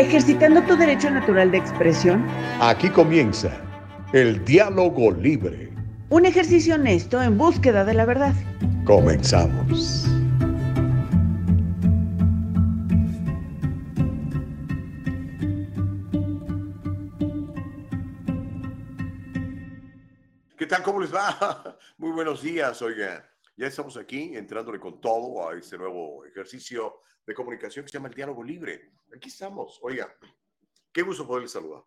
ejercitando tu derecho natural de expresión. Aquí comienza el diálogo libre. Un ejercicio honesto en búsqueda de la verdad. Comenzamos. ¿Qué tal? ¿Cómo les va? Muy buenos días, oigan. Ya estamos aquí entrándole con todo a este nuevo ejercicio de comunicación que se llama el diálogo libre. Aquí estamos. Oiga, qué gusto poderles saludar.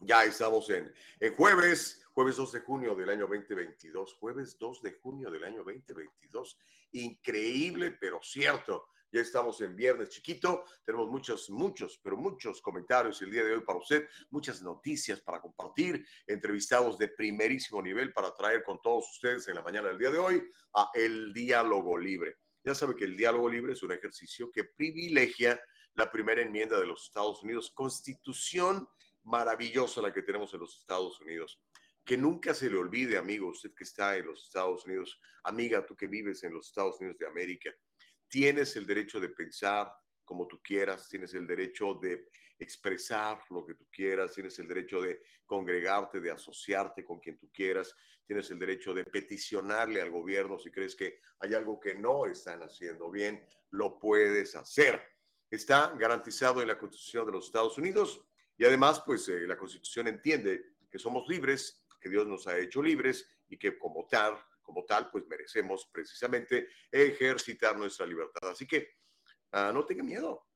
Ya estamos en, en jueves, jueves 2 de junio del año 2022, jueves 2 de junio del año 2022. Increíble, pero cierto. Ya estamos en viernes chiquito, tenemos muchos, muchos, pero muchos comentarios el día de hoy para usted, muchas noticias para compartir, entrevistados de primerísimo nivel para traer con todos ustedes en la mañana del día de hoy a El Diálogo Libre. Ya sabe que el diálogo libre es un ejercicio que privilegia la primera enmienda de los Estados Unidos, constitución maravillosa la que tenemos en los Estados Unidos. Que nunca se le olvide, amigo, usted que está en los Estados Unidos, amiga, tú que vives en los Estados Unidos de América, tienes el derecho de pensar como tú quieras, tienes el derecho de expresar lo que tú quieras, tienes el derecho de congregarte, de asociarte con quien tú quieras, tienes el derecho de peticionarle al gobierno si crees que hay algo que no están haciendo bien, lo puedes hacer. Está garantizado en la Constitución de los Estados Unidos y además, pues eh, la Constitución entiende que somos libres, que Dios nos ha hecho libres y que como tal, como tal, pues merecemos precisamente ejercitar nuestra libertad. Así que uh, no tenga miedo,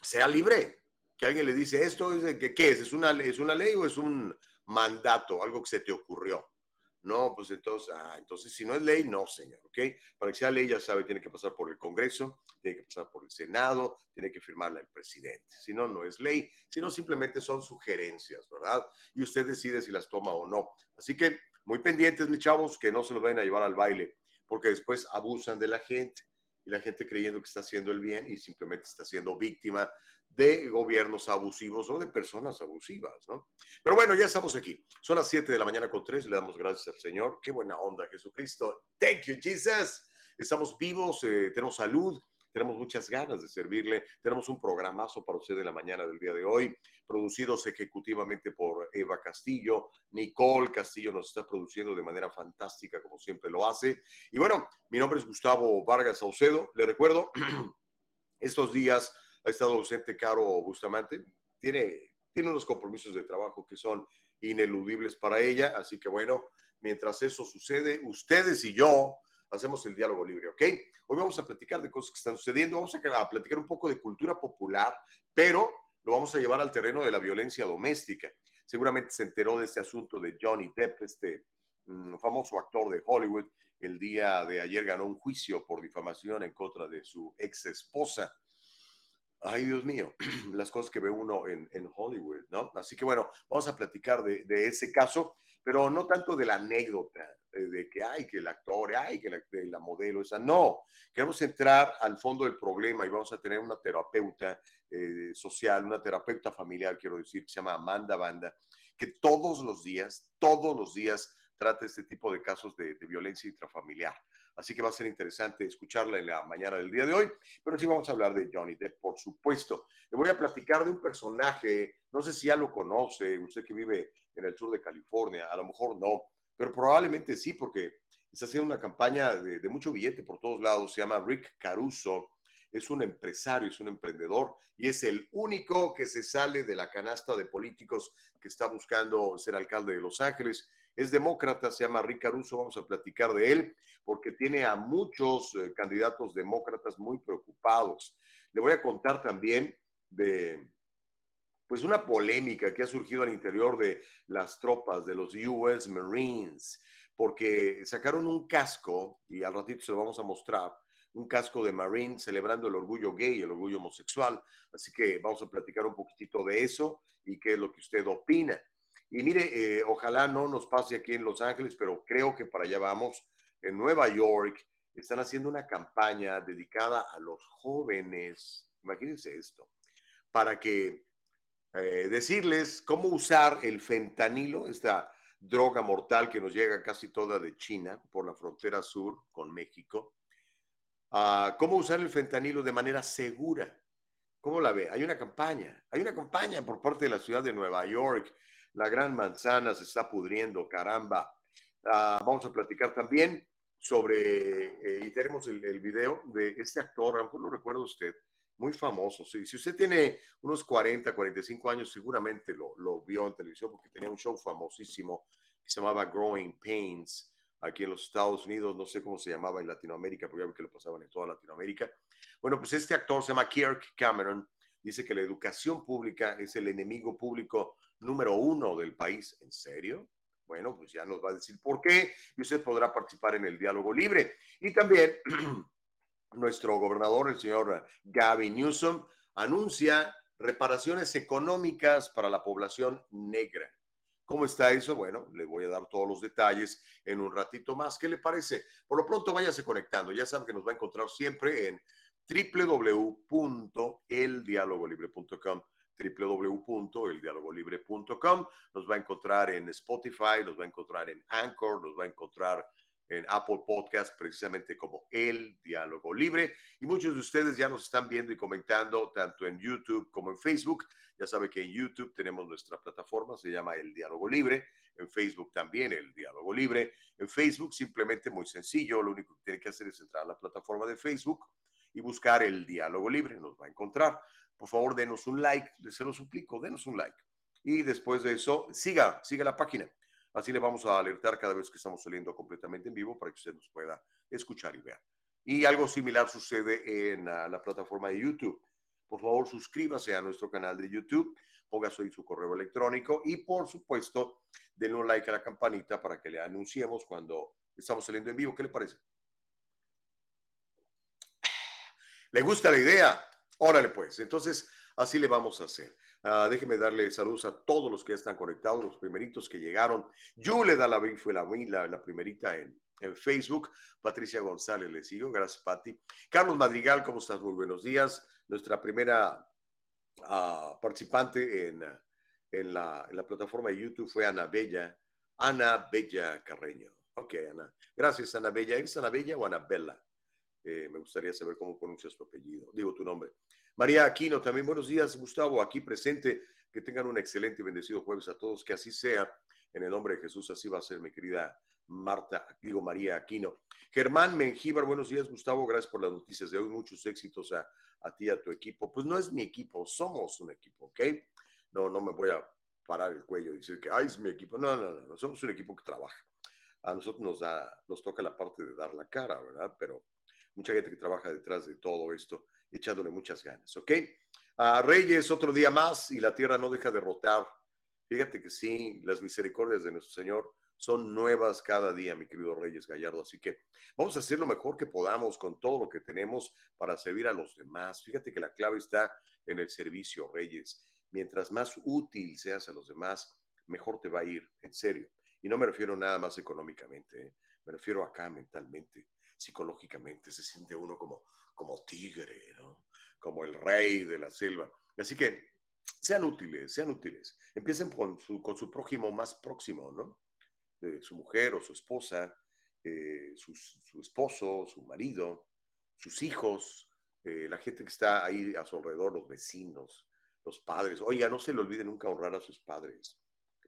sea libre. Que alguien le dice esto, es que, ¿qué es? ¿Es una, ¿Es una ley o es un mandato, algo que se te ocurrió? No, pues entonces, ah, entonces si no es ley, no, señor, ¿ok? Para que sea ley, ya sabe, tiene que pasar por el Congreso, tiene que pasar por el Senado, tiene que firmarla el presidente. Si no, no es ley, si no, simplemente son sugerencias, ¿verdad? Y usted decide si las toma o no. Así que muy pendientes, mis chavos, que no se los vayan a llevar al baile, porque después abusan de la gente y la gente creyendo que está haciendo el bien y simplemente está siendo víctima de gobiernos abusivos o de personas abusivas, ¿no? Pero bueno, ya estamos aquí. Son las 7 de la mañana con 3, le damos gracias al Señor. Qué buena onda, Jesucristo. Thank you, Jesus. Estamos vivos, eh, tenemos salud, tenemos muchas ganas de servirle. Tenemos un programazo para usted de la mañana del día de hoy, producidos ejecutivamente por Eva Castillo. Nicole Castillo nos está produciendo de manera fantástica, como siempre lo hace. Y bueno, mi nombre es Gustavo Vargas Saucedo. Le recuerdo, estos días ha estado ausente Caro Bustamante. Tiene, tiene unos compromisos de trabajo que son ineludibles para ella. Así que bueno, mientras eso sucede, ustedes y yo hacemos el diálogo libre, ¿ok? Hoy vamos a platicar de cosas que están sucediendo, vamos a platicar un poco de cultura popular, pero lo vamos a llevar al terreno de la violencia doméstica. Seguramente se enteró de este asunto de Johnny Depp, este mm, famoso actor de Hollywood. El día de ayer ganó un juicio por difamación en contra de su ex esposa. Ay, Dios mío, las cosas que ve uno en, Hollywood, ¿no? Así que bueno, vamos a platicar de, ese caso, pero no tanto de la anécdota, de, que hay que el actor, hay que la, modelo, esa, no. Queremos entrar al fondo del problema y vamos a tener una terapeuta eh, social, una terapeuta familiar, quiero decir, que se llama Amanda Banda, que todos los días, todos los días trata este tipo de casos de violencia intrafamiliar. Así que va a ser interesante escucharla en la mañana del día de hoy. Pero sí vamos a hablar de Johnny Depp, por supuesto. Le voy a platicar de un personaje, no sé si ya lo conoce, usted que vive en el sur de California, a lo mejor no, pero probablemente sí, porque está haciendo una campaña de, mucho billete por todos lados. Se llama Rick Caruso. Es un empresario, es un emprendedor y es el único que se sale de la canasta de políticos que está buscando ser alcalde de Los Ángeles es demócrata, se llama Rick Caruso, vamos a platicar de él, porque tiene a muchos eh, candidatos demócratas muy preocupados. Le voy a contar también de pues una polémica que ha surgido al interior de las tropas de los US Marines, porque sacaron un casco, y al ratito se lo vamos a mostrar, un casco de Marine celebrando el orgullo gay, el orgullo homosexual. Así que vamos a platicar un poquitito de eso y qué es lo que usted opina. Y mire, eh, ojalá no nos pase aquí en Los Ángeles, pero creo que para allá vamos. En Nueva York están haciendo una campaña dedicada a los jóvenes, imagínense esto, para que eh, decirles cómo usar el fentanilo, esta droga mortal que nos llega casi toda de China por la frontera sur con México, cómo usar el fentanilo de manera segura. ¿Cómo la ve? Hay una campaña, hay una campaña por parte de la ciudad de Nueva York. La gran manzana se está pudriendo, caramba. Ah, vamos a platicar también sobre, eh, y tenemos el, el, video de este actor, a lo mejor lo recuerda usted, muy famoso. Sí. Si usted tiene unos 40, 45 años, seguramente lo, lo vio en televisión porque tenía un show famosísimo que se llamaba Growing Pains aquí en los Estados Unidos, no sé cómo se llamaba en Latinoamérica, porque ya que lo pasaban en toda Latinoamérica. Bueno, pues este actor se llama Kirk Cameron, dice que la educación pública es el enemigo público número uno del país. ¿En serio? Bueno, pues ya nos va a decir por qué y usted podrá participar en el diálogo libre. Y también nuestro gobernador, el señor Gavin Newsom, anuncia reparaciones económicas para la población negra. ¿Cómo está eso? Bueno, le voy a dar todos los detalles en un ratito más. ¿Qué le parece? Por lo pronto, váyase conectando. Ya saben que nos va a encontrar siempre en www.eldialogolibre.com www.eldialogolibre.com. Nos va a encontrar en Spotify, nos va a encontrar en Anchor, nos va a encontrar en Apple Podcast, precisamente como El Diálogo Libre. Y muchos de ustedes ya nos están viendo y comentando tanto en YouTube como en Facebook. Ya sabe que en YouTube tenemos nuestra plataforma, se llama El Diálogo Libre. En Facebook también El Diálogo Libre. En Facebook simplemente muy sencillo, lo único que tiene que hacer es entrar a la plataforma de Facebook y buscar El Diálogo Libre, nos va a encontrar por favor denos un like, se lo suplico, denos un like. Y después de eso, siga, siga la página. Así le vamos a alertar cada vez que estamos saliendo completamente en vivo para que usted nos pueda escuchar y ver. Y algo similar sucede en uh, la plataforma de YouTube. Por favor, suscríbase a nuestro canal de YouTube, póngase ahí su correo electrónico y, por supuesto, denle un like a la campanita para que le anunciemos cuando estamos saliendo en vivo. ¿Qué le parece? ¿Le gusta la idea? Órale, pues. Entonces, así le vamos a hacer. Uh, déjeme darle saludos a todos los que están conectados, los primeritos que llegaron. Yule Dalavín fue la, la, la primerita en, en, Facebook. Patricia González le sigo. Gracias, Pati. Carlos Madrigal, ¿cómo estás? Muy buenos días. Nuestra primera uh, participante en, en, la, plataforma de YouTube fue Ana Bella. Ana Bella Carreño. Ok, Ana. Gracias, Ana Bella. ¿Es Ana Bella o Ana Bella? Eh, me gustaría saber cómo pronuncias tu apellido, digo tu nombre. María Aquino, también buenos días, Gustavo, aquí presente. Que tengan un excelente y bendecido jueves a todos, que así sea. En el nombre de Jesús, así va a ser, mi querida Marta, digo María Aquino. Germán Mengíbar, buenos días, Gustavo, gracias por las noticias de hoy. Muchos éxitos a, a ti, a tu equipo. Pues no es mi equipo, somos un equipo, ¿ok? No, no me voy a parar el cuello y decir que, ay, es mi equipo. No, no, no, no, somos un equipo que trabaja. A nosotros nos, da, nos toca la parte de dar la cara, ¿verdad? Pero mucha gente que trabaja detrás de todo esto, echándole muchas ganas, ¿ok? Uh, Reyes, otro día más y la tierra no deja de rotar. Fíjate que sí, las misericordias de nuestro Señor son nuevas cada día, mi querido Reyes Gallardo. Así que vamos a hacer lo mejor que podamos con todo lo que tenemos para servir a los demás. Fíjate que la clave está en el servicio, Reyes. Mientras más útil seas a los demás, mejor te va a ir, en serio. Y no me refiero nada más económicamente, ¿eh? me refiero acá mentalmente psicológicamente, se siente uno como, como tigre, ¿no? como el rey de la selva. Así que sean útiles, sean útiles. Empiecen con su, con su prójimo más próximo, ¿no? Su mujer o su esposa, eh, su, su, esposo, su marido, sus hijos, eh, la gente que está ahí a su alrededor, los vecinos, los padres. Oiga, no se le olvide nunca honrar a sus padres.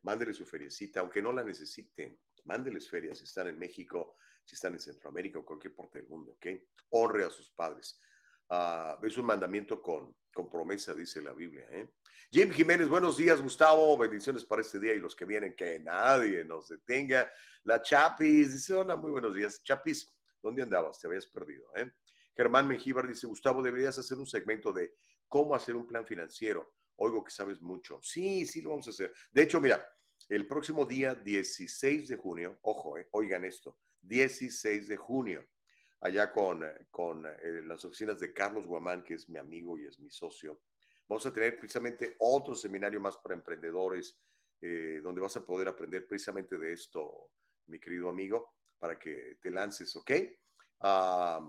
Mándele su feriecita, aunque no la necesiten. Mándeles ferias están en México, si están en Centroamérica o cualquier parte del mundo, ¿ok? Honre a sus padres. Uh, es un mandamiento con, con, promesa, dice la Biblia. ¿eh? Jim Jiménez, buenos días, Gustavo. Bendiciones para este día y los que vienen, que nadie nos detenga. La Chapis dice: Hola, muy buenos días. Chapis, ¿dónde andabas? Te habías perdido. ¿eh? Germán Mengíbar dice: Gustavo, deberías hacer un segmento de cómo hacer un plan financiero. Oigo que sabes mucho. Sí, sí, lo vamos a hacer. De hecho, mira, el próximo día 16 de junio, ojo, eh, oigan esto, 16 de junio, allá con, con eh, las oficinas de Carlos Guamán, que es mi amigo y es mi socio. Vamos a tener precisamente otro seminario más para emprendedores, eh, donde vas a poder aprender precisamente de esto, mi querido amigo, para que te lances, ¿ok? Para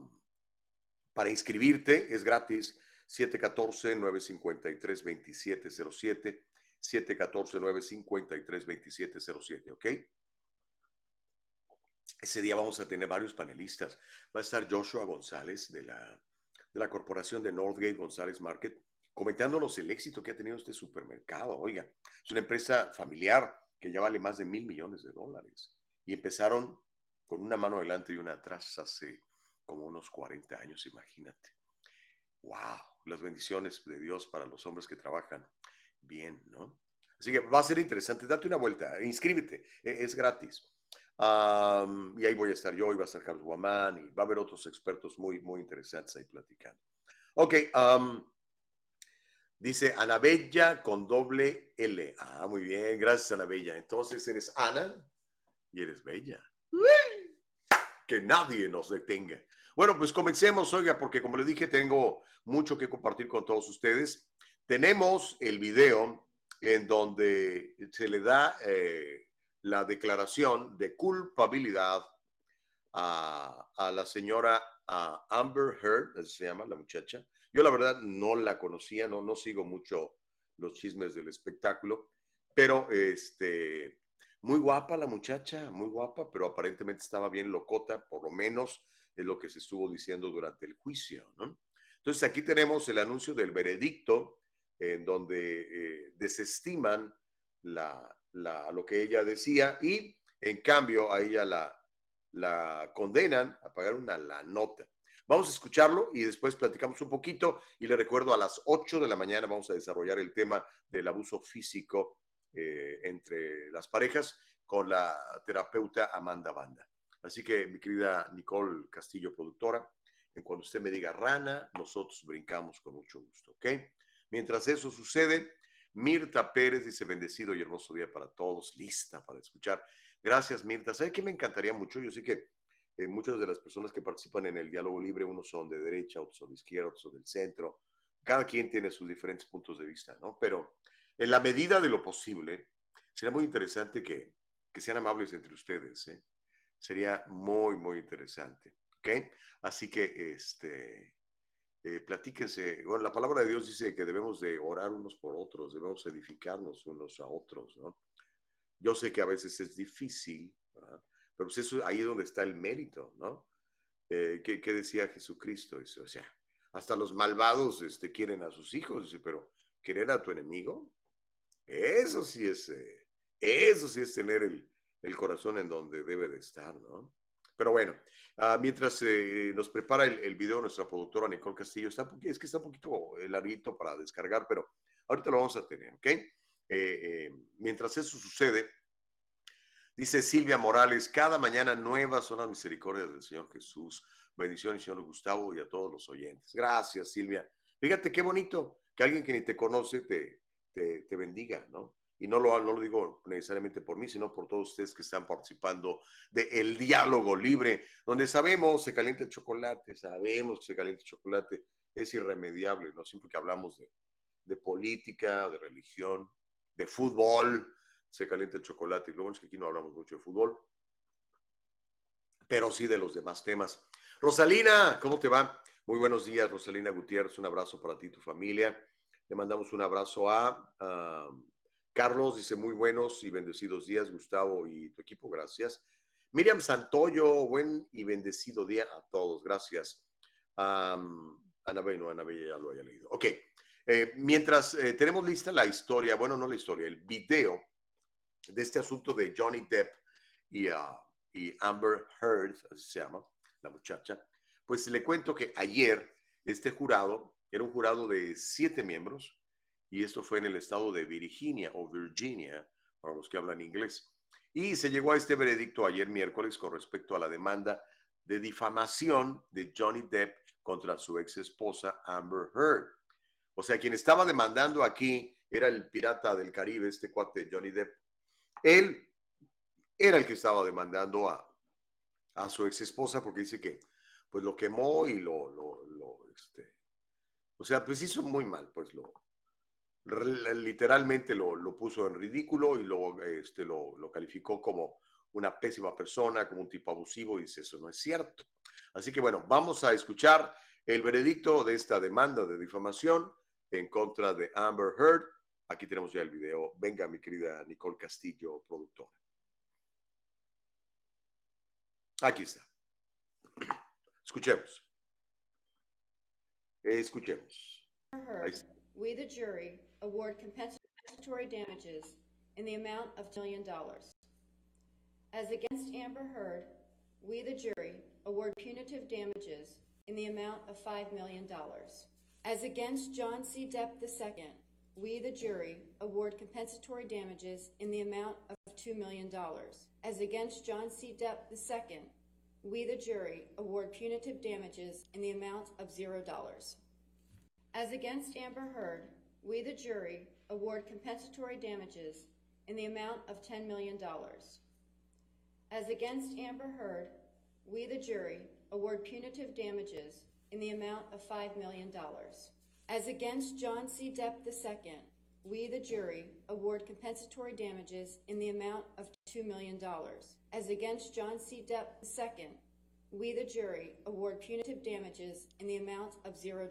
inscribirte es gratis, 714-953-2707, 714-953-2707, ¿ok? Ese día vamos a tener varios panelistas. Va a estar Joshua González de la, corporación de Northgate González Market, comentándonos el éxito que ha tenido este supermercado. Oiga, es una empresa familiar que ya vale más de mil millones de dólares. Y empezaron con una mano adelante y una atrás hace como unos 40 años, imagínate. ¡Wow! Las bendiciones de Dios para los hombres que trabajan bien, ¿no? Así que va a ser interesante. Date una vuelta, inscríbete, e, es gratis. Y ahí voy a estar yo, y va a estar Carlos Guamán, y va a haber otros expertos muy, muy interesantes ahí platicando. Ok, dice Ana Bella con doble L. Ah, muy bien, gracias Ana Bella. Entonces eres Ana y eres Bella. Que nadie nos detenga. Bueno, pues comencemos, oiga, porque como le dije, tengo mucho que compartir con todos ustedes. Tenemos el video en donde se le da eh, la declaración de culpabilidad a, la señora Amber Heard, se llama la muchacha. Yo la verdad no la conocía, no, no sigo mucho los chismes del espectáculo, pero este, muy guapa la muchacha, muy guapa, pero aparentemente estaba bien locota, por lo menos es lo que se estuvo diciendo durante el juicio. Entonces aquí tenemos el anuncio del veredicto en donde eh, desestiman la, lo que ella decía y en cambio a ella la, la condenan a pagar una la nota. Vamos a escucharlo y después platicamos un poquito y le recuerdo a las 8 de la mañana vamos a desarrollar el tema del abuso físico eh, entre las parejas con la terapeuta Amanda Banda. Así que mi querida Nicole Castillo, productora, en cuando usted me diga rana, nosotros brincamos con mucho gusto, ¿ok? Mientras eso sucede, Mirta Pérez dice bendecido y hermoso día para todos, lista para escuchar. Gracias, Mirta. ¿Sabe qué me encantaría mucho? Yo sé que eh, muchas de las personas que participan en el diálogo libre, unos son de derecha, otros son de izquierda, otros son del centro. Cada quien tiene sus diferentes puntos de vista, ¿no? Pero en la medida de lo posible, sería muy interesante que, que sean amables entre ustedes, ¿eh? Sería muy, muy interesante, ¿ok? Así que, este, eh, platíquense. Bueno, la palabra de Dios dice que debemos de orar unos por otros, debemos edificarnos unos a otros, ¿no? Yo sé que a veces es difícil, pero pues eso ahí es donde está el mérito, ¿no? Eh, ¿qué, decía Jesucristo? Eso, o sea, hasta los malvados este, quieren a sus hijos, pero querer a tu enemigo, eso sí es, eh, eso sí es tener el, el corazón en donde debe de estar, ¿no? Pero bueno, ah, mientras eh, nos prepara el, video nuestra productora Nicole Castillo, está, es que está un poquito eh, larguito para descargar, pero ahorita lo vamos a tener, ¿ok? Eh, mientras eso sucede, dice Silvia Morales, cada mañana nuevas son las misericordias del Señor Jesús. Bendiciones, señor Gustavo, y a todos los oyentes. Gracias, Silvia. Fíjate qué bonito que alguien que ni te conoce te, te bendiga, ¿no? Y no lo, no lo digo necesariamente por mí, sino por todos ustedes que están participando el diálogo libre, donde sabemos se calienta el chocolate, sabemos que se calienta el chocolate, es irremediable, ¿no? Siempre que hablamos de, de política, de religión, de fútbol, se calienta el chocolate. Y lo bueno es que aquí no hablamos mucho de fútbol, pero sí de los demás temas. Rosalina, ¿cómo te va? Muy buenos días, Rosalina Gutiérrez. Un abrazo para ti y tu familia. Le mandamos un abrazo a Carlos dice muy buenos y bendecidos días, Gustavo y tu equipo, gracias. Miriam Santoyo, buen y bendecido día a todos, gracias. Um, Anabel, no, Anabel ya lo haya leído. Ok, eh, mientras eh, tenemos lista la historia, bueno, no la historia, el video de este asunto de Johnny Depp y, uh, y Amber Heard, así se llama, la muchacha, pues le cuento que ayer este jurado, era un jurado de siete miembros, y esto fue en el estado de Virginia o Virginia, para los que hablan inglés. Y se llegó a este veredicto ayer miércoles con respecto a la demanda de difamación de Johnny Depp contra su ex esposa Amber Heard. O sea, quien estaba demandando aquí era el pirata del Caribe, este cuate Johnny Depp. Él era el que estaba demandando a, a su ex esposa porque dice que pues lo quemó y lo, lo, este, o sea, pues hizo muy mal, pues lo, literalmente lo, lo, puso en ridículo y lo, este, lo, lo, calificó como una pésima persona, como un tipo abusivo, y dice, eso no es cierto. Así que bueno, vamos a escuchar el veredicto de esta demanda de difamación en contra de Amber Heard. Aquí tenemos ya el video. Venga, mi querida Nicole Castillo, productora. Aquí está. Escuchemos. Escuchemos. Ahí está. We, the jury, award compensatory damages in the amount of $2 million. As against Amber Heard, we, the jury, award punitive damages in the amount of $5 million. As against John C. Depp II, we, the jury, award compensatory damages in the amount of $2 million. As against John C. Depp II, we, the jury, award punitive damages in the amount of $0. As against Amber Heard, we, the jury, award compensatory damages in the amount of $10 million. As against Amber Heard, we, the jury, award punitive damages in the amount of $5 million. As against John C. Depp II, we, the jury, award compensatory damages in the amount of $2 million. As against John C. Depp II, we, the jury, award punitive damages in the amount of $0.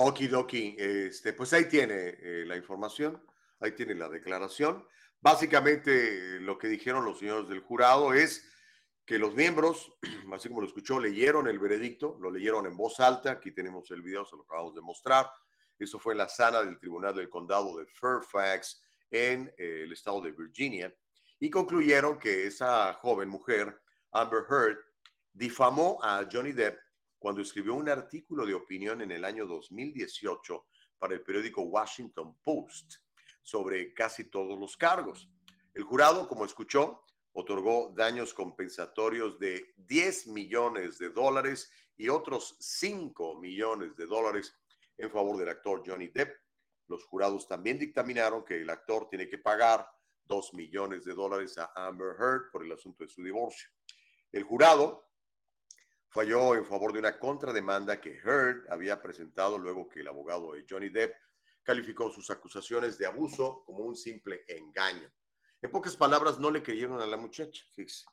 Okidoki, este, pues ahí tiene eh, la información, ahí tiene la declaración. Básicamente lo que dijeron los señores del jurado es que los miembros, así como lo escuchó, leyeron el veredicto, lo leyeron en voz alta, aquí tenemos el video, se lo acabamos de mostrar. Eso fue en la sala del Tribunal del Condado de Fairfax en eh, el estado de Virginia y concluyeron que esa joven mujer, Amber Heard, difamó a Johnny Depp cuando escribió un artículo de opinión en el año 2018 para el periódico Washington Post sobre casi todos los cargos. El jurado, como escuchó, otorgó daños compensatorios de 10 millones de dólares y otros 5 millones de dólares en favor del actor Johnny Depp. Los jurados también dictaminaron que el actor tiene que pagar 2 millones de dólares a Amber Heard por el asunto de su divorcio. El jurado falló en favor de una contrademanda que Heard había presentado luego que el abogado de Johnny Depp calificó sus acusaciones de abuso como un simple engaño. En pocas palabras, no le creyeron a la muchacha, fíjese.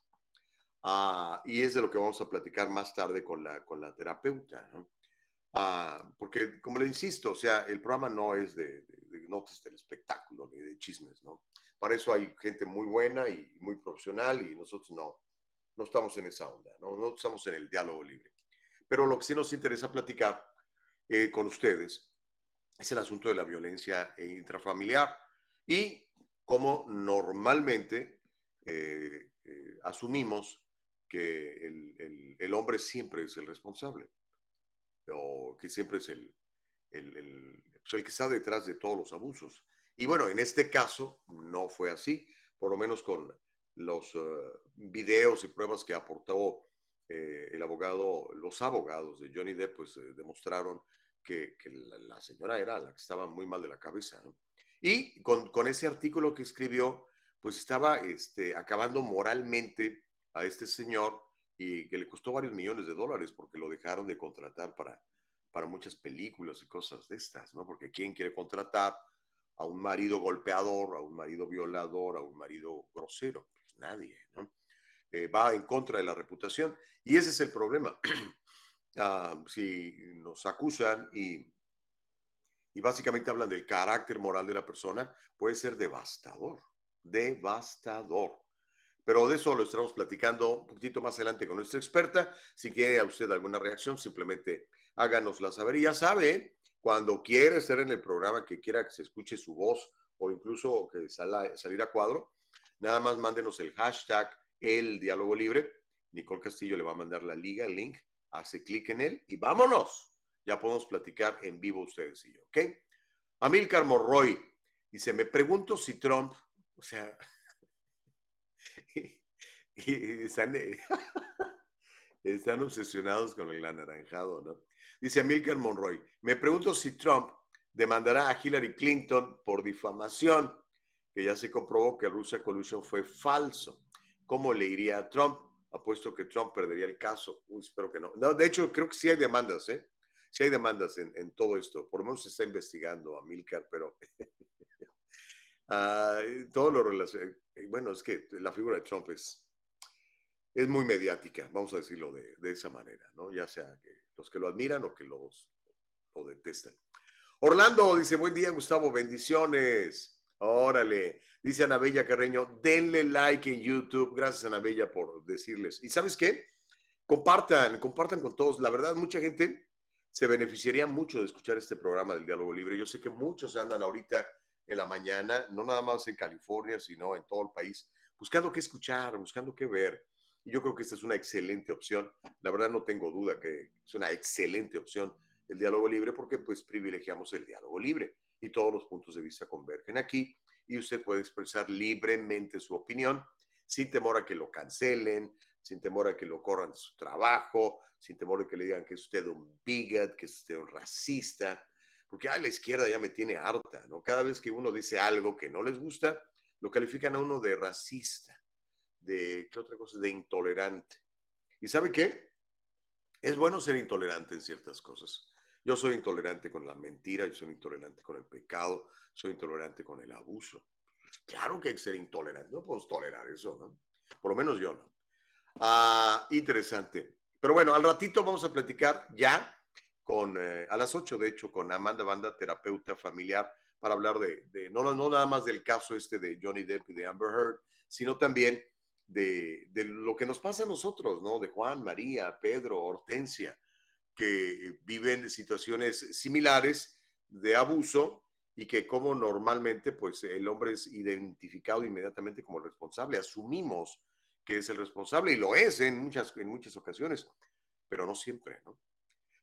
Ah, y es de lo que vamos a platicar más tarde con la, con la terapeuta, ¿no? Ah, porque, como le insisto, o sea, el programa no es de, de, de, notas del espectáculo ni de chismes, ¿no? Para eso hay gente muy buena y muy profesional y nosotros no, no estamos en esa onda, ¿no? no estamos en el diálogo libre. Pero lo que sí nos interesa platicar eh, con ustedes es el asunto de la violencia intrafamiliar y cómo normalmente eh, eh, asumimos que el, el, el, hombre siempre es el responsable o que siempre es el, el, el que está detrás de todos los abusos. Y bueno, en este caso no fue así, por lo menos con los uh, videos y pruebas que aportó eh, el abogado, los abogados de Johnny Depp, pues eh, demostraron que, la, señora era la que estaba muy mal de la cabeza. Y con, con, ese artículo que escribió, pues estaba este, acabando moralmente a este señor y que le costó varios millones de dólares porque lo dejaron de contratar para, para muchas películas y cosas de estas, ¿no? Porque ¿quién quiere contratar a un marido golpeador, a un marido violador, a un marido grosero? Nadie, ¿no? Eh, va en contra de la reputación. Y ese es el problema. uh, si nos acusan y, y básicamente hablan del carácter moral de la persona, puede ser devastador, devastador. Pero de eso lo estaremos platicando un poquito más adelante con nuestra experta. Si quiere a usted alguna reacción, simplemente háganosla saber. Y ya sabe, cuando quiere estar en el programa, que quiera que se escuche su voz o incluso que sala, salir a cuadro, Nada más mándenos el hashtag el diálogo libre. Nicole Castillo le va a mandar la liga, el link, hace clic en él y vámonos. Ya podemos platicar en vivo ustedes y yo, ¿ok? Amilcar Morroy dice, me pregunto si Trump, o sea, están, están obsesionados con el anaranjado, ¿no? Dice Amilcar Monroy, me pregunto si Trump demandará a Hillary Clinton por difamación que ya se comprobó que Rusia Collusion fue falso. ¿Cómo le iría a Trump? Apuesto que Trump perdería el caso. Uy, espero que no. no. De hecho, creo que sí hay demandas, ¿eh? Sí hay demandas en, todo esto. Por lo menos se está investigando a Milcar, pero uh, todo lo relaciona. Bueno, es que la figura de Trump es, es muy mediática, vamos a decirlo de, de esa manera, ¿no? Ya sea los que lo admiran o que lo detestan. Orlando dice, buen día, Gustavo, bendiciones. Órale, dice Ana Bella Carreño, denle like en YouTube. Gracias, Ana Bella, por decirles. ¿Y sabes qué? Compartan, compartan con todos. La verdad, mucha gente se beneficiaría mucho de escuchar este programa del Diálogo Libre. Yo sé que muchos andan ahorita en la mañana, no nada más en California, sino en todo el país, buscando qué escuchar, buscando qué ver. Y yo creo que esta es una excelente opción. La verdad no tengo duda que es una excelente opción el diálogo libre porque pues privilegiamos el diálogo libre y todos los puntos de vista convergen aquí y usted puede expresar libremente su opinión sin temor a que lo cancelen, sin temor a que lo corran de su trabajo, sin temor a que le digan que es usted un bigot, que es usted un racista, porque a la izquierda ya me tiene harta, ¿no? Cada vez que uno dice algo que no les gusta, lo califican a uno de racista, de, ¿qué otra cosa? De intolerante. ¿Y sabe qué? Es bueno ser intolerante en ciertas cosas. Yo soy intolerante con la mentira, yo soy intolerante con el pecado, soy intolerante con el abuso. Claro que hay que ser intolerante, no podemos tolerar eso, ¿no? Por lo menos yo no. Ah, interesante. Pero bueno, al ratito vamos a platicar ya con, eh, a las 8 de hecho, con Amanda Banda, terapeuta familiar, para hablar de, no, no nada más del caso este de Johnny Depp y de Amber Heard, sino también de, de lo que nos pasa a nosotros, ¿no? De Juan, María, Pedro, Hortensia, que viven situaciones similares de abuso y que como normalmente pues el hombre es identificado inmediatamente como responsable, asumimos que es el responsable y lo es en muchas, en muchas ocasiones, pero no siempre, ¿no?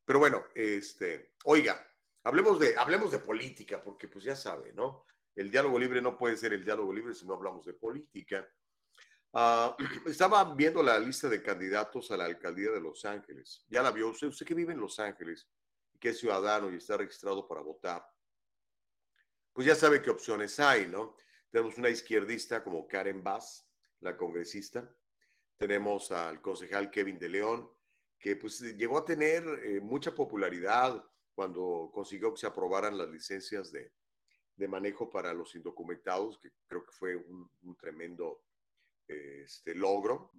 Pero bueno, este, oiga, hablemos de, hablemos de política, porque pues ya sabe, ¿no? El diálogo libre no puede ser el diálogo libre si no hablamos de política. Uh, estaba viendo la lista de candidatos a la alcaldía de Los Ángeles. Ya la vio usted, usted que vive en Los Ángeles, que es ciudadano y está registrado para votar pues ya sabe qué opciones hay, ¿no? Tenemos una izquierdista como Karen Bass, la congresista. Tenemos al concejal Kevin de León, que pues llegó a tener eh, mucha popularidad cuando consiguió que se aprobaran las licencias de, de manejo para los indocumentados, que creo que fue un, tremendo este, logro,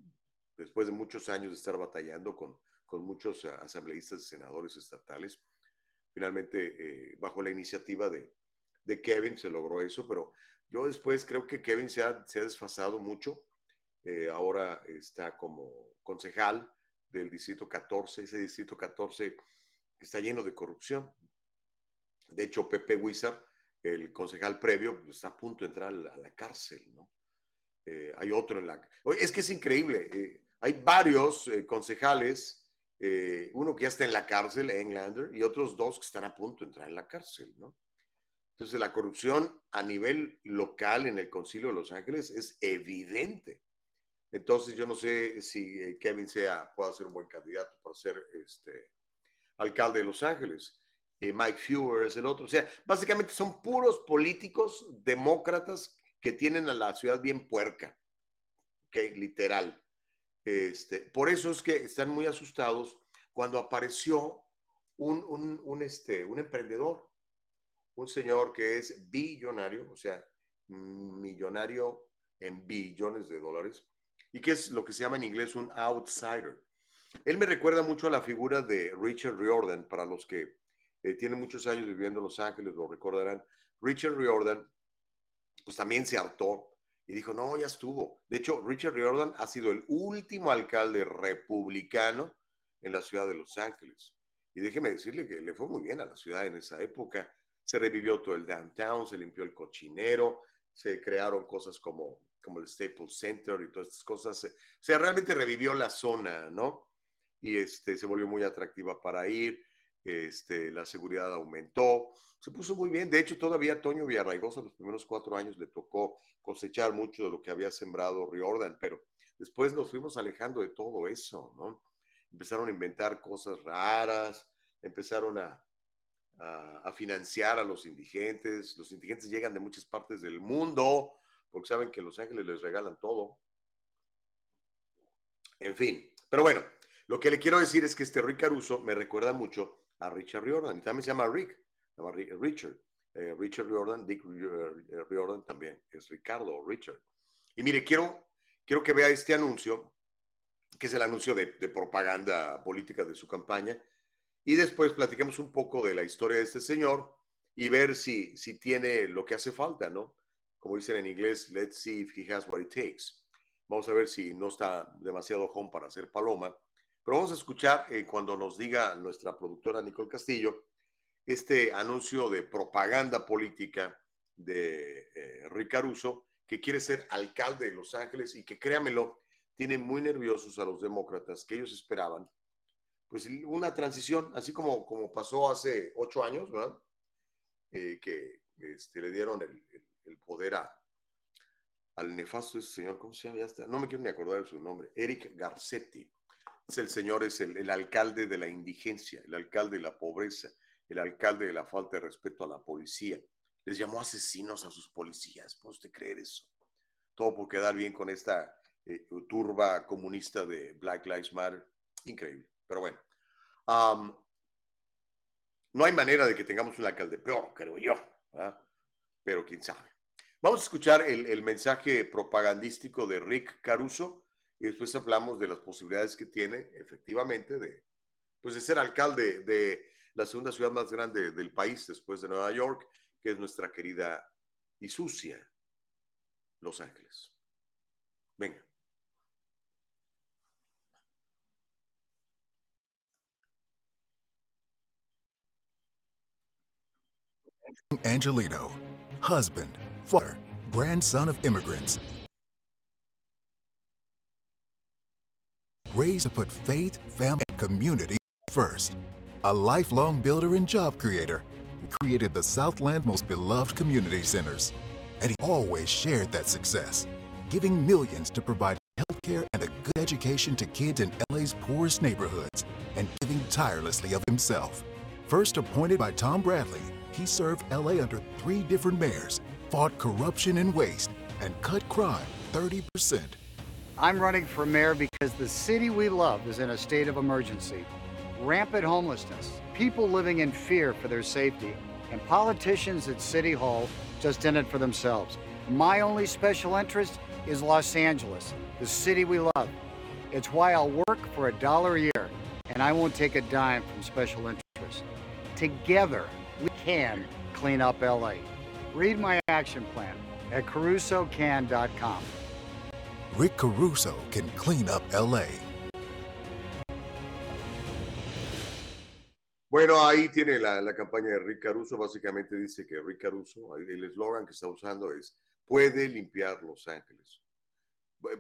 después de muchos años de estar batallando con, con muchos asambleístas y senadores estatales, finalmente eh, bajo la iniciativa de, de Kevin se logró eso, pero yo después creo que Kevin se ha, se ha desfasado mucho. Eh, ahora está como concejal del distrito 14, ese distrito 14 está lleno de corrupción. De hecho, Pepe Huizar, el concejal previo, está a punto de entrar a la, cárcel, ¿no? Eh, hay otro en la... Es que es increíble. Eh, hay varios concejales, uno que ya está en la cárcel, Englander, y otros dos que están a punto de entrar en la cárcel, ¿no? Entonces, la corrupción a nivel local en el Concilio de Los Ángeles es evidente. Entonces, yo no sé si eh, Kevin sea, pueda ser un buen candidato para ser este, alcalde de Los Ángeles. Eh, Mike Fewer es el otro. O sea, básicamente son puros políticos demócratas que tienen a la ciudad bien puerca. ¿Ok? Literal. Este, por eso es que están muy asustados cuando apareció un, un, este, un emprendedor un señor que es billonario, o sea, millonario en billones de dólares, y que es lo que se llama en inglés un outsider. Él me recuerda mucho a la figura de Richard Riordan, para los que eh, tienen muchos años viviendo en Los Ángeles, lo recordarán. Richard Riordan, pues también se hartó y dijo, no, ya estuvo. De hecho, Richard Riordan ha sido el último alcalde republicano en la ciudad de Los Ángeles. Y déjeme decirle que le fue muy bien a la ciudad en esa época se revivió todo el downtown, se limpió el cochinero, se crearon cosas como, como el Staples Center y todas estas cosas. O sea, realmente revivió la zona, ¿no? Y este, se volvió muy atractiva para ir, este, la seguridad aumentó, se puso muy bien. De hecho, todavía Toño Villarraigosa los primeros cuatro años le tocó cosechar mucho de lo que había sembrado Riordan, pero después nos fuimos alejando de todo eso, ¿no? Empezaron a inventar cosas raras, empezaron a, a, financiar a los indigentes. Los indigentes llegan de muchas partes del mundo porque saben que Los Ángeles les regalan todo. En fin, pero bueno, lo que le quiero decir es que este Rick Caruso me recuerda mucho a Richard Riordan. También se llama Rick, se llama Richard. Eh, Richard Riordan, Dick eh, Riordan también es Ricardo Richard. Y mire, quiero, quiero que vea este anuncio, que es el anuncio de, propaganda política de su campaña, y después platicamos un poco de la historia de este señor y ver si, si tiene lo que hace falta, ¿no? Como dicen en inglés, let's see if he has what it takes. Vamos a ver si no está demasiado home para hacer paloma, Pero vamos a escuchar eh, cuando nos diga nuestra productora Nicole Castillo este anuncio de propaganda política de eh, Rick Caruso, que quiere ser alcalde de Los Ángeles y que, créamelo, tiene muy nerviosos a los demócratas, que ellos esperaban, pues una transición, así como, como pasó hace ocho años, ¿verdad? Eh, que este, le dieron el, el, poder a, al nefasto ese señor, ¿cómo se llama? Ya está, no me quiero ni acordar de su nombre, Eric Garcetti. El señor, es el, alcalde de la indigencia, el alcalde de la pobreza, el alcalde de la falta de respeto a la policía. Les llamó asesinos a sus policías. ¿Puede usted creer eso? Todo por quedar bien con esta eh, turba comunista de Black Lives Matter. Increíble. Pero bueno. no hay manera de que tengamos un alcalde peor, creo yo. Pero quién sabe. Vamos a escuchar el, mensaje propagandístico de Rick Caruso y después hablamos de las posibilidades que tiene efectivamente de, pues de ser alcalde de la segunda ciudad más grande del país después de Nueva York, que es nuestra querida y sucia Los Ángeles. Venga. Angelino, husband, father, grandson of immigrants. Raised to put faith, family, and community first. A lifelong builder and job creator, he created the Southland's most beloved community centers. And he always shared that success, giving millions to provide healthcare and a good education to kids in LA's poorest neighborhoods, and giving tirelessly of himself. First appointed by Tom Bradley, he served LA under three different mayors, fought corruption and waste, and cut crime 30%. I'm running for mayor because the city we love is in a state of emergency rampant homelessness, people living in fear for their safety, and politicians at City Hall just in it for themselves. My only special interest is Los Angeles, the city we love. It's why I'll work for a dollar a year, and I won't take a dime from special interests. Together, we can clean up LA. Read my action plan at carusocan.com. Rick Caruso can clean up LA. Bueno, ahí tiene la, la, campaña de Rick Caruso. Básicamente dice que Rick Caruso, el eslogan que está usando es, puede limpiar Los Ángeles.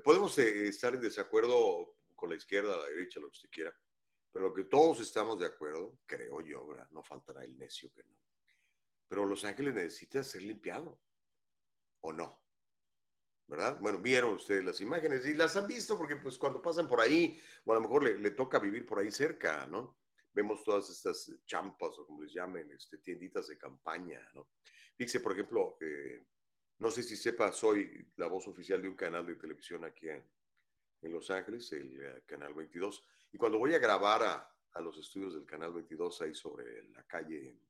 Podemos eh, estar en desacuerdo con la izquierda, la derecha, lo que usted quiera, pero que todos estamos de acuerdo, creo yo, ¿verdad? no faltará el necio que no. Pero Los Ángeles necesita ser limpiado, ¿o no? ¿Verdad? Bueno, vieron ustedes las imágenes y las han visto porque pues cuando pasan por ahí, o a lo mejor le, le toca vivir por ahí cerca, ¿no? vemos todas estas champas o como les llamen, este, tienditas de campaña, ¿no? Dice, por ejemplo, eh, no sé si sepa, soy la voz oficial de un canal de televisión aquí en, en Los Ángeles, el uh, Canal 22, y cuando voy a grabar a, a, los estudios del Canal 22 ahí sobre la calle,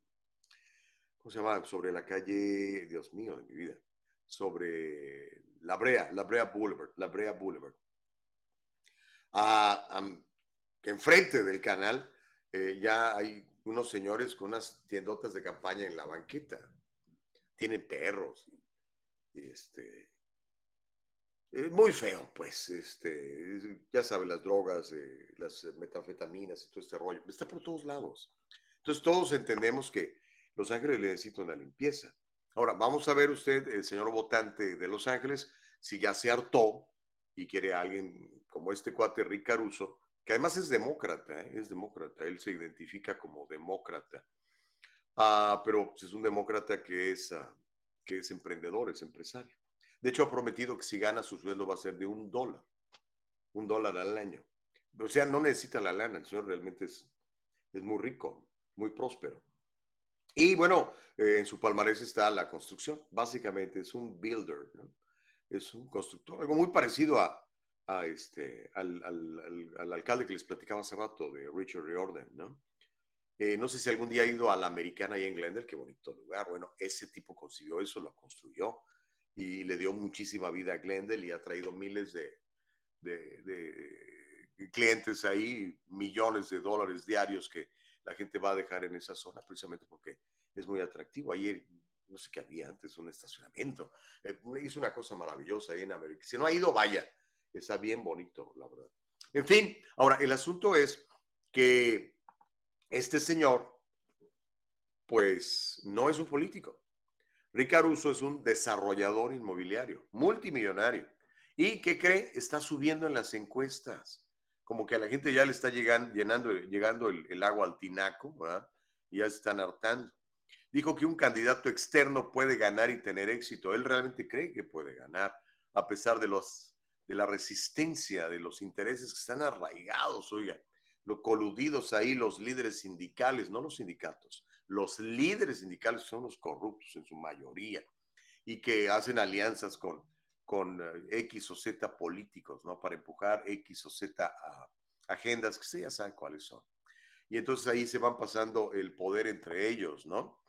¿cómo se llama? Sobre la calle, Dios mío, de mi vida, sobre La Brea, La Brea Boulevard, La Brea Boulevard. Enfrente del canal eh, ya hay unos señores con unas tiendotas de campaña en la banqueta. Tienen perros. Este, es muy feo, pues. Este, ya saben, las drogas, eh, las metanfetaminas y todo este rollo. Está por todos lados. Entonces, todos entendemos que Los Ángeles necesitan una limpieza. Ahora, vamos a ver usted, el señor votante de Los Ángeles, si ya se hartó y quiere a alguien como este cuate Rick Caruso, que además es demócrata, ¿eh? es demócrata, él se identifica como demócrata, ah, pero pues, es un demócrata que es, uh, que es emprendedor, es empresario. De hecho, ha prometido que si gana su sueldo va a ser de un dólar, un dólar al año. O sea, no necesita la lana, el señor realmente es, es muy rico, muy próspero. Y bueno, eh, en su palmarés está la construcción, básicamente es un builder, ¿no? es un constructor, algo muy parecido a, a este, al, al, al, alcalde que les platicaba hace rato, de Richard Riordan, ¿no? Eh, no sé si algún día ha ido a la americana ahí en Glendale, qué bonito lugar. Bueno, ese tipo consiguió eso, lo construyó y le dio muchísima vida a Glendale y ha traído miles de, de, de clientes ahí, millones de dólares diarios que la gente va a dejar en esa zona precisamente porque es muy atractivo. Ayer, no sé qué había antes, un estacionamiento. Eh, hizo una cosa maravillosa ahí en América. Si no ha ido, vaya Está bien bonito, la verdad. En fin, ahora el asunto es que este señor, pues no es un político. Rick Caruso es un desarrollador inmobiliario, multimillonario. ¿Y qué cree? Está subiendo en las encuestas. Como que a la gente ya le está llegando, llenando, llegando el, agua al tinaco, ¿verdad? Y ya se están hartando. Dijo que un candidato externo puede ganar y tener éxito. Él realmente cree que puede ganar, a pesar de, los, de la resistencia, de los intereses que están arraigados, oiga, los coludidos ahí, los líderes sindicales, no los sindicatos, los líderes sindicales son los corruptos en su mayoría y que hacen alianzas con, con eh, X o Z políticos, ¿no? Para empujar X o Z a agendas que ustedes ya saben cuáles son. Y entonces ahí se van pasando el poder entre ellos, ¿no?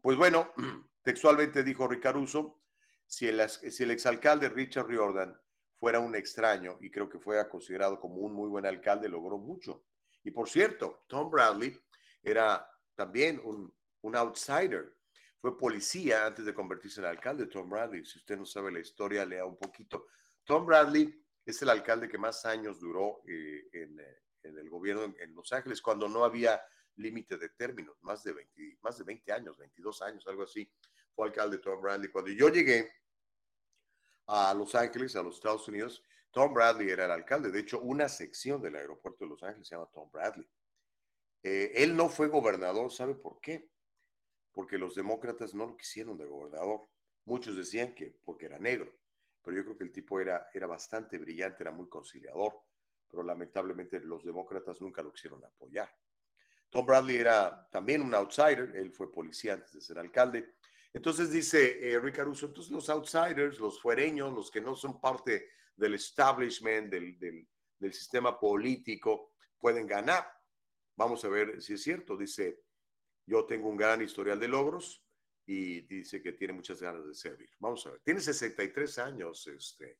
Pues bueno, textualmente dijo Ricaruso, si el, si el exalcalde Richard Riordan fuera un extraño, y creo que fue considerado como un muy buen alcalde, logró mucho. Y por cierto, Tom Bradley era también un outsider. Fue policía antes de convertirse en alcalde, Tom Bradley. Si usted no sabe la historia, lea un poquito. Tom Bradley es el alcalde que más años duró eh, en, eh, en, el gobierno en, en, Los Ángeles, cuando no había límite de términos, más de, 20, más de 20 años, 22 años, algo así. Fue alcalde Tom Bradley. Cuando yo llegué a Los Ángeles, a los Estados Unidos, Tom Bradley era el alcalde. De hecho, una sección del aeropuerto de Los Ángeles se llama Tom Bradley. Eh, él no fue gobernador, ¿sabe por qué? Porque los demócratas no lo quisieron de gobernador. Muchos decían que porque era negro, pero yo creo que el tipo era, era bastante brillante, era muy conciliador, pero lamentablemente los demócratas nunca lo quisieron apoyar. Tom Bradley era también un outsider, él fue policía antes de ser alcalde. Entonces dice eh, Rick Caruso, entonces los outsiders, los fuereños, los que no son parte del establishment, del, del, del sistema político, pueden ganar. Vamos a ver si es cierto. Dice, yo tengo un gran historial de logros y dice que tiene muchas ganas de servir. Vamos a ver. Tiene 63 años, este,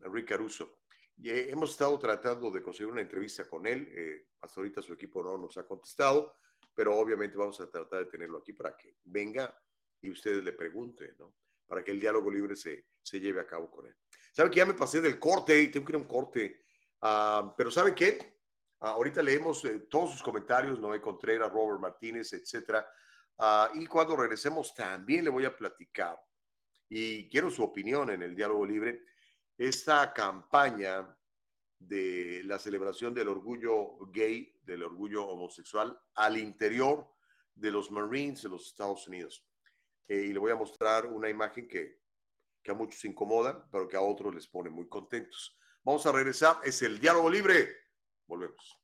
Rick Caruso. Y hemos estado tratando de conseguir una entrevista con él. Eh, hasta ahorita su equipo no nos ha contestado, pero obviamente vamos a tratar de tenerlo aquí para que venga y ustedes le pregunten, ¿no? Para que el diálogo libre se, se lleve a cabo con él. ¿Sabe que ya me pasé del corte y tengo que ir a un corte? Uh, pero ¿sabe qué? Uh, ahorita leemos eh, todos sus comentarios, Noé Contreras, Robert Martínez, etcétera. Uh, y cuando regresemos también le voy a platicar y quiero su opinión en el diálogo libre esta campaña de la celebración del orgullo gay, del orgullo homosexual al interior de los Marines de los Estados Unidos. Eh, y le voy a mostrar una imagen que, que a muchos incomoda, pero que a otros les pone muy contentos. Vamos a regresar, es el diálogo libre. Volvemos.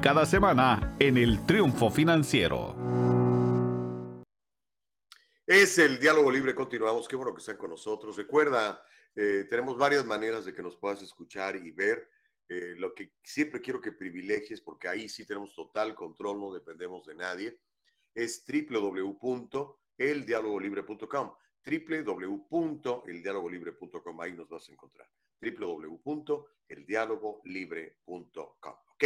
cada semana en el Triunfo Financiero. Es el diálogo libre, continuamos. Qué bueno que estén con nosotros. Recuerda, eh, tenemos varias maneras de que nos puedas escuchar y ver. Eh, lo que siempre quiero que privilegies, porque ahí sí tenemos total control, no dependemos de nadie, es www.eldialogolibre.com www.eldialogolibre.com, ahí nos vas a encontrar. www.eldialogolibre.com, ¿ok?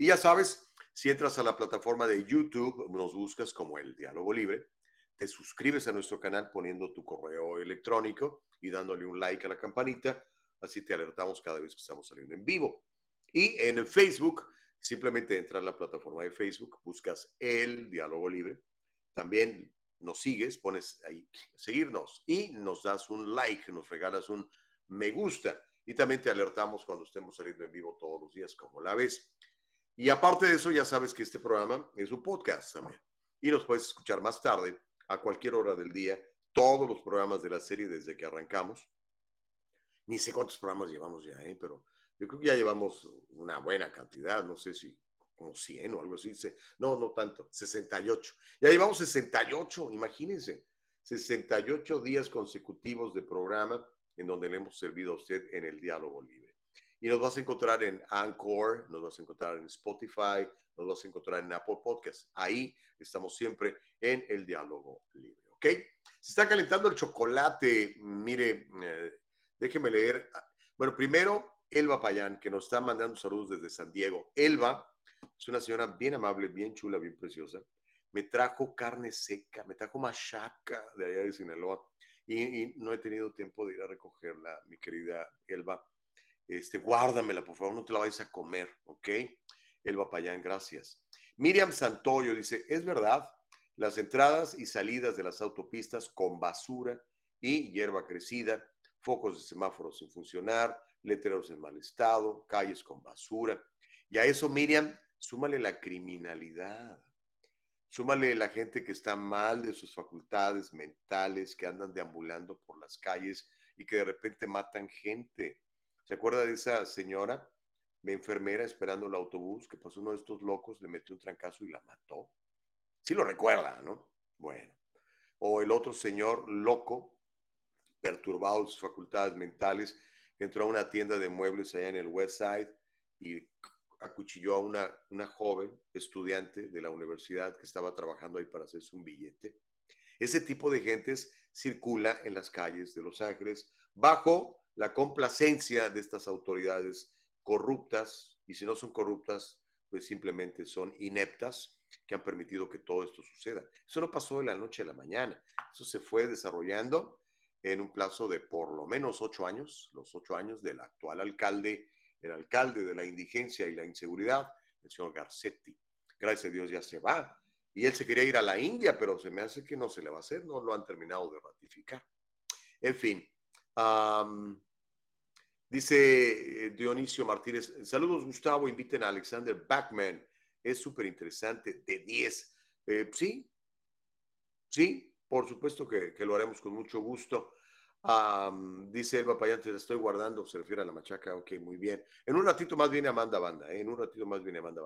Y ya sabes, si entras a la plataforma de YouTube, nos buscas como el Diálogo Libre, te suscribes a nuestro canal poniendo tu correo electrónico y dándole un like a la campanita, así te alertamos cada vez que estamos saliendo en vivo. Y en Facebook, simplemente entra a la plataforma de Facebook, buscas el Diálogo Libre, también nos sigues, pones ahí seguirnos y nos das un like, nos regalas un me gusta. Y también te alertamos cuando estemos saliendo en vivo todos los días, como la ves. Y aparte de eso, ya sabes que este programa es un podcast también. Y nos puedes escuchar más tarde, a cualquier hora del día, todos los programas de la serie desde que arrancamos. Ni sé cuántos programas llevamos ya, ¿eh? pero yo creo que ya llevamos una buena cantidad, no sé si como 100 o algo así. No, no tanto, 68. Ya llevamos 68, imagínense, 68 días consecutivos de programa en donde le hemos servido a usted en el diálogo libre. Y nos vas a encontrar en Anchor, nos vas a encontrar en Spotify, nos vas a encontrar en Apple Podcasts. Ahí estamos siempre en el diálogo libre, ¿ok? Se está calentando el chocolate. Mire, eh, déjeme leer. Bueno, primero, Elba Payán, que nos está mandando saludos desde San Diego. Elba es una señora bien amable, bien chula, bien preciosa. Me trajo carne seca, me trajo machaca de allá de Sinaloa y, no he tenido tiempo de ir a recogerla, mi querida Elba. Este, guárdamela, por favor, no te la vayas a comer, ¿ok? Elba Payán, gracias. Miriam Santoyo dice, es verdad, las entradas y salidas de las autopistas con basura y hierba crecida, focos de semáforos sin funcionar, letreros en mal estado, calles con basura. Y a eso, Miriam, súmale la criminalidad, súmale la gente que está mal de sus facultades mentales, que andan deambulando por las calles y que de repente matan gente. ¿Se acuerda de esa señora, mi enfermera, esperando el autobús, que pasó uno de estos locos, le metió un trancazo y la mató? Sí lo recuerda, ¿no? Bueno. O el otro señor loco, perturbado de sus facultades mentales, entró a una tienda de muebles allá en el West Side y acuchilló a una, una joven estudiante de la universidad que estaba trabajando ahí para hacerse un billete. Ese tipo de gentes circula en las calles de Los Ángeles bajo la complacencia de estas autoridades corruptas, y si no son corruptas, pues simplemente son ineptas que han permitido que todo esto suceda. Eso no pasó de la noche a la mañana, eso se fue desarrollando en un plazo de por lo menos ocho años, los ocho años del actual alcalde el alcalde de la indigencia y la inseguridad, el señor Garcetti. Gracias a Dios ya se va. Y él se quería ir a la India, pero se me hace que no se le va a hacer, no lo han terminado de ratificar. En fin, dice eh, Dionisio Martínez, saludos Gustavo, inviten a Alexander Backman, es súper interesante, de 10. Eh, sí, sí, por supuesto que, lo haremos con mucho gusto dice Elba Payán, te estoy guardando, se refiere a la machaca, ok, muy bien. En un ratito más viene Amanda Banda, ¿eh? en un ratito más viene Amanda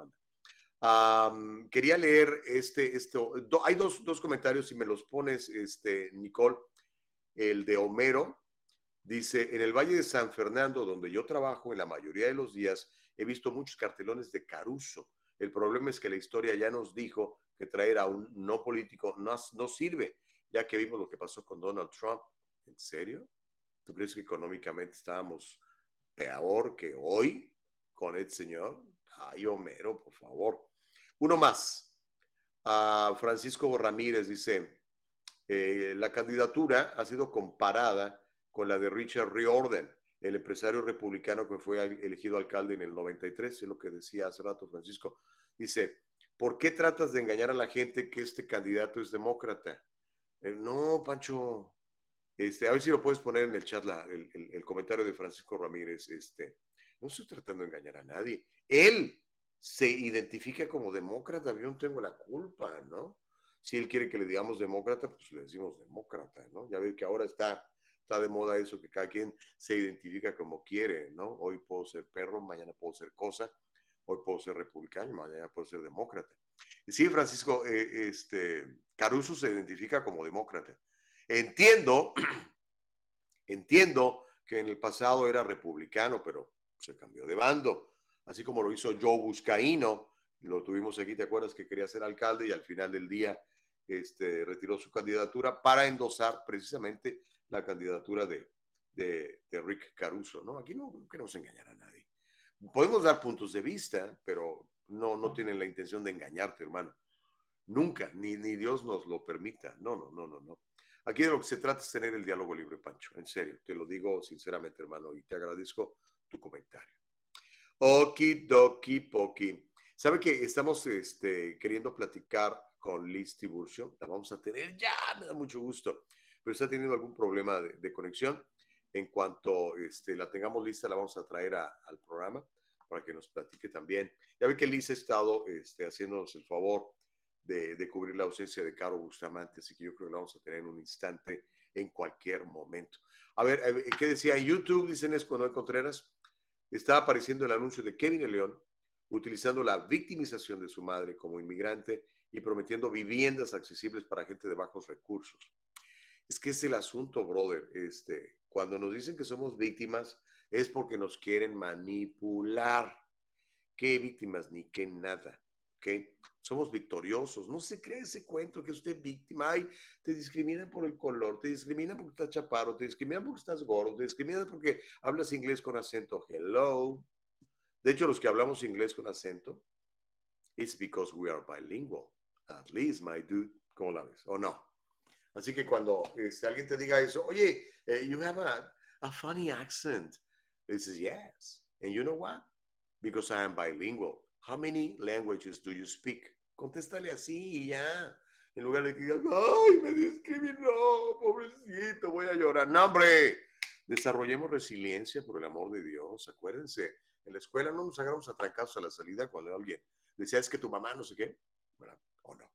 Banda. quería leer este, esto, hay dos, dos, comentarios, si me los pones, este, Nicole, el de Homero, dice, en el Valle de San Fernando, donde yo trabajo, en la mayoría de los días, he visto muchos cartelones de Caruso. El problema es que la historia ya nos dijo que traer a un no político no, no sirve, ya que vimos lo que pasó con Donald Trump ¿En serio? ¿Tú crees que económicamente estábamos peor que hoy con el señor? Ay, Homero, por favor. Uno más. Ah, Francisco Ramírez dice, eh, la candidatura ha sido comparada con la de Richard Riordan, el empresario republicano que fue elegido alcalde en el 93, es lo que decía hace rato Francisco. Dice, ¿por qué tratas de engañar a la gente que este candidato es demócrata? Eh, no, Pancho, este, a ver si lo puedes poner en el chat el, comentario de Francisco Ramírez. Este, no estoy tratando de engañar a nadie. Él se identifica como demócrata, yo no tengo la culpa, ¿no? Si él quiere que le digamos demócrata, pues le decimos demócrata, ¿no? Ya ve que ahora está, está de moda eso, que cada quien se identifica como quiere, ¿no? Hoy puedo ser perro, mañana puedo ser cosa, hoy puedo ser republicano, mañana puedo ser demócrata. Sí, Francisco, eh, este, Caruso se identifica como demócrata. Entiendo, entiendo que en el pasado era republicano, pero se cambió de bando, así como lo hizo Joe Buscaino, lo tuvimos aquí, ¿te acuerdas que quería ser alcalde y al final del día este, retiró su candidatura para endosar precisamente la candidatura de, de, Rick Caruso, ¿no? Aquí no, queremos engañar a nadie. Podemos dar puntos de vista, pero no, no tienen la intención de engañarte, hermano. Nunca, ni, ni Dios nos lo permita. No, no, no, no, no. Aquí de lo que se trata es tener el diálogo libre, Pancho. En serio, te lo digo sinceramente, hermano, y te agradezco tu comentario. Okidoki poki. ¿Sabe que estamos este, queriendo platicar con Liz Tiburcio? La vamos a tener ya, me da mucho gusto. Pero está teniendo algún problema de, conexión. En cuanto este, la tengamos lista, la vamos a traer al programa para que nos platique también. Ya ve que Liz ha estado este, haciéndonos el favor de, cubrir la ausencia de Caro Bustamante, así que yo creo que la vamos a tener en un instante, en cualquier momento. A ver, ¿qué decía? En YouTube, dicen es cuando Contreras, está apareciendo el anuncio de Kevin León utilizando la victimización de su madre como inmigrante y prometiendo viviendas accesibles para gente de bajos recursos. Es que es el asunto, brother. Este, cuando nos dicen que somos víctimas, es porque nos quieren manipular. ¿Qué víctimas? Ni qué nada. ¿Qué? Somos victoriosos. No se cree ese cuento que usted es víctima. Ay, te discriminan por el color, te discriminan porque estás chaparro, te discriminan porque estás gordo, te discriminan porque hablas inglés con acento. Hello. De hecho, los que hablamos inglés con acento, it's because we are bilingual. At least, my dude. ¿Cómo la ves? ¿O no? Así que cuando este, alguien te diga eso, oye, uh, you have a, a funny accent. This is yes. And you know what? Because I am bilingual. How many languages do you speak? Contéstale así y ya. En lugar de que digas, ay, me discriminó, pobrecito, voy a llorar. No, hombre, desarrollemos resiliencia por el amor de Dios. Acuérdense, en la escuela no nos hagamos atracados a la salida cuando alguien decía, es que tu mamá no sé qué. O no.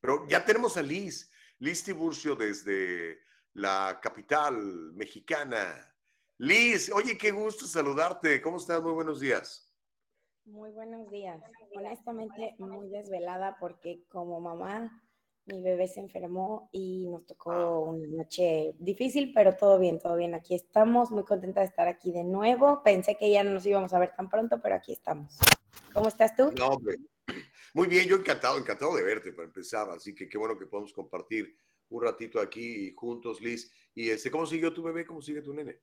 Pero ya tenemos a Liz. Liz Tiburcio desde la capital mexicana. Liz, oye, qué gusto saludarte. ¿Cómo estás? Muy buenos días. Muy buenos días. Honestamente, muy desvelada porque como mamá, mi bebé se enfermó y nos tocó ah. una noche difícil, pero todo bien, todo bien. Aquí estamos, muy contenta de estar aquí de nuevo. Pensé que ya no nos íbamos a ver tan pronto, pero aquí estamos. ¿Cómo estás tú? No, hombre, muy bien, yo encantado, encantado de verte para empezar, así que qué bueno que podemos compartir un ratito aquí juntos, Liz. Y este, ¿cómo siguió tu bebé? ¿Cómo sigue tu nene?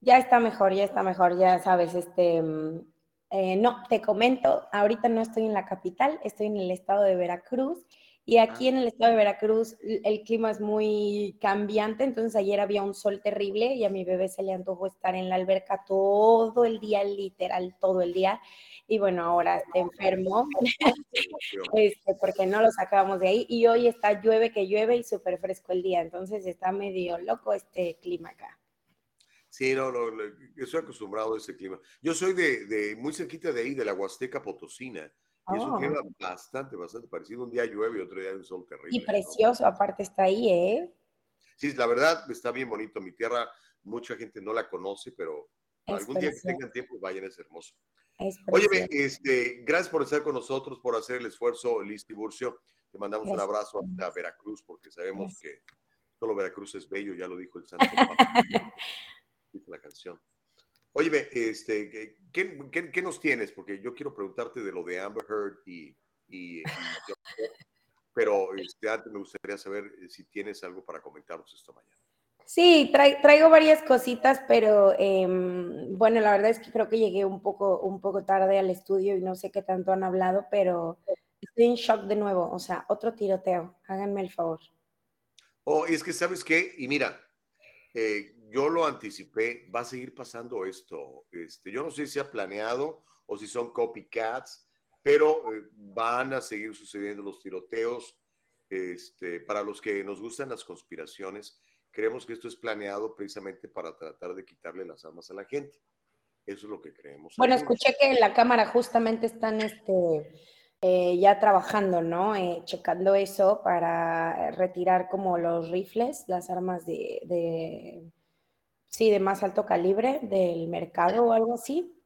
Ya está mejor, ya está mejor, ya sabes, este, mm, eh, no, te comento, ahorita no estoy en la capital, estoy en el estado de Veracruz y aquí en el estado de Veracruz el clima es muy cambiante, entonces ayer había un sol terrible y a mi bebé se le antojó estar en la alberca todo el día, literal, todo el día y bueno, ahora está enfermo, este, porque no lo sacábamos de ahí, y hoy está llueve que llueve y súper fresco el día, entonces está medio loco este clima acá. Sí, no, no, yo soy acostumbrado a ese clima. Yo soy de, de muy cerquita de ahí, de la Huasteca Potosina, y eso queda oh. bastante, bastante parecido. Un día llueve y otro día hay un sol terrible. Y precioso, aparte está ahí, ¿eh? Sí, la verdad está bien bonito. Mi tierra, mucha gente no la conoce, pero algún día que tengan tiempo, vayan, es hermoso. Oye, este, gracias por estar con nosotros, por hacer el esfuerzo, Liz Tiburcio. Te mandamos un abrazo a Veracruz, porque sabemos que solo Veracruz es bello, ya lo dijo el Santo dice la canción. Oye, este, ¿qué, qué, nos tienes? Porque yo quiero preguntarte de lo de Amber Heard y, y, pero este, antes me gustaría saber eh, si tienes algo para comentarnos esta mañana. Sí, traigo varias cositas, pero em, bueno, la verdad es que creo que llegué un poco, un poco tarde al estudio y no sé qué tanto han hablado, pero estoy en shock de nuevo, o sea, otro tiroteo, háganme el favor. Oh, es que sabes qué, y mira, eh, yo lo anticipé, va a seguir pasando esto. Este, yo no sé si ha planeado o si son copycats, pero eh, van a seguir sucediendo los tiroteos. Este, para los que nos gustan las conspiraciones, creemos que esto es planeado precisamente para tratar de quitarle las armas a la gente. Eso es lo que creemos. Bueno, escuché que en la Cámara justamente están este, eh, ya trabajando, ¿no? Eh, checando eso para retirar como los rifles, las armas de, de, sí, de más alto calibre del mercado o algo así.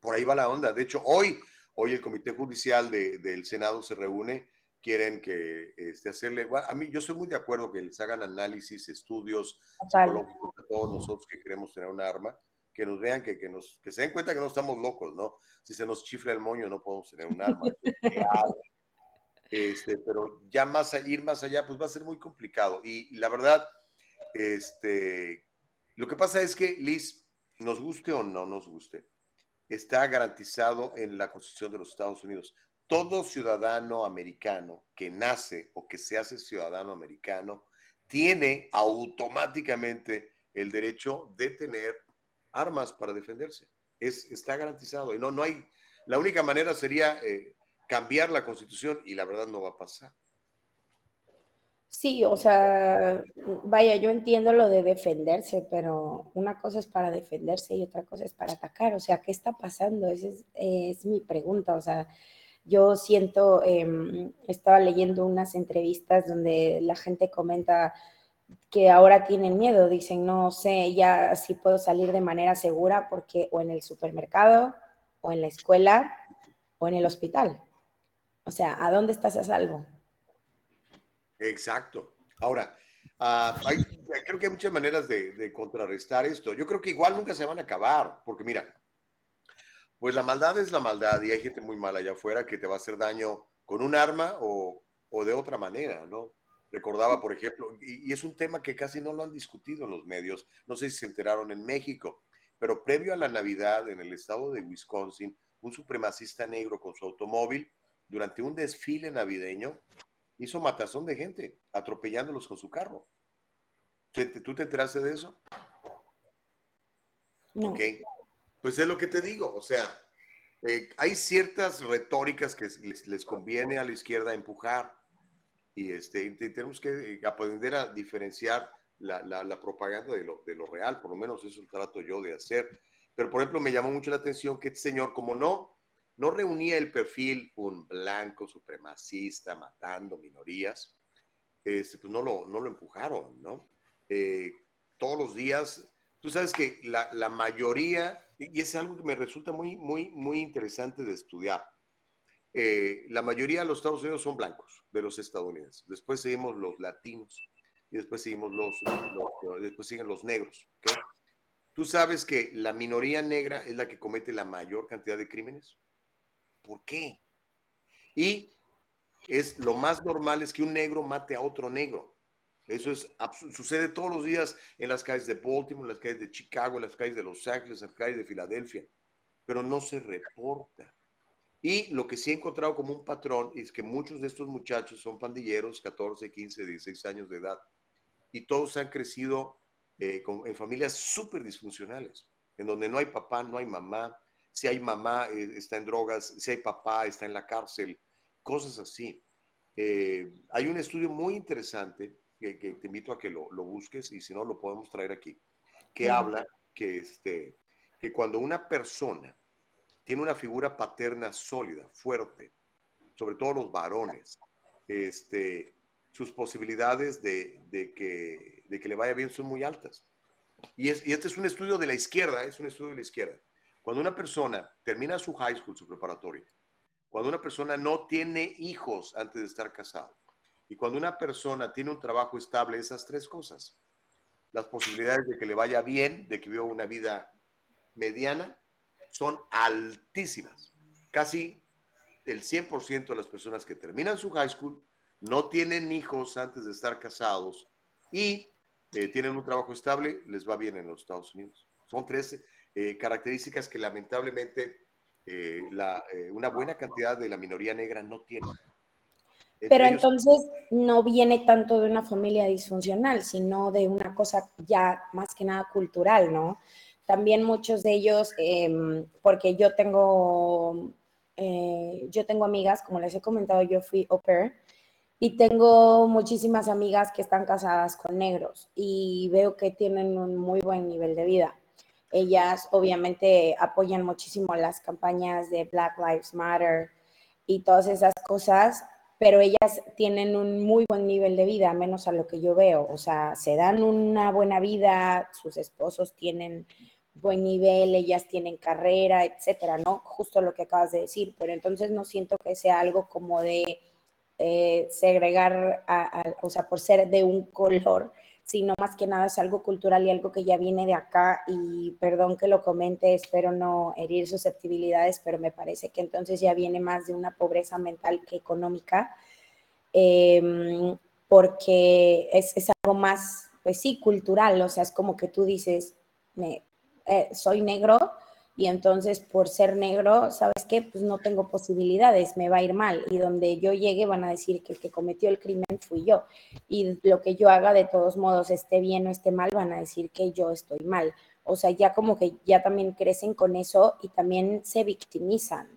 Por ahí va la onda. De hecho, hoy, hoy el Comité Judicial del Senado se reúne quieren que este, hacerle, a mí yo soy muy de acuerdo que les hagan análisis, estudios psicológicos a todos nosotros que queremos tener un arma, que nos vean, que, que, nos, que se den cuenta que no estamos locos, ¿no? Si se nos chifla el moño no podemos tener un arma. este, pero ya más, ir más allá, pues va a ser muy complicado. Y, la verdad, este, lo que pasa es que, Liz, nos guste o no nos guste, está garantizado en la Constitución de los Estados Unidos todo ciudadano americano que nace o que se hace ciudadano americano tiene automáticamente el derecho de tener armas para defenderse. Es, está garantizado. Y no, no hay, la única manera sería eh, cambiar la constitución y la verdad no va a pasar. Sí, o sea, vaya, yo entiendo lo de defenderse, pero una cosa es para defenderse y otra cosa es para atacar. O sea, ¿qué está pasando? Esa es, mi pregunta. O sea, yo siento, em, estaba leyendo unas entrevistas donde la gente comenta que ahora tienen miedo, dicen, no sé, ya si puedo salir de manera segura porque o en el supermercado, o en la escuela, o en el hospital. O sea, ¿a dónde estás a salvo? Exacto. Ahora, ah, creo que hay muchas maneras de, contrarrestar esto. Yo creo que igual nunca se van a acabar, porque mira, pues la maldad es la maldad y hay gente muy mala allá afuera que te va a hacer daño con un arma o, de otra manera, ¿no? Recordaba, por ejemplo, y, y, es un tema que casi no lo han discutido en los medios, no sé si se enteraron en México, pero previo a la Navidad en el estado de Wisconsin, un supremacista negro con su automóvil, durante un desfile navideño, hizo matazón de gente, atropellándolos con su carro. ¿Tú te enteraste de eso? No. Ok. Pues es lo que te digo, o sea, eh, hay ciertas retóricas que les, conviene a la izquierda empujar y este, tenemos que eh, aprender a diferenciar la, la, propaganda de lo, de lo, real, por lo menos eso trato yo de hacer. Pero, por ejemplo, me llamó mucho la atención que este señor, como no no reunía el perfil un blanco supremacista matando minorías, este, pues no lo, no lo empujaron, ¿no? Eh, todos los días, tú sabes que la, la, mayoría, y es algo que me resulta muy, muy, muy interesante de estudiar, eh, la mayoría de los Estados Unidos son blancos, de los estadounidenses. Después seguimos los latinos y después seguimos los, después siguen los negros. ¿Tú sabes que la minoría negra es la que comete la mayor cantidad de crímenes? ¿Por qué? Y es lo más normal es que un negro mate a otro negro. Eso es, sucede todos los días en las calles de Baltimore, en las calles de Chicago, en las calles de Los Ángeles, en las calles de Filadelfia, pero no se reporta. Y lo que sí he encontrado como un patrón es que muchos de estos muchachos son pandilleros, 14, 15, 16 años de edad, y todos han crecido eh, en familias súper disfuncionales, en donde no hay papá, no hay mamá, si hay mamá, eh, está en drogas, si hay papá, está en la cárcel, cosas así. Eh, hay un estudio muy interesante que, te invito a que lo, busques y si no lo podemos traer aquí, que habla que, este, que cuando una persona tiene una figura paterna sólida, fuerte, sobre todo los varones, este, sus posibilidades de, que, de que le vaya bien son muy altas. Y, es, y este es un estudio de la izquierda, es un estudio de la izquierda. Cuando una persona termina su high school, su preparatoria, cuando una persona no tiene hijos antes de estar casado, y cuando una persona tiene un trabajo estable, esas tres cosas, las posibilidades de que le vaya bien, de que viva una vida mediana, son altísimas. Casi el 100% de las personas que terminan su high school no tienen hijos antes de estar casados y eh, tienen un trabajo estable, les va bien en los Estados Unidos. Son tres, eh, características que lamentablemente eh, una buena cantidad de la minoría negra no tiene. Pero entonces no viene tanto de una familia disfuncional, sino de una cosa ya más que nada cultural, ¿no? También muchos de ellos, em, porque yo tengo, yo tengo amigas, como les he comentado, yo fui au pair, y tengo muchísimas amigas que están casadas con negros y veo que tienen un muy buen nivel de vida. Ellas obviamente apoyan muchísimo las campañas de Black Lives Matter y todas esas cosas, pero ellas tienen un muy buen nivel de vida, menos a lo que yo veo. O sea, se dan una buena vida, sus esposos tienen buen nivel, ellas tienen carrera, etcétera, ¿no? Justo lo que acabas de decir, pero entonces no siento que sea algo como de eh, segregar, o sea, por ser de un color, sino más que nada es algo cultural y algo que ya viene de acá y perdón que lo comente, espero no herir susceptibilidades, pero me parece que entonces ya viene más de una pobreza mental que económica, em, porque es, es, algo más, pues sí, cultural, o sea, es como que tú dices, me, eh, soy negro, y entonces por ser negro, ¿sabes qué? Pues no tengo posibilidades, me va a ir mal y donde yo llegue van a decir que el que cometió el crimen fui yo y lo que yo haga de todos modos, esté bien o esté mal, van a decir que yo estoy mal. O sea, ya como que ya también crecen con eso y también se victimizan.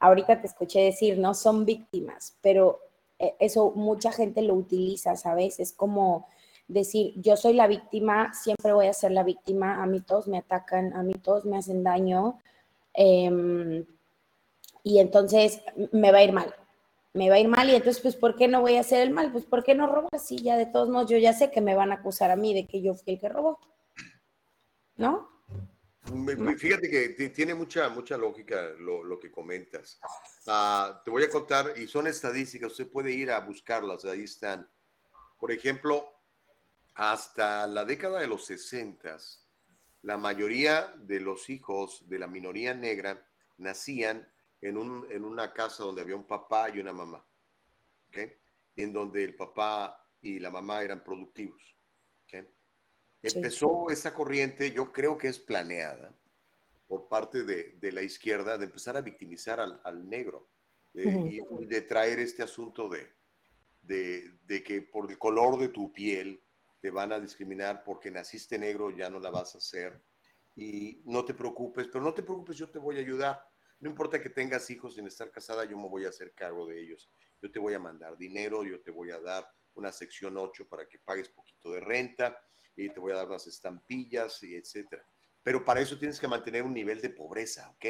Ahorita te escuché decir, no son víctimas, pero eh, eso mucha gente lo utiliza, ¿sabes? Es como decir, yo soy la víctima, siempre voy a ser la víctima, a mí todos me atacan, a mí todos me hacen daño, em, y entonces me va a ir mal, me va a ir mal, y entonces, pues, ¿por qué no voy a hacer el mal? Pues, ¿por qué no robo así? Ya de todos modos, yo ya sé que me van a acusar a mí de que yo fui el que robó, ¿no? Fíjate que tiene mucha, mucha lógica lo, que comentas. Ah, te voy a contar, y son estadísticas, usted puede ir a buscarlas, ahí están. Por ejemplo, hasta la década de los 60, la mayoría de los hijos de la minoría negra nacían en, un, en una casa donde había un papá y una mamá, en donde el papá y la mamá eran productivos. Empezó esa corriente, yo creo que es planeada por parte de, de la izquierda, de empezar a victimizar al, al negro y, de traer este asunto de, de, de, que por el color de tu piel te van a discriminar porque naciste negro, ya no la vas a hacer. Y no te preocupes, pero no te preocupes, yo te voy a ayudar. No importa que tengas hijos sin estar casada, yo me voy a hacer cargo de ellos. Yo te voy a mandar dinero, yo te voy a dar una sección 8 para que pagues poquito de renta y te voy a dar unas estampillas y etcétera. Pero para eso tienes que mantener un nivel de pobreza, ¿ok?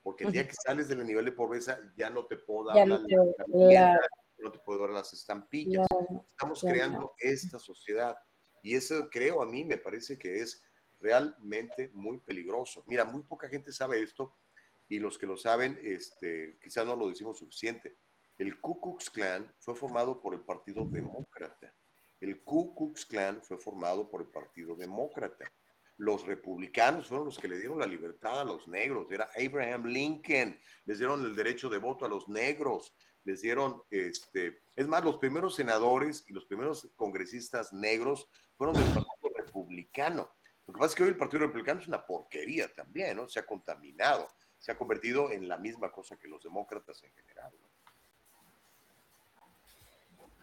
Porque el día que sales del nivel de pobreza ya no te puedo dar la, no te puedo dar las estampillas. Estamos creando esta sociedad y eso creo a mí me parece que es realmente muy peligroso. Mira, muy poca gente sabe esto y los que lo saben, este, quizás no lo decimos suficiente. El Ku Klux Klan fue formado por el Partido Demócrata. El Ku Klux Klan fue formado por el Partido Demócrata. Los republicanos fueron los que le dieron la libertad a los negros. Era Abraham Lincoln. Les dieron el derecho de voto a los negros. Les dieron, este, es más, los primeros senadores y los primeros congresistas negros fueron del Partido Republicano. Lo que pasa es que hoy el Partido Republicano es una porquería también, ¿no? Se ha contaminado, se ha convertido en la misma cosa que los demócratas en general. ¿no?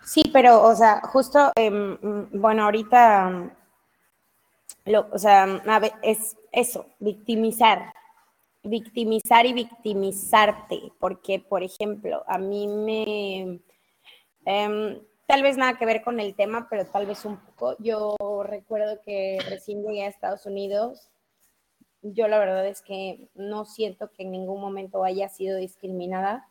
Sí, pero, o sea, justo, em, bueno, ahorita, lo, o sea, es eso, victimizar, victimizar y victimizarte, porque, por ejemplo, a mí me, em, tal vez nada que ver con el tema, pero tal vez un poco, yo recuerdo que recién llegué a Estados Unidos, yo la verdad es que no siento que en ningún momento haya sido discriminada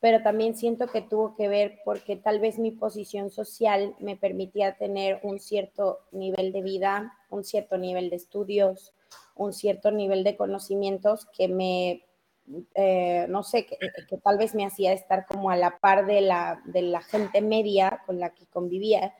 pero también siento que tuvo que ver porque tal vez mi posición social me permitía tener un cierto nivel de vida, un cierto nivel de estudios, un cierto nivel de conocimientos que me, eh, no sé, que, tal vez me hacía estar como a la par de la, de la gente media con la que convivía.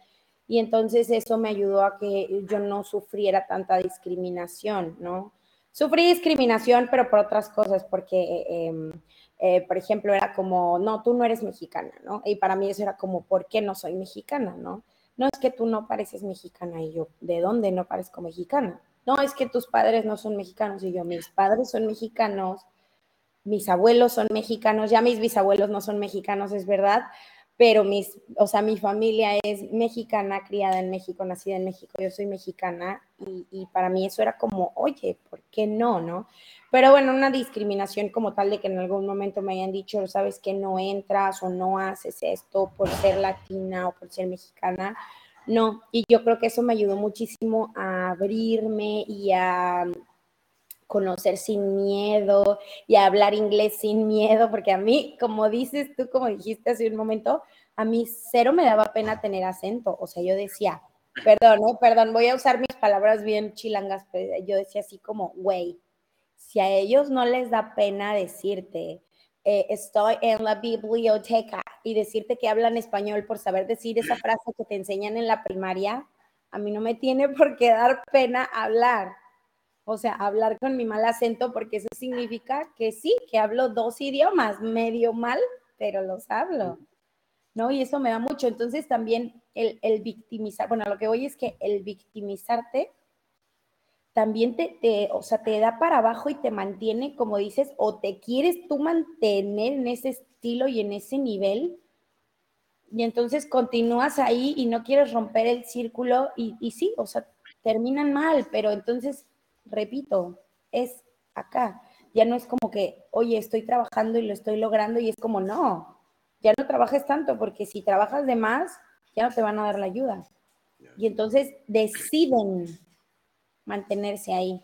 Y entonces eso me ayudó a que yo no sufriera tanta discriminación, ¿no? Sufrí discriminación, pero por otras cosas, porque... Em, eh, por ejemplo, era como, no, tú no eres mexicana, ¿no? Y para mí eso era como, ¿por qué no soy mexicana, no? No es que tú no pareces mexicana y yo, ¿de dónde no parezco mexicana? No, es que tus padres no son mexicanos y yo, mis padres son mexicanos, mis abuelos son mexicanos, ya mis bisabuelos no son mexicanos, es verdad, pero mis, o sea, mi familia es mexicana, criada en México, nacida en México, yo soy mexicana y, y, para mí eso era como, oye, ¿por qué no, no? Pero bueno, una discriminación como tal de que en algún momento me hayan dicho, sabes que no entras o no haces esto por ser latina o por ser mexicana, no, y yo creo que eso me ayudó muchísimo a abrirme y a conocer sin miedo y hablar inglés sin miedo, porque a mí, como dices tú, como dijiste hace un momento, a mí cero me daba pena tener acento, o sea, yo decía, perdón, ¿eh? perdón, voy a usar mis palabras bien chilangas, pero yo decía así como, güey, si a ellos no les da pena decirte, eh, estoy en la biblioteca y decirte que hablan español por saber decir esa frase que te enseñan en la primaria, a mí no me tiene por qué dar pena hablar o sea, hablar con mi mal acento, porque eso significa que sí, que hablo dos idiomas, medio mal, pero los hablo, ¿no? Y eso me da mucho. Entonces también el, victimizar, bueno, lo que voy es que el victimizarte también te, te, o sea, te da para abajo y te mantiene, como dices, o te quieres tú mantener en ese estilo y en ese nivel, y entonces continúas ahí y no quieres romper el círculo y, y sí, o sea, terminan mal, pero entonces repito, es acá. Ya no es como que, oye, estoy trabajando y lo estoy logrando y es como, no, ya no trabajes tanto, porque si trabajas de más, ya no te van a dar la ayuda. Y entonces deciden mantenerse ahí.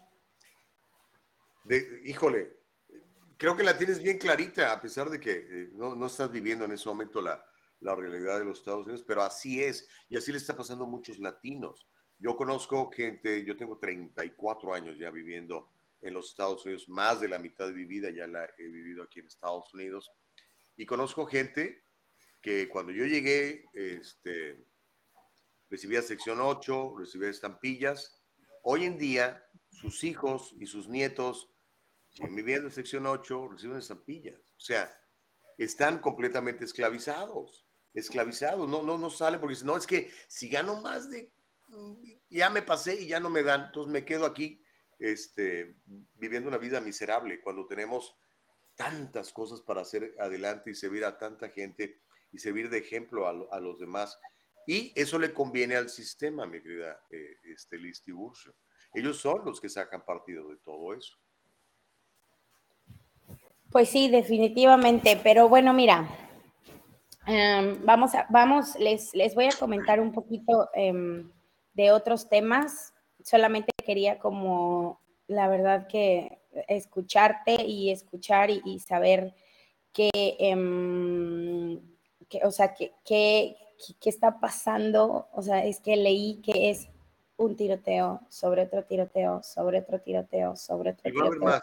De, híjole, creo que la tienes bien clarita, a pesar de que eh, no, no, estás viviendo en ese momento la, la, realidad de los Estados Unidos, pero así es, y así le está pasando a muchos latinos. Yo conozco gente, yo tengo 34 años ya viviendo en los Estados Unidos, más de la mitad de mi vida ya la he vivido aquí en Estados Unidos, y conozco gente que cuando yo llegué, este, recibía sección 8, recibía estampillas. Hoy en día, sus hijos y sus nietos, viviendo en sección 8, reciben estampillas. O sea, están completamente esclavizados, esclavizados. No, no, no salen porque no, es que si gano más de, ya me pasé y ya no me dan, entonces me quedo aquí este, viviendo una vida miserable cuando tenemos tantas cosas para hacer adelante y servir a tanta gente y servir de ejemplo a, los demás. Y eso le conviene al sistema, mi querida eh, este, Tiburcio. Ellos son los que sacan partido de todo eso. Pues sí, definitivamente. Pero bueno, mira, em, vamos, a, vamos les, les voy a comentar un poquito em, de otros temas. Solamente quería como, la verdad que escucharte y escuchar y, saber que, em, que, o sea, que, que, ¿qué, está pasando? O sea, es que leí que es un tiroteo sobre otro tiroteo, sobre otro tiroteo, sobre otro tiroteo. Va a haber más,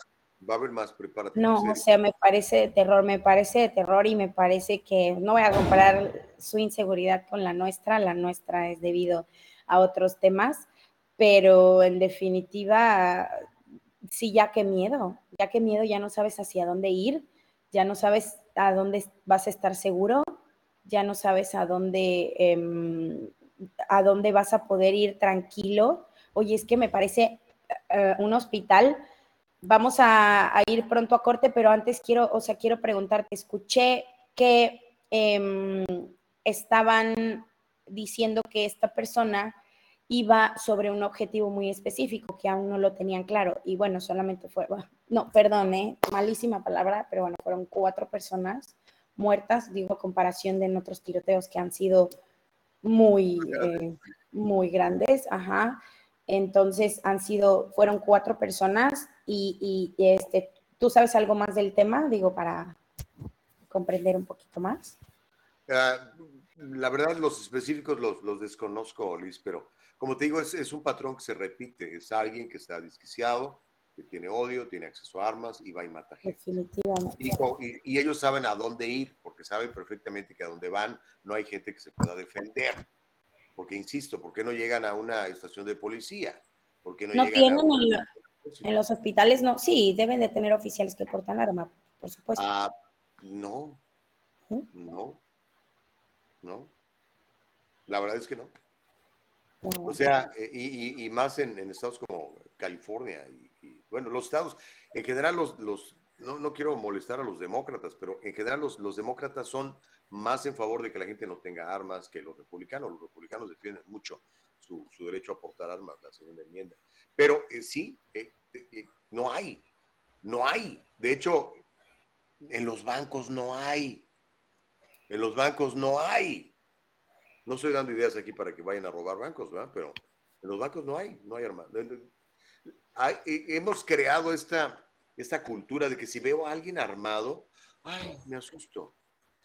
va a haber más, prepárate. No, o sea, me parece de terror, me parece de terror y me parece que no voy a comparar su inseguridad con la nuestra, la nuestra es debido a otros temas, pero en definitiva, sí, ya qué miedo, ya qué miedo, ya no sabes hacia dónde ir, ya no sabes a dónde vas a estar seguro, ya no sabes a dónde, em, a dónde vas a poder ir tranquilo. Oye, es que me parece eh, un hospital. Vamos a, ir pronto a corte, pero antes quiero, o sea, quiero preguntarte, escuché que em, estaban diciendo que esta persona iba sobre un objetivo muy específico que aún no lo tenían claro. Y bueno, solamente fue, no, perdón, ¿eh? malísima palabra, pero bueno, fueron cuatro personas muertas, digo, a comparación de en otros tiroteos que han sido muy, eh, muy grandes, ajá. Entonces han sido, fueron cuatro personas y, este, ¿tú sabes algo más del tema? Digo, para comprender un poquito más. Ah, la verdad, los específicos los, los, desconozco, Liz, pero como te digo, es, es, un patrón que se repite. Es alguien que está desquiciado, que tiene odio, tiene acceso a armas y va y mata gente. Definitivamente. Y, ellos saben a dónde ir, porque saben perfectamente que a dónde van no hay gente que se pueda defender. Porque, insisto, ¿por qué no llegan a una estación de policía? ¿Por qué no, no tienen en, los hospitales, no, sí, deben de tener oficiales que portan arma, por supuesto. Ah, no, ¿Mm? no, no. La verdad es que no. O sea, eh, y, y, más en, en, estados como California y bueno, los estados, en general los, los no, no, quiero molestar a los demócratas, pero en general los, los, demócratas son más en favor de que la gente no tenga armas que los republicanos. Los republicanos defienden mucho su, su derecho a portar armas, la segunda enmienda. Pero eh, sí, eh, eh, no hay, no hay. De hecho, en los bancos no hay. En los bancos no hay. No estoy dando ideas aquí para que vayan a robar bancos, ¿verdad? Pero en los bancos no hay, no hay armas hemos creado esta, esta cultura de que si veo a alguien armado, ay, me asusto.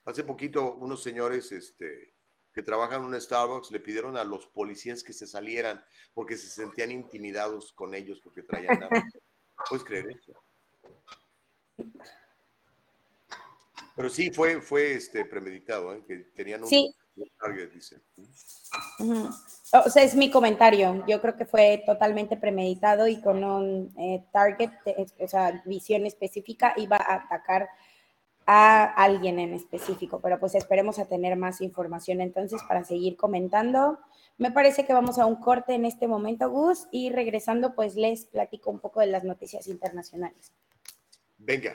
Hace poquito unos señores este, que trabajan en un Starbucks le pidieron a los policías que se salieran porque se sentían intimidados con ellos porque traían armas. ¿Puedes creer eso? Pero sí, fue, fue este, premeditado, ¿eh? que tenían un, sí. Target, dice. O sea, es mi comentario. Yo creo que fue totalmente premeditado y con un eh, target, o sea, visión específica, iba a atacar a alguien en específico. Pero pues esperemos a tener más información entonces para seguir comentando. Me parece que vamos a un corte en este momento, Gus, y regresando, pues les platico un poco de las noticias internacionales. Venga.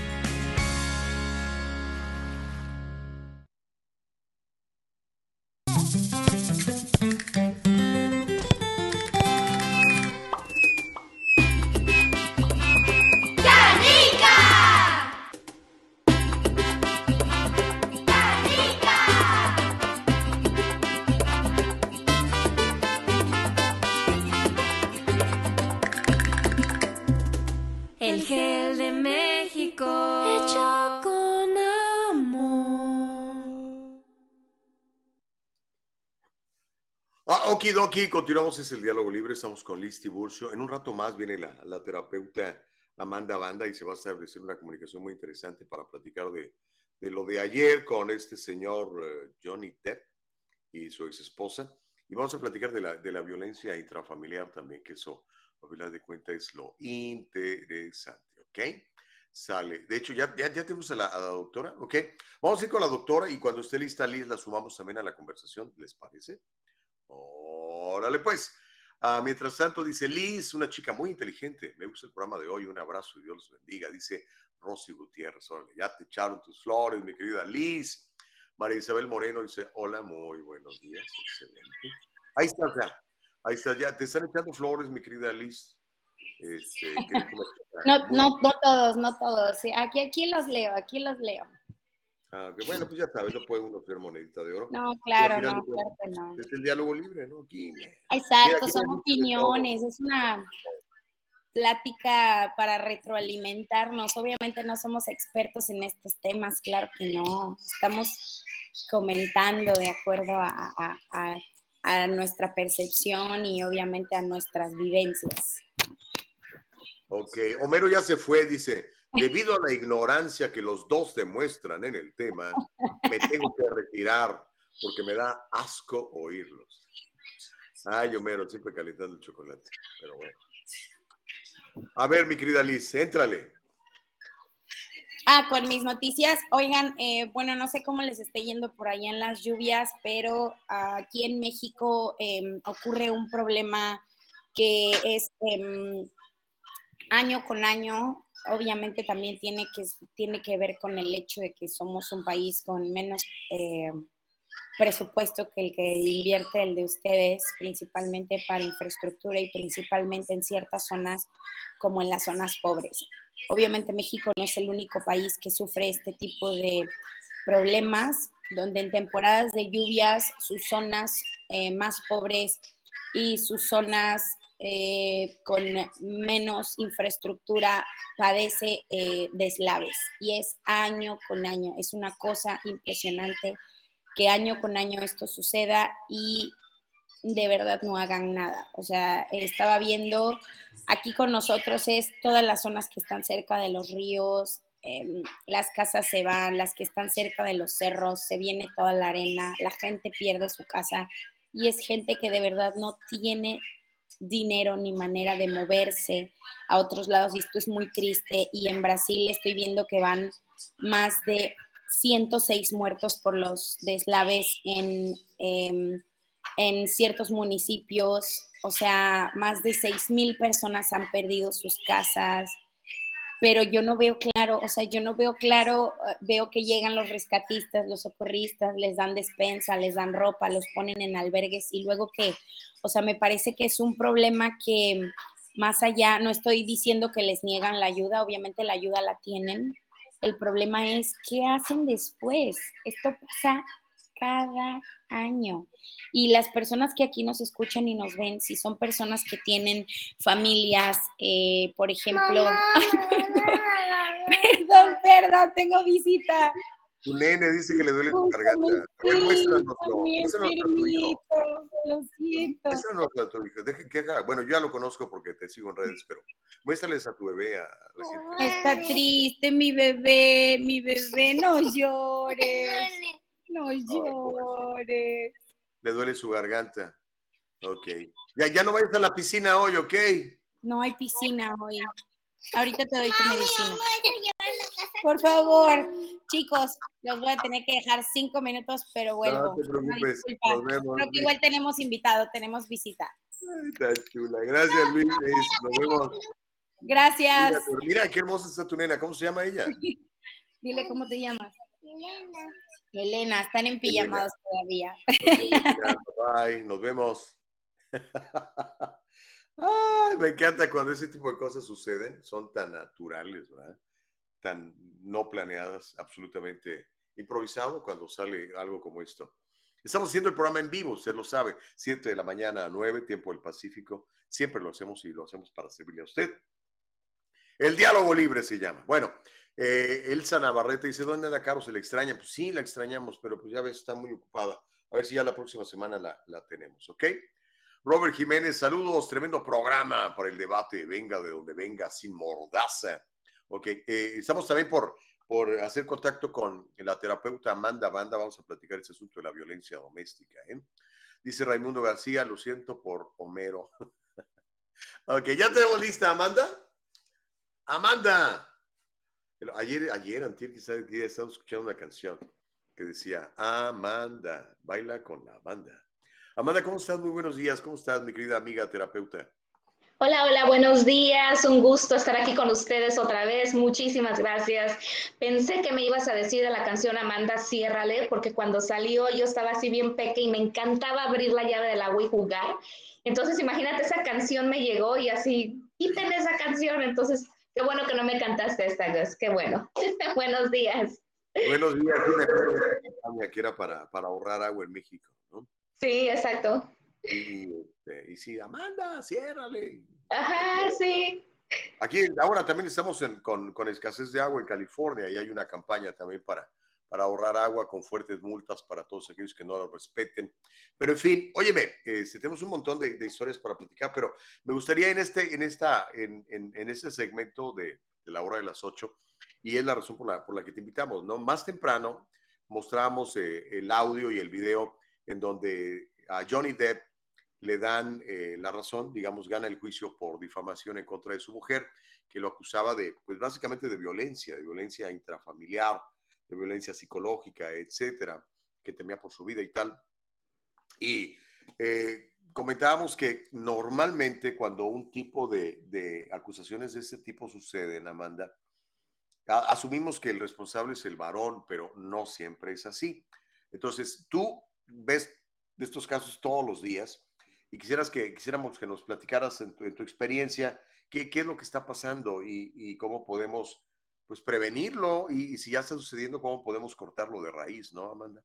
Ah, okidoki, continuamos, es el diálogo libre, estamos con Liz Tiburcio. En un rato más viene la, la terapeuta Amanda Banda y se va a establecer una comunicación muy interesante para platicar de, de lo de ayer con este señor eh, Johnny Depp y su ex esposa. Y vamos a platicar de la, de la violencia intrafamiliar también, que eso, a final de cuentas, es lo interesante, ¿ok? Sale. De hecho, ya, ya, ya tenemos a la, a la doctora, ¿ok? Vamos a ir con la doctora y cuando esté lista, Liz, la sumamos también a la conversación, ¿les parece? Órale, pues. Ah, mientras tanto, dice Liz, una chica muy inteligente. Me gusta el programa de hoy. Un abrazo y Dios los bendiga. Dice Rosy Gutiérrez. Órale, ya te echaron tus flores, mi querida Liz. María Isabel Moreno dice, hola, muy buenos días. Excelente. Ahí estás ya. Ahí estás ya. Te están echando flores, mi querida Liz. Este, que No, no, no todos, no todos. sí, Aquí, aquí los leo, aquí los leo. Ah, que bueno, pues ya sabes, no puede uno ser monedita de oro. No, claro, final no, claro que no. Es el diálogo libre, ¿no? Aquí. Exacto, aquí son opiniones, es una plática para retroalimentarnos. Obviamente no somos expertos en estos temas, claro que no. Estamos comentando de acuerdo a, a- a- a nuestra percepción y obviamente a nuestras vivencias. Ok, Homero ya se fue, dice, debido a la ignorancia que los dos demuestran en el tema, me tengo que retirar porque me da asco oírlos. Ay, Homero, siempre calentando el chocolate, pero bueno. A ver, mi querida Liz, éntrale. Ah, con mis noticias, oigan, eh, bueno, no sé cómo les esté yendo por allá en las lluvias, pero aquí en México em, ocurre un problema que es em, año con año, obviamente también tiene que, tiene que ver con el hecho de que somos un país con menos eh, presupuesto que el que invierte el de ustedes, principalmente para infraestructura y principalmente en ciertas zonas como en las zonas pobres. Obviamente México no es el único país que sufre este tipo de problemas, donde en temporadas de lluvias sus zonas eh, más pobres y sus zonas eh, con menos infraestructura padece eh, deslaves y es año con año. Es una cosa impresionante que año con año esto suceda y de verdad no hagan nada. O sea, estaba viendo aquí con nosotros es todas las zonas que están cerca de los ríos, eh, las casas se van, las que están cerca de los cerros, se viene toda la arena, la gente pierde su casa y es gente que de verdad no tiene dinero ni manera de moverse a otros lados y esto es muy triste y en Brasil estoy viendo que van más de 106 muertos por los deslaves en, eh, en ciertos municipios, o sea, más de 6 mil personas han perdido sus casas, pero yo no veo claro, o sea, yo no veo claro, eh, veo que llegan los rescatistas, los socorristas, les dan despensa, les dan ropa, los ponen en albergues y luego que, o sea, me parece que es un problema que más allá, no estoy diciendo que les niegan la ayuda, obviamente la ayuda la tienen, el problema es qué hacen después. Esto pasa cada año. Y las personas que aquí nos escuchan y nos ven, si son personas que tienen familias, eh, por ejemplo, Ay, perdón, perdón, tengo visita. Tu nene dice que le duele tu garganta. A ver, Sí, muéstranoslo. Muéstranoslo a hijo. enfermito, lo siento. Muéstranoslo a tu hijo. Deje que haga. Bueno, yo ya lo conozco porque te sigo en redes, pero muéstrales a tu bebé a la gente. Está triste mi bebé, mi bebé, no llores, no llores. Le duele su garganta. Ok. Ya, ya no vayas a la piscina hoy, ¿ok? No hay piscina hoy. Ahorita te doy tu medicina. Por favor, chicos, los voy a tener que dejar cinco minutos, pero vuelvo. No te preocupes, nos vemos. Creo que igual tenemos invitado, tenemos visita. Ay, Está chula. Gracias, Luis. Nos vemos. Gracias. Mira, mira, qué hermosa está tu nena. ¿Cómo se llama ella? Dile cómo te llamas. Elena, están en pijamados todavía. Bye, nos vemos. Ay, me encanta cuando ese tipo de cosas suceden, son tan naturales, ¿verdad? Tan no planeadas, absolutamente improvisado cuando sale algo como esto. Estamos haciendo el programa en vivo, usted lo sabe, 7 de la mañana a 9, tiempo del Pacífico. Siempre lo hacemos y lo hacemos para servirle a usted. El diálogo libre se llama. Bueno, eh, Elsa Navarrete dice, ¿dónde anda Caro? ¿Se le extraña? Pues sí, la extrañamos, pero pues ya ves, está muy ocupada. A ver si ya la próxima semana la, la tenemos, ¿ok? Robert Jiménez, saludos, tremendo programa para el debate, venga de donde venga, sin mordaza. Ok, eh, estamos también por, por hacer contacto con la terapeuta Amanda Banda, vamos a platicar ese asunto de la violencia doméstica. ¿eh? Dice Raimundo García, lo siento por Homero. ok, ya tenemos lista, Amanda. Amanda. Ayer, ayer, antier, quizás estaba escuchando una canción que decía, Amanda, baila con la banda. Amanda, ¿cómo estás? Muy buenos días. ¿Cómo estás, mi querida amiga terapeuta? Hola, hola, buenos días. Un gusto estar aquí con ustedes otra vez. Muchísimas gracias. Pensé que me ibas a decir de la canción Amanda, ciérrale, porque cuando salió yo estaba así bien peque y me encantaba abrir la llave del agua y jugar. Entonces, imagínate, esa canción me llegó y así, quiten esa canción. Entonces, qué bueno que no me cantaste esta vez. Qué bueno. buenos días. Buenos días. Que era para, para ahorrar agua en México, ¿no? Sí, exacto. Y, este, y sí, Amanda, ciérrale. Ajá, sí. Aquí ahora también estamos en- con, con escasez de agua en California y hay una campaña también para, para ahorrar agua con fuertes multas para todos aquellos que no lo respeten. Pero en fin, óyeme, este, tenemos un montón de, de historias para platicar, pero me gustaría en este, en esta, en, en, en este segmento de, de la hora de las 8, y es la razón por la, por la que te invitamos, ¿no? Más temprano mostramos eh, el audio y el video en donde a Johnny Depp le dan eh, la razón, digamos, gana el juicio por difamación en contra de su mujer, que lo acusaba de, pues básicamente de violencia, de violencia intrafamiliar, de violencia psicológica, etcétera, que temía por su vida y tal. Y eh, comentábamos que normalmente cuando un tipo de, de acusaciones de este tipo suceden, Amanda, a- asumimos que el responsable es el varón, pero no siempre es así. Entonces, tú ves de estos casos todos los días y quisieras que quisiéramos que nos platicaras en tu, en tu experiencia qué, qué es lo que está pasando y, y cómo podemos pues prevenirlo y, y si ya está sucediendo, cómo podemos cortarlo de raíz, ¿no, Amanda?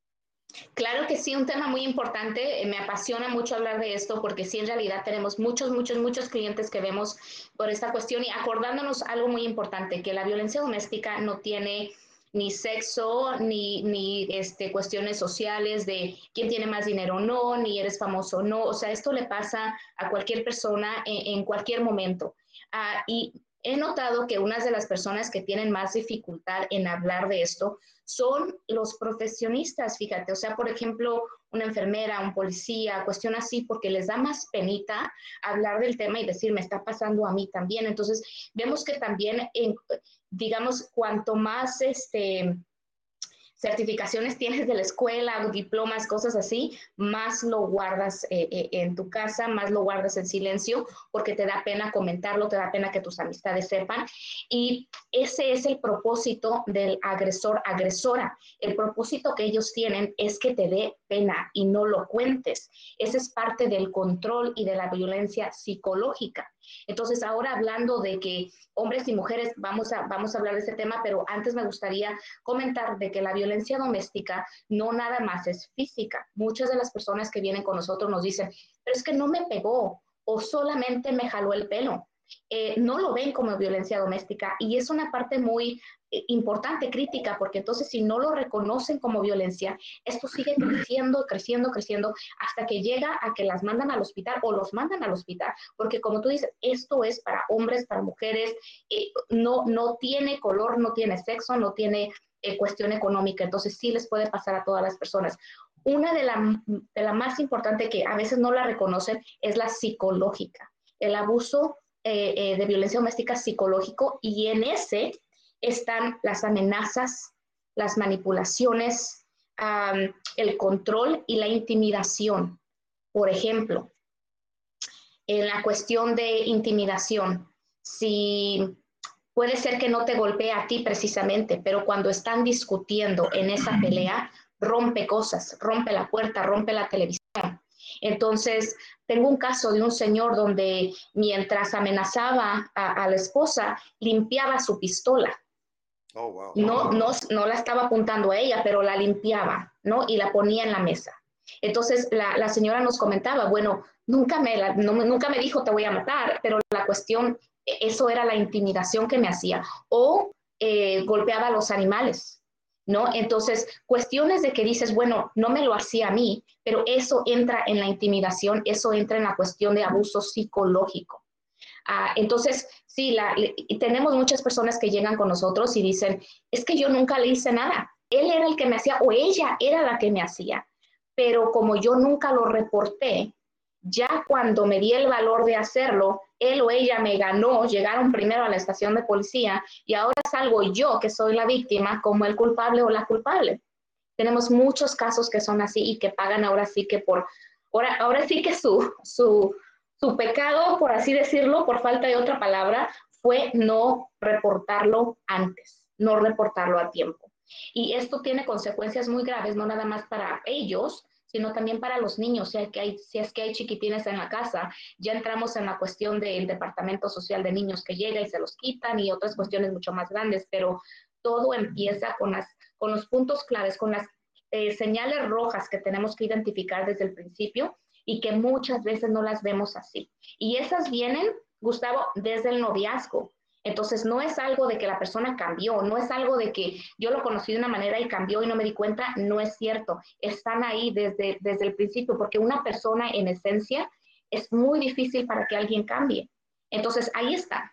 Claro que sí, un tema muy importante. Eh, Me apasiona mucho hablar de esto porque sí, en realidad tenemos muchos, muchos, muchos clientes que vemos por esta cuestión y acordándonos algo muy importante, que la violencia doméstica no tiene ni sexo, ni, ni este, cuestiones sociales de quién tiene más dinero o no, ni eres famoso o no. O sea, esto le pasa a cualquier persona en, en cualquier momento. Ah, y he notado que unas de las personas que tienen más dificultad en hablar de esto son los profesionistas, fíjate, o sea, por ejemplo, una enfermera, un policía, cuestión así, porque les da más penita hablar del tema y decir, me está pasando a mí también. Entonces, vemos que también, en, digamos, cuanto más este, certificaciones tienes de la escuela, diplomas, cosas así, más lo guardas eh, eh, en tu casa, más lo guardas en silencio, porque te da pena comentarlo, te da pena que tus amistades sepan. Y ese es el propósito del agresor-agresora. El propósito que ellos tienen es que te dé pena y no lo cuentes. Ese es parte del control y de la violencia psicológica. Entonces, ahora hablando de que hombres y mujeres, vamos a, vamos a hablar de este tema, pero antes me gustaría comentar de que la violencia doméstica no nada más es física. Muchas de las personas que vienen con nosotros nos dicen, pero es que no me pegó o solamente me jaló el pelo. Eh, no lo ven como violencia doméstica y es una parte muy eh, importante, crítica, porque entonces si no lo reconocen como violencia, esto sigue creciendo, creciendo, creciendo, hasta que llega a que las mandan al hospital o los mandan al hospital, porque como tú dices, esto es para hombres, para mujeres, eh, no, no tiene color, no tiene sexo, no tiene eh, cuestión económica, entonces sí les puede pasar a todas las personas. Una de la, de la más importante que a veces no la reconocen es la psicológica, el abuso eh, eh, de violencia doméstica psicológico y en ese están las amenazas, las manipulaciones, el control y la intimidación. Por ejemplo, en la cuestión de intimidación, si puede ser que no te golpee a ti precisamente, pero cuando están discutiendo en esa pelea, rompe cosas, rompe la puerta, rompe la televisión. Entonces, tengo un caso de un señor donde mientras amenazaba a, la esposa, limpiaba su pistola. Oh, no, no, no la estaba apuntando a ella, pero la limpiaba, ¿no? Y la ponía en la mesa. Entonces, la, señora nos comentaba, bueno, nunca me, nunca me dijo te voy a matar, pero la cuestión, e, eso era la intimidación que me hacía. O eh, golpeaba a los animales, ¿no? Entonces, cuestiones de que dices, bueno, no me lo hacía a mí, pero eso entra en la intimidación, eso entra en la cuestión de abuso psicológico. Ah, entonces, sí, tenemos muchas personas que llegan con nosotros y dicen, es que yo nunca le hice nada, él era el que me hacía o ella era la que me hacía, pero como yo nunca lo reporté, ya cuando me di el valor de hacerlo, él o ella me ganó, llegaron primero a la estación de policía y ahora salgo yo, que soy la víctima, como el culpable o la culpable. Tenemos muchos casos que son así y que pagan ahora sí que por, ahora, ahora sí que su, su, su pecado, por así decirlo, por falta de otra palabra, fue no reportarlo antes, no reportarlo a tiempo. Y esto tiene consecuencias muy graves, no nada más para ellos, sino también para los niños, si, que hay, si es que hay chiquitines en la casa, ya entramos en la cuestión del departamento social de niños que llega y se los quitan y otras cuestiones mucho más grandes, pero todo empieza con, las, con los puntos claves, con las eh, señales rojas que tenemos que identificar desde el principio y que muchas veces no las vemos así. Y esas vienen, Gustavo, desde el noviazgo. Entonces, no es algo de que la persona cambió, no es algo de que yo lo conocí de una manera y cambió y no me di cuenta, no es cierto. Están ahí desde, desde el principio, porque una persona en esencia es muy difícil para que alguien cambie. Entonces, ahí está.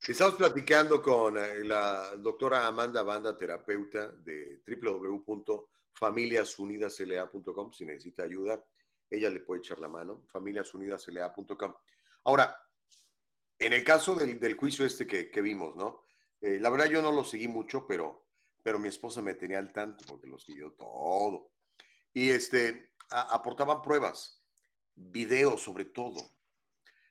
Estamos platicando con eh, la doctora Amanda Banda, terapeuta de www.familiasunidaslea.com. Si necesita ayuda, ella le puede echar la mano, familiasunidaslea.com. Ahora, en el caso del, juicio este que, vimos, ¿no? Eh, la verdad yo no lo seguí mucho, pero, pero mi esposa me tenía al tanto porque lo siguió todo. Y este, aportaban pruebas, videos sobre todo.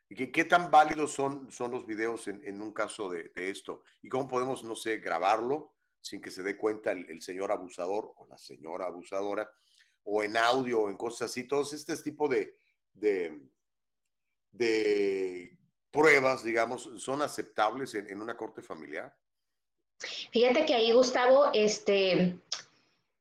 ¿Qué, ¿Qué, tan válidos son, son los videos en, un caso de, esto? ¿Y cómo podemos, no sé, grabarlo sin que se dé cuenta el, señor abusador o la señora abusadora? O en audio o en cosas así. Todos este tipo de, de, de pruebas, digamos, son aceptables en, en una corte familiar? Fíjate que ahí, Gustavo, este,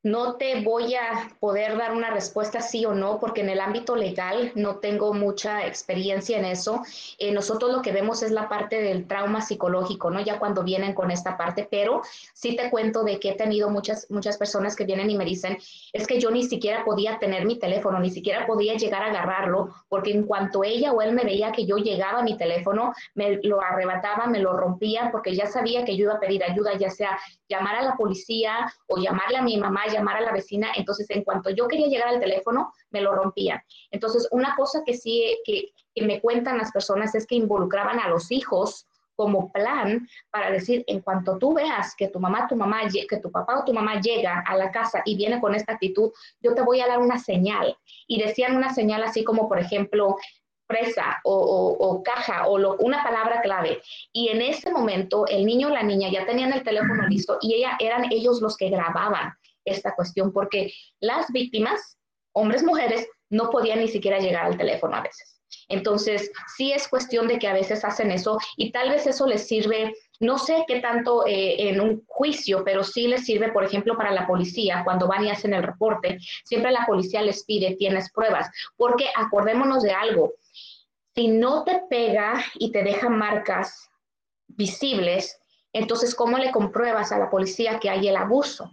no te voy a poder dar una respuesta sí o no, porque en el ámbito legal no tengo mucha experiencia en eso. Eh, nosotros lo que vemos es la parte del trauma psicológico, ¿no? Ya cuando vienen con esta parte, pero sí te cuento de que he tenido muchas, muchas personas que vienen y me dicen, es que yo ni siquiera podía tener mi teléfono, ni siquiera podía llegar a agarrarlo, porque en cuanto ella o él me veía que yo llegaba a mi teléfono, me lo arrebataba, me lo rompía, porque ya sabía que yo iba a pedir ayuda, ya sea llamar a la policía o llamarle a mi mamá, llamar a la vecina. Entonces, en cuanto yo quería llegar al teléfono, me lo rompían. Entonces, una cosa que sí que, me cuentan las personas es que involucraban a los hijos como plan para decir, en cuanto tú veas que tu mamá, tu mamá, que tu papá o tu mamá llega a la casa y viene con esta actitud, yo te voy a dar una señal. Y decían una señal así como, por ejemplo, presa o, caja o una palabra clave. Y en ese momento el niño o la niña ya tenían el teléfono listo y eran ellos los que grababan esta cuestión porque las víctimas, hombres, mujeres, no podían ni siquiera llegar al teléfono a veces. Entonces, sí es cuestión de que a veces hacen eso y tal vez eso les sirve, no sé qué tanto eh, en un juicio, pero sí les sirve, por ejemplo, para la policía, cuando van y hacen el reporte, siempre la policía les pide, tienes pruebas, porque acordémonos de algo, si no te pega y te deja marcas visibles, entonces, ¿cómo le compruebas a la policía que hay el abuso?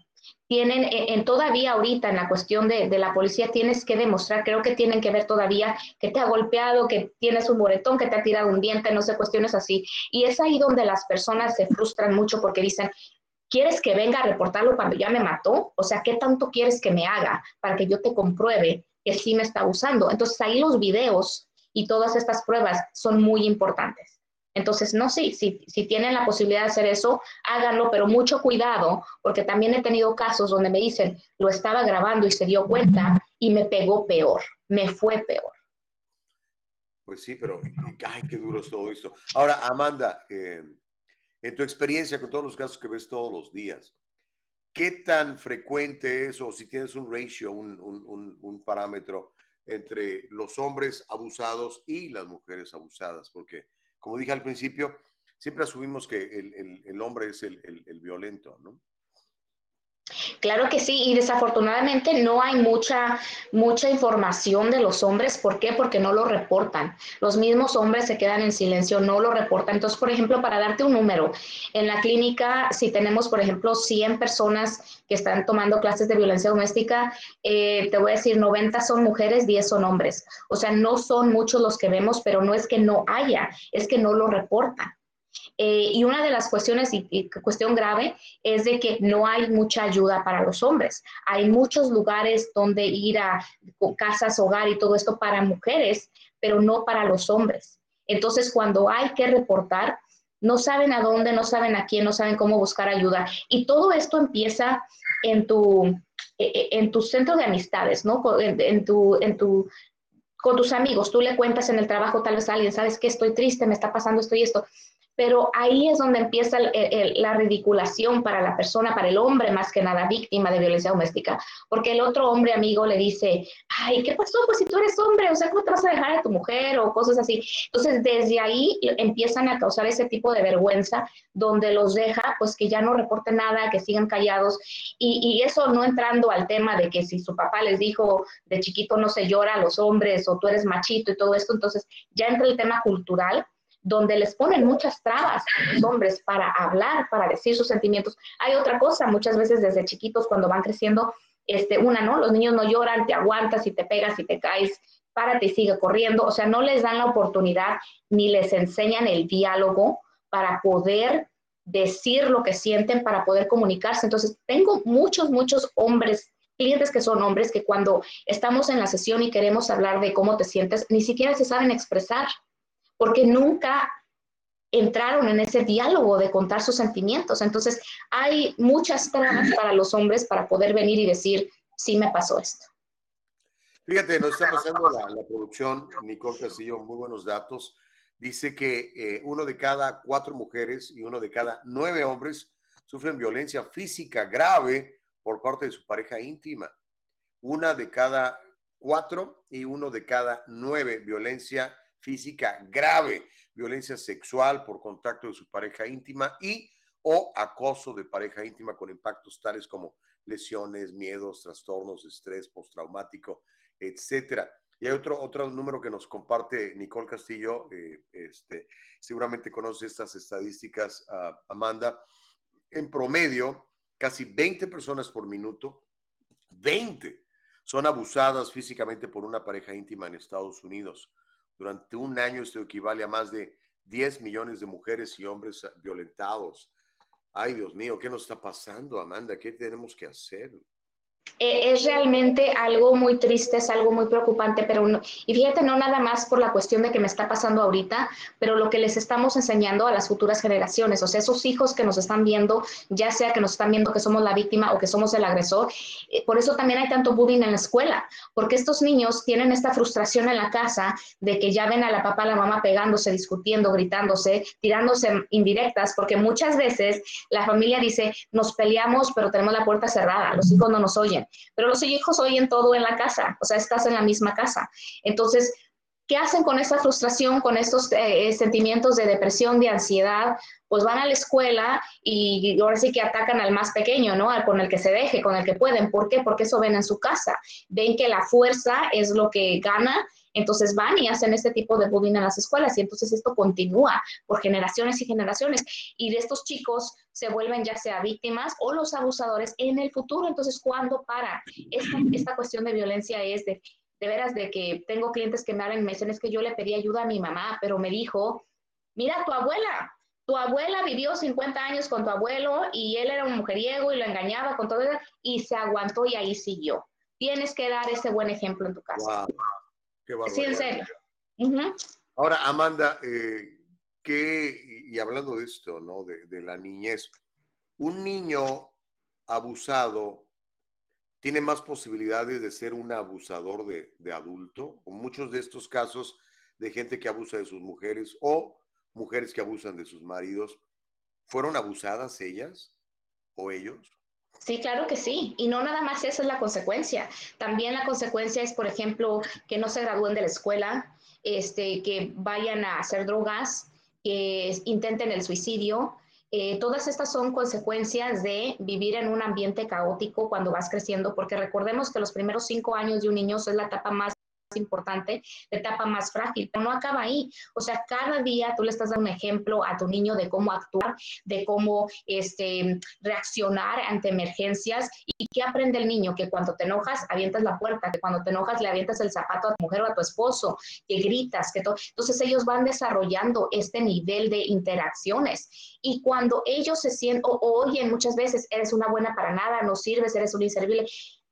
Tienen, en, todavía ahorita en la cuestión de, la policía, tienes que demostrar, creo que tienen que ver todavía que te ha golpeado, que tienes un moretón, que te ha tirado un diente, no sé, cuestiones así. Y es ahí donde las personas se frustran mucho porque dicen, ¿quieres que venga a reportarlo cuando ya me mató? O sea, ¿qué tanto quieres que me haga para que yo te compruebe que sí me está abusando? Entonces ahí los videos y todas estas pruebas son muy importantes. Entonces, no, sí, si, si tienen la posibilidad de hacer eso, háganlo, pero mucho cuidado, porque también he tenido casos donde me dicen, lo estaba grabando y se dio cuenta y me pegó peor, me fue peor. Pues sí, pero ay, qué duro es todo esto. Ahora, Amanda, eh, en tu experiencia con todos los casos que ves todos los días, ¿qué tan frecuente es o si tienes un ratio, un, un, un parámetro entre los hombres abusados y las mujeres abusadas? Porque como dije al principio, siempre asumimos que el, hombre es el, violento, ¿no? Claro que sí, y desafortunadamente no hay mucha, mucha información de los hombres. ¿Por qué? Porque no lo reportan. Los mismos hombres se quedan en silencio, no lo reportan. Entonces, por ejemplo, para darte un número, en la clínica, si tenemos, por ejemplo, 100 personas que están tomando clases de violencia doméstica, eh, te voy a decir, 90 son mujeres, 10 son hombres. O sea, no son muchos los que vemos, pero no es que no haya, es que no lo reportan. Eh, y una de las cuestiones, y, cuestión grave, es de que no hay mucha ayuda para los hombres. Hay muchos lugares donde ir a casas, hogar y todo esto para mujeres, pero no para los hombres. Entonces, cuando hay que reportar, no saben a dónde, no saben a quién, no saben cómo buscar ayuda. Y todo esto empieza en tu, e, e, en tu centro de amistades, ¿no? En, tu, en tu, con tus amigos. Tú le cuentas en el trabajo tal vez a alguien, sabes que estoy triste, me está pasando esto y esto pero ahí es donde empieza la ridiculación para la persona, para el hombre más que nada víctima de violencia doméstica, porque el otro hombre amigo le dice, ay, ¿qué pasó? Pues si tú eres hombre, o sea, ¿cómo te vas a dejar a tu mujer? O cosas así. Entonces, desde ahí empiezan a causar ese tipo de vergüenza, donde los deja, pues que ya no reporten nada, que sigan callados, y, y eso no entrando al tema de que si su papá les dijo de chiquito no se llora a los hombres, o tú eres machito y todo esto, entonces ya entra el tema cultural donde les ponen muchas trabas a los hombres para hablar, para decir sus sentimientos. Hay otra cosa, muchas veces desde chiquitos cuando van creciendo, este, una, ¿no? Los niños no lloran, te aguantas y te pegas y te caes, párate y sigue corriendo. O sea, no les dan la oportunidad ni les enseñan el diálogo para poder decir lo que sienten, para poder comunicarse. Entonces, tengo muchos, muchos hombres clientes que son hombres que cuando estamos en la sesión y queremos hablar de cómo te sientes, ni siquiera se saben expresar porque nunca entraron en ese diálogo de contar sus sentimientos. Entonces, hay muchas trabas para los hombres para poder venir y decir, sí me pasó esto. Fíjate, nos está pasando la, producción, Nicole Castillo, muy buenos datos. Dice que eh, uno de cada cuatro mujeres y uno de cada nueve hombres sufren violencia física grave por parte de su pareja íntima. Una de cada cuatro y uno de cada nueve violencia física grave, violencia sexual por contacto de su pareja íntima y o acoso de pareja íntima con impactos tales como lesiones, miedos, trastornos, estrés postraumático, etcétera. Y hay otro, otro número que nos comparte Nicole Castillo, eh, este, seguramente conoce estas estadísticas, uh, Amanda. En promedio, casi 20 personas por minuto, 20, son abusadas físicamente por una pareja íntima en Estados Unidos. Durante un año esto equivale a más de 10 millones de mujeres y hombres violentados. Ay, Dios mío, ¿qué nos está pasando, Amanda? ¿Qué tenemos que hacer? Eh, es realmente algo muy triste, es algo muy preocupante, pero no, y fíjate, no nada más por la cuestión de que me está pasando ahorita, pero lo que les estamos enseñando a las futuras generaciones, o sea, esos hijos que nos están viendo, ya sea que nos están viendo que somos la víctima o que somos el agresor, eh, por eso también hay tanto bullying en la escuela, porque estos niños tienen esta frustración en la casa de que ya ven a la papá, la mamá pegándose, discutiendo, gritándose, tirándose indirectas, porque muchas veces la familia dice, nos peleamos, pero tenemos la puerta cerrada, los hijos no nos oyen pero los hijos oyen todo en la casa, o sea, estás en la misma casa. Entonces, ¿qué hacen con esa frustración, con estos eh, sentimientos de depresión, de ansiedad? Pues van a la escuela y ahora sí que atacan al más pequeño, ¿no? con el que se deje, con el que pueden. ¿Por qué? Porque eso ven en su casa. Ven que la fuerza es lo que gana entonces van y hacen este tipo de bullying en las escuelas y entonces esto continúa por generaciones y generaciones y de estos chicos se vuelven ya sea víctimas o los abusadores en el futuro. Entonces, ¿cuándo para? Esta, cuestión de violencia es de, de veras de que tengo clientes que me hablan y me dicen es que yo le pedí ayuda a mi mamá, pero me dijo, mira, tu abuela, tu abuela vivió 50 años con tu abuelo y él era un mujeriego y lo engañaba con todo eso y se aguantó y ahí siguió. Tienes que dar ese buen ejemplo en tu casa. Qué sí, en serio. Ahora, Amanda, eh, que, y hablando de esto, ¿no? De, de la niñez, un niño abusado tiene más posibilidades de ser un abusador de, de adulto, o muchos de estos casos de gente que abusa de sus mujeres o mujeres que abusan de sus maridos, ¿fueron abusadas ellas o ellos? Sí, claro que sí. Y no nada más esa es la consecuencia. También la consecuencia es, por ejemplo, que no se gradúen de la escuela, este, que vayan a hacer drogas, que intenten el suicidio. Eh, todas estas son consecuencias de vivir en un ambiente caótico cuando vas creciendo, porque recordemos que los primeros cinco años de un niño es la etapa más importante, la etapa más frágil, pero no acaba ahí. O sea, cada día tú le estás dando un ejemplo a tu niño de cómo actuar, de cómo este, reaccionar ante emergencias y qué aprende el niño, que cuando te enojas avientas la puerta, que cuando te enojas le avientas el zapato a tu mujer o a tu esposo, que gritas, que todo. Entonces ellos van desarrollando este nivel de interacciones y cuando ellos se sienten o, oyen muchas veces, eres una buena para nada, no sirves, eres un inservible,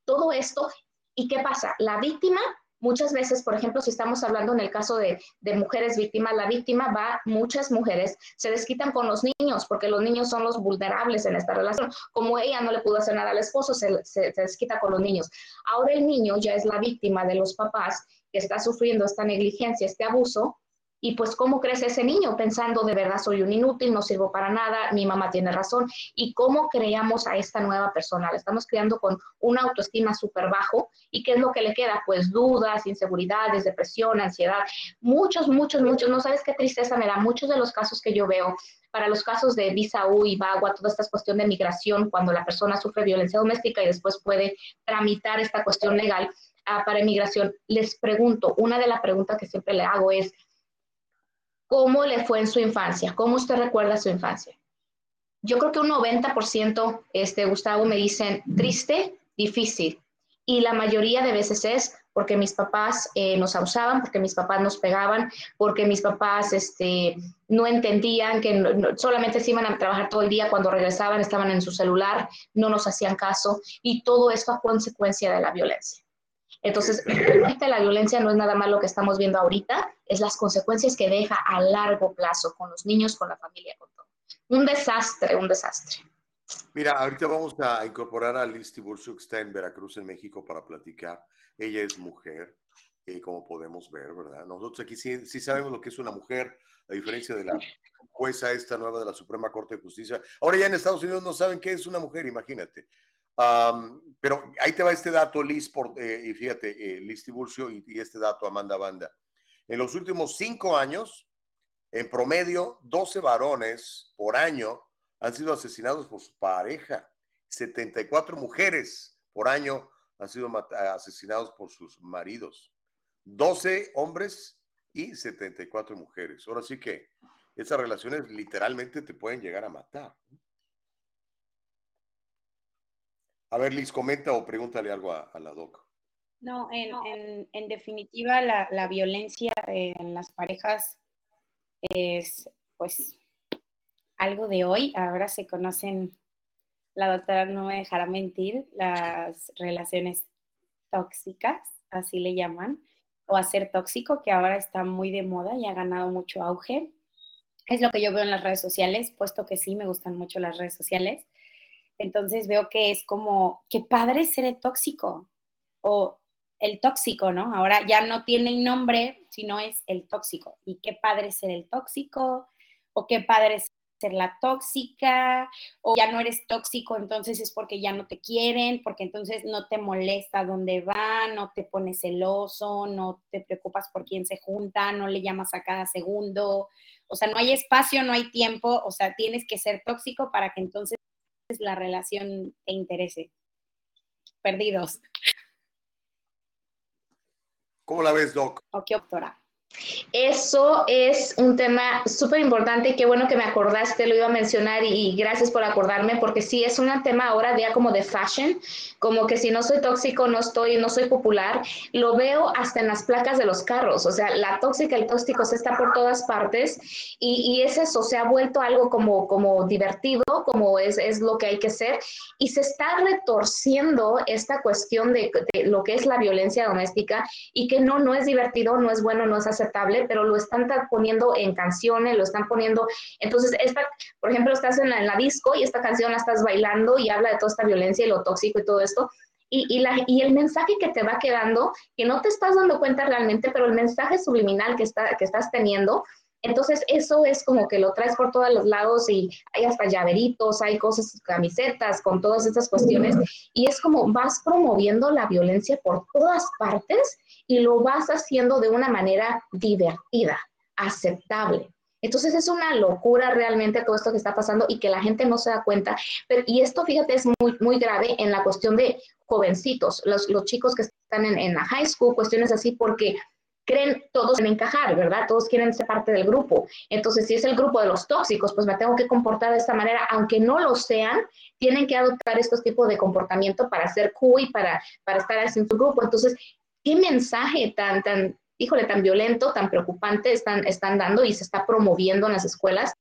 todo esto. ¿Y qué pasa? La víctima Muchas veces, por ejemplo, si estamos hablando en el caso de, mujeres víctimas, la víctima va, muchas mujeres se desquitan con los niños, porque los niños son los vulnerables en esta relación. Como ella no le pudo hacer nada al esposo, se, se desquita con los niños. Ahora el niño ya es la víctima de los papás que está sufriendo esta negligencia, este abuso, y pues cómo crece ese niño pensando de verdad soy un inútil, no sirvo para nada, mi mamá tiene razón. Y cómo creamos a esta nueva persona. La estamos creando con una autoestima súper bajo. ¿Y qué es lo que le queda? Pues dudas, inseguridades, depresión, ansiedad. Muchos, muchos, muchos. No sabes qué tristeza me da. Muchos de los casos que yo veo para los casos de visa U y VAGUA, toda esta cuestión de migración, cuando la persona sufre violencia doméstica y después puede tramitar esta cuestión legal ah, para inmigración, les pregunto, una de las preguntas que siempre le hago es, ¿Cómo le fue en su infancia? ¿Cómo usted recuerda su infancia? Yo creo que un 90%, este, Gustavo, me dicen triste, difícil. Y la mayoría de veces es porque mis papás eh, nos abusaban, porque mis papás nos pegaban, porque mis papás este, no entendían que solamente se iban a trabajar todo el día, cuando regresaban estaban en su celular, no nos hacían caso, y todo esto a consecuencia de la violencia. Entonces, realmente la violencia no es nada más lo que estamos viendo ahorita, es las consecuencias que deja a largo plazo con los niños, con la familia, con todo. Un desastre, un desastre. Mira, ahorita vamos a incorporar a Liz Tiburcio, que está en Veracruz, en México, para platicar. Ella es mujer, eh, como podemos ver, ¿verdad? Nosotros aquí sí, sí, sabemos lo que es una mujer, a diferencia de la jueza esta nueva de la Suprema Corte de Justicia. Ahora ya en Estados Unidos no saben qué es una mujer, imagínate pero ahí te va este dato, Liz, por, eh, y fíjate, eh, Liz Tiburcio y, y, este dato, Amanda Banda. En los últimos cinco años, en promedio, 12 varones por año han sido asesinados por su pareja. 74 mujeres por año han sido asesinados por sus maridos. 12 hombres y 74 mujeres. Ahora sí que esas relaciones literalmente te pueden llegar a matar. A ver, Liz, comenta o pregúntale algo a, la doc. No, en, definitiva, la, la, violencia en las parejas es, pues, algo de hoy. Ahora se conocen, la doctora no me dejará mentir, las relaciones tóxicas, así le llaman, o hacer tóxico, que ahora está muy de moda y ha ganado mucho auge. Es lo que yo veo en las redes sociales, puesto que sí, me gustan mucho las redes sociales. Entonces veo que es como, qué padre ser el tóxico o el tóxico, ¿no? Ahora ya no tiene nombre, sino es el tóxico. Y qué padre ser el tóxico o qué padre ser la tóxica o ya no eres tóxico, entonces es porque ya no te quieren, porque entonces no te molesta dónde van, no te pones celoso, no te preocupas por quién se junta, no le llamas a cada segundo. O sea, no hay espacio, no hay tiempo, o sea, tienes que ser tóxico para que entonces la relación te interese. Perdidos. ¿Cómo la ves, Doc? ¿O qué doctora? Eso es un tema súper importante y qué bueno que me acordaste, lo iba a mencionar y, gracias por acordarme porque sí es un tema ahora ya como de fashion, como que si no soy tóxico, no estoy, no soy popular, lo veo hasta en las placas de los carros, o sea, la tóxica, el tóxico se está por todas partes y, es eso, se ha vuelto algo como, como divertido, como es, es lo que hay que ser y se está retorciendo esta cuestión de, de lo que es la violencia doméstica y que no, no es divertido, no es bueno, no es aceptable, pero lo están poniendo en canciones, lo están poniendo, entonces, esta, por ejemplo, estás en la, en la disco y esta canción la estás bailando y habla de toda esta violencia y lo tóxico y todo esto, y, y, la, y, el mensaje que te va quedando, que no te estás dando cuenta realmente, pero el mensaje subliminal que, está, que estás teniendo, entonces eso es como que lo traes por todos los lados y hay hasta llaveritos, hay cosas, camisetas con todas estas cuestiones y es como vas promoviendo la violencia por todas partes y lo vas haciendo de una manera divertida, aceptable. Entonces es una locura realmente todo esto que está pasando y que la gente no se da cuenta. Pero, y esto, fíjate, es muy, muy grave en la cuestión de jovencitos, los, los chicos que están en, en la high school, cuestiones así, porque creen todos en encajar, ¿verdad? Todos quieren ser parte del grupo. Entonces, si es el grupo de los tóxicos, pues me tengo que comportar de esta manera, aunque no lo sean, tienen que adoptar estos tipos de comportamiento para ser cool y para, para estar en su grupo. Entonces, ¿qué mensaje tan, tan, híjole, tan violento, tan preocupante están, están dando y se está promoviendo en las escuelas?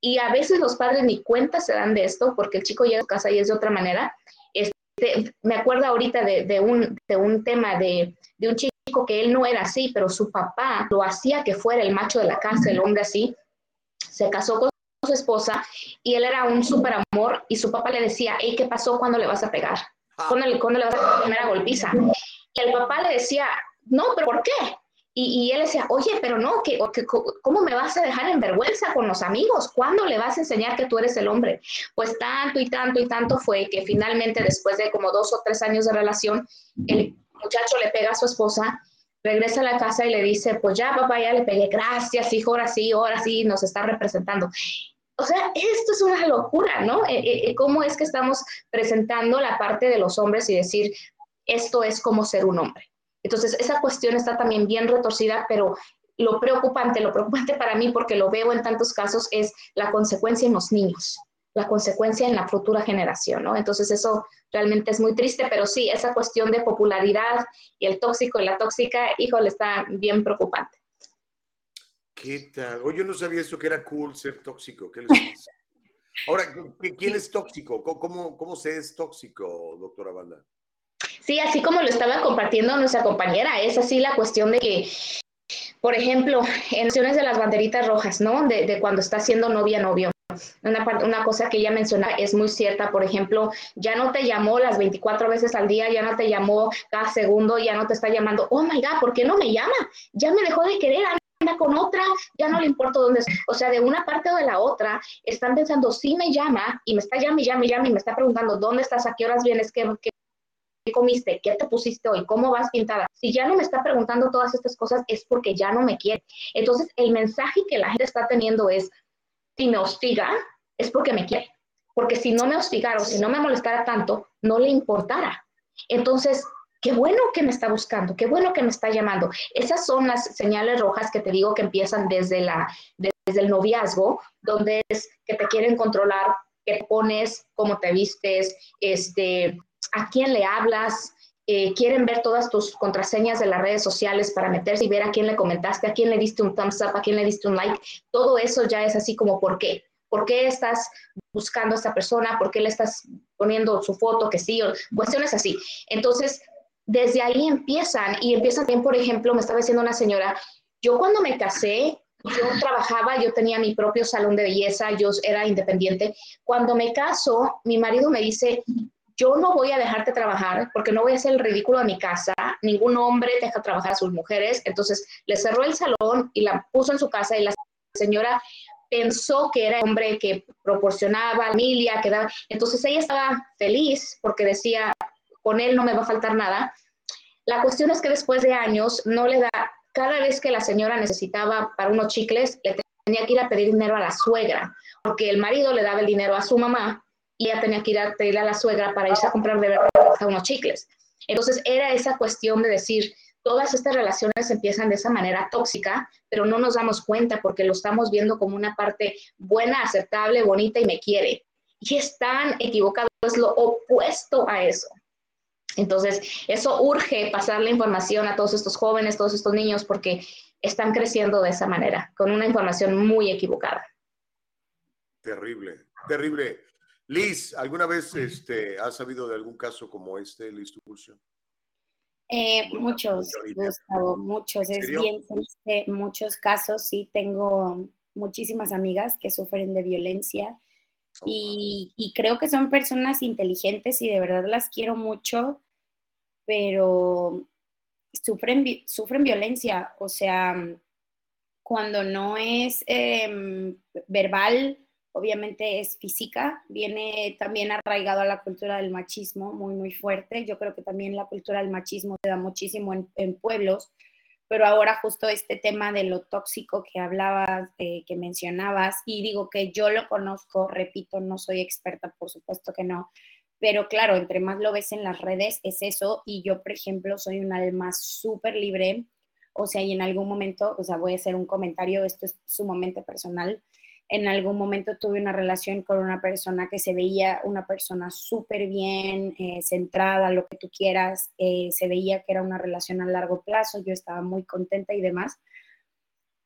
Y a veces los padres ni cuenta se dan de esto porque el chico llega a su casa y es de otra manera. Este, me acuerdo ahorita de, de, un, de un tema de, de un chico que él no era así, pero su papá lo hacía que fuera el macho de la casa, el hombre así. Se casó con su esposa y él era un súper amor y su papá le decía, hey, ¿qué pasó? ¿Cuándo le vas a pegar? ¿Cuándo le, ¿cuándo le vas a la primera golpiza? Y el papá le decía, no, pero ¿por qué? Y, él decía, oye, pero no, que, ¿cómo me vas a dejar en vergüenza con los amigos? ¿Cuándo le vas a enseñar que tú eres el hombre? Pues tanto y tanto y tanto fue que finalmente, después de como dos o tres años de relación, el muchacho le pega a su esposa, regresa a la casa y le dice, pues ya papá, ya le pegué, gracias, hijo, ahora sí, ahora sí, nos está representando. O sea, esto es una locura, ¿no? Eh, eh, ¿Cómo es que estamos presentando la parte de los hombres y decir, esto es como ser un hombre? Entonces, esa cuestión está también bien retorcida, pero lo preocupante, lo preocupante para mí, porque lo veo en tantos casos, es la consecuencia en los niños, la consecuencia en la futura generación, ¿no? Entonces, eso realmente es muy triste, pero sí, esa cuestión de popularidad y el tóxico y la tóxica, híjole, está bien preocupante. ¿Qué tal? Oye, yo no sabía eso que era cool ser tóxico. ¿Qué les pasa? Ahora, ¿quién es tóxico? ¿Cómo, cómo se es tóxico, doctora Banda? Sí, así como lo estaba compartiendo nuestra compañera, es así la cuestión de que, por ejemplo, en acciones de las banderitas rojas, ¿no? De, de cuando está siendo novia, novio. Una, una, cosa que ella menciona es muy cierta, por ejemplo, ya no te llamó las 24 veces al día, ya no te llamó cada segundo, ya no te está llamando, oh my God, ¿por qué no me llama? Ya me dejó de querer, anda con otra, ya no le importa dónde es. O sea, de una parte o de la otra, están pensando, sí me llama y me está llamando y llama y llama y me está preguntando, ¿dónde estás? ¿A qué horas vienes? ¿Qué, qué ¿Qué comiste? ¿Qué te pusiste hoy? ¿Cómo vas pintada? Si ya no me está preguntando todas estas cosas es porque ya no me quiere. Entonces, el mensaje que la gente está teniendo es, si me hostiga, es porque me quiere. Porque si no me hostigara o si no me molestara tanto, no le importara. Entonces, qué bueno que me está buscando, qué bueno que me está llamando. Esas son las señales rojas que te digo que empiezan desde, la, desde el noviazgo, donde es que te quieren controlar, qué te pones, cómo te vistes, este, a quién le hablas, eh, quieren ver todas tus contraseñas de las redes sociales para meterse y ver a quién le comentaste, a quién le diste un thumbs up, a quién le diste un like. Todo eso ya es así como por qué. ¿Por qué estás buscando a esta persona? ¿Por qué le estás poniendo su foto? Que sí, cuestiones así. Entonces, desde ahí empiezan y empiezan también, por ejemplo, me estaba diciendo una señora, yo cuando me casé, yo trabajaba, yo tenía mi propio salón de belleza, yo era independiente. Cuando me caso, mi marido me dice, yo no voy a dejarte trabajar porque no voy a hacer el ridículo de mi casa, ningún hombre deja trabajar a sus mujeres, entonces le cerró el salón y la puso en su casa y la señora pensó que era hombre que proporcionaba familia, que daba, entonces ella estaba feliz porque decía, con él no me va a faltar nada. La cuestión es que después de años no le da, cada vez que la señora necesitaba para unos chicles, le tenía que ir a pedir dinero a la suegra, porque el marido le daba el dinero a su mamá y ella tenía que ir a a la suegra para irse a comprar de verdad unos chicles. Entonces era esa cuestión de decir, todas estas relaciones empiezan de esa manera tóxica, pero no nos damos cuenta porque lo estamos viendo como una parte buena, aceptable, bonita y me quiere. Y es tan equivocado, es lo opuesto a eso. Entonces, eso urge pasar la información a todos estos jóvenes, todos estos niños, porque están creciendo de esa manera, con una información muy equivocada. Terrible, terrible. Liz, ¿alguna vez este, has sabido de algún caso como este, Liz Tupulcio? Eh, muchos, Gustavo, muchos. Es bien triste. Muchos casos, sí, tengo muchísimas amigas que sufren de violencia oh, y, y, creo que son personas inteligentes y de verdad las quiero mucho, pero sufren, sufren violencia. O sea, cuando no es eh, verbal, obviamente es física, viene también arraigado a la cultura del machismo muy, muy fuerte. Yo creo que también la cultura del machismo se da muchísimo en, pueblos, pero ahora justo este tema de lo tóxico que hablabas, eh, que mencionabas, y digo que yo lo conozco, repito, no soy experta, por supuesto que no, pero claro, entre más lo ves en las redes es eso, y yo, por ejemplo, soy un alma súper libre, o sea, y en algún momento, o sea, voy a hacer un comentario, esto es sumamente personal, en algún momento tuve una relación con una persona que se veía una persona súper bien, eh, centrada, lo que tú quieras, eh, se veía que era una relación a largo plazo, yo estaba muy contenta y demás,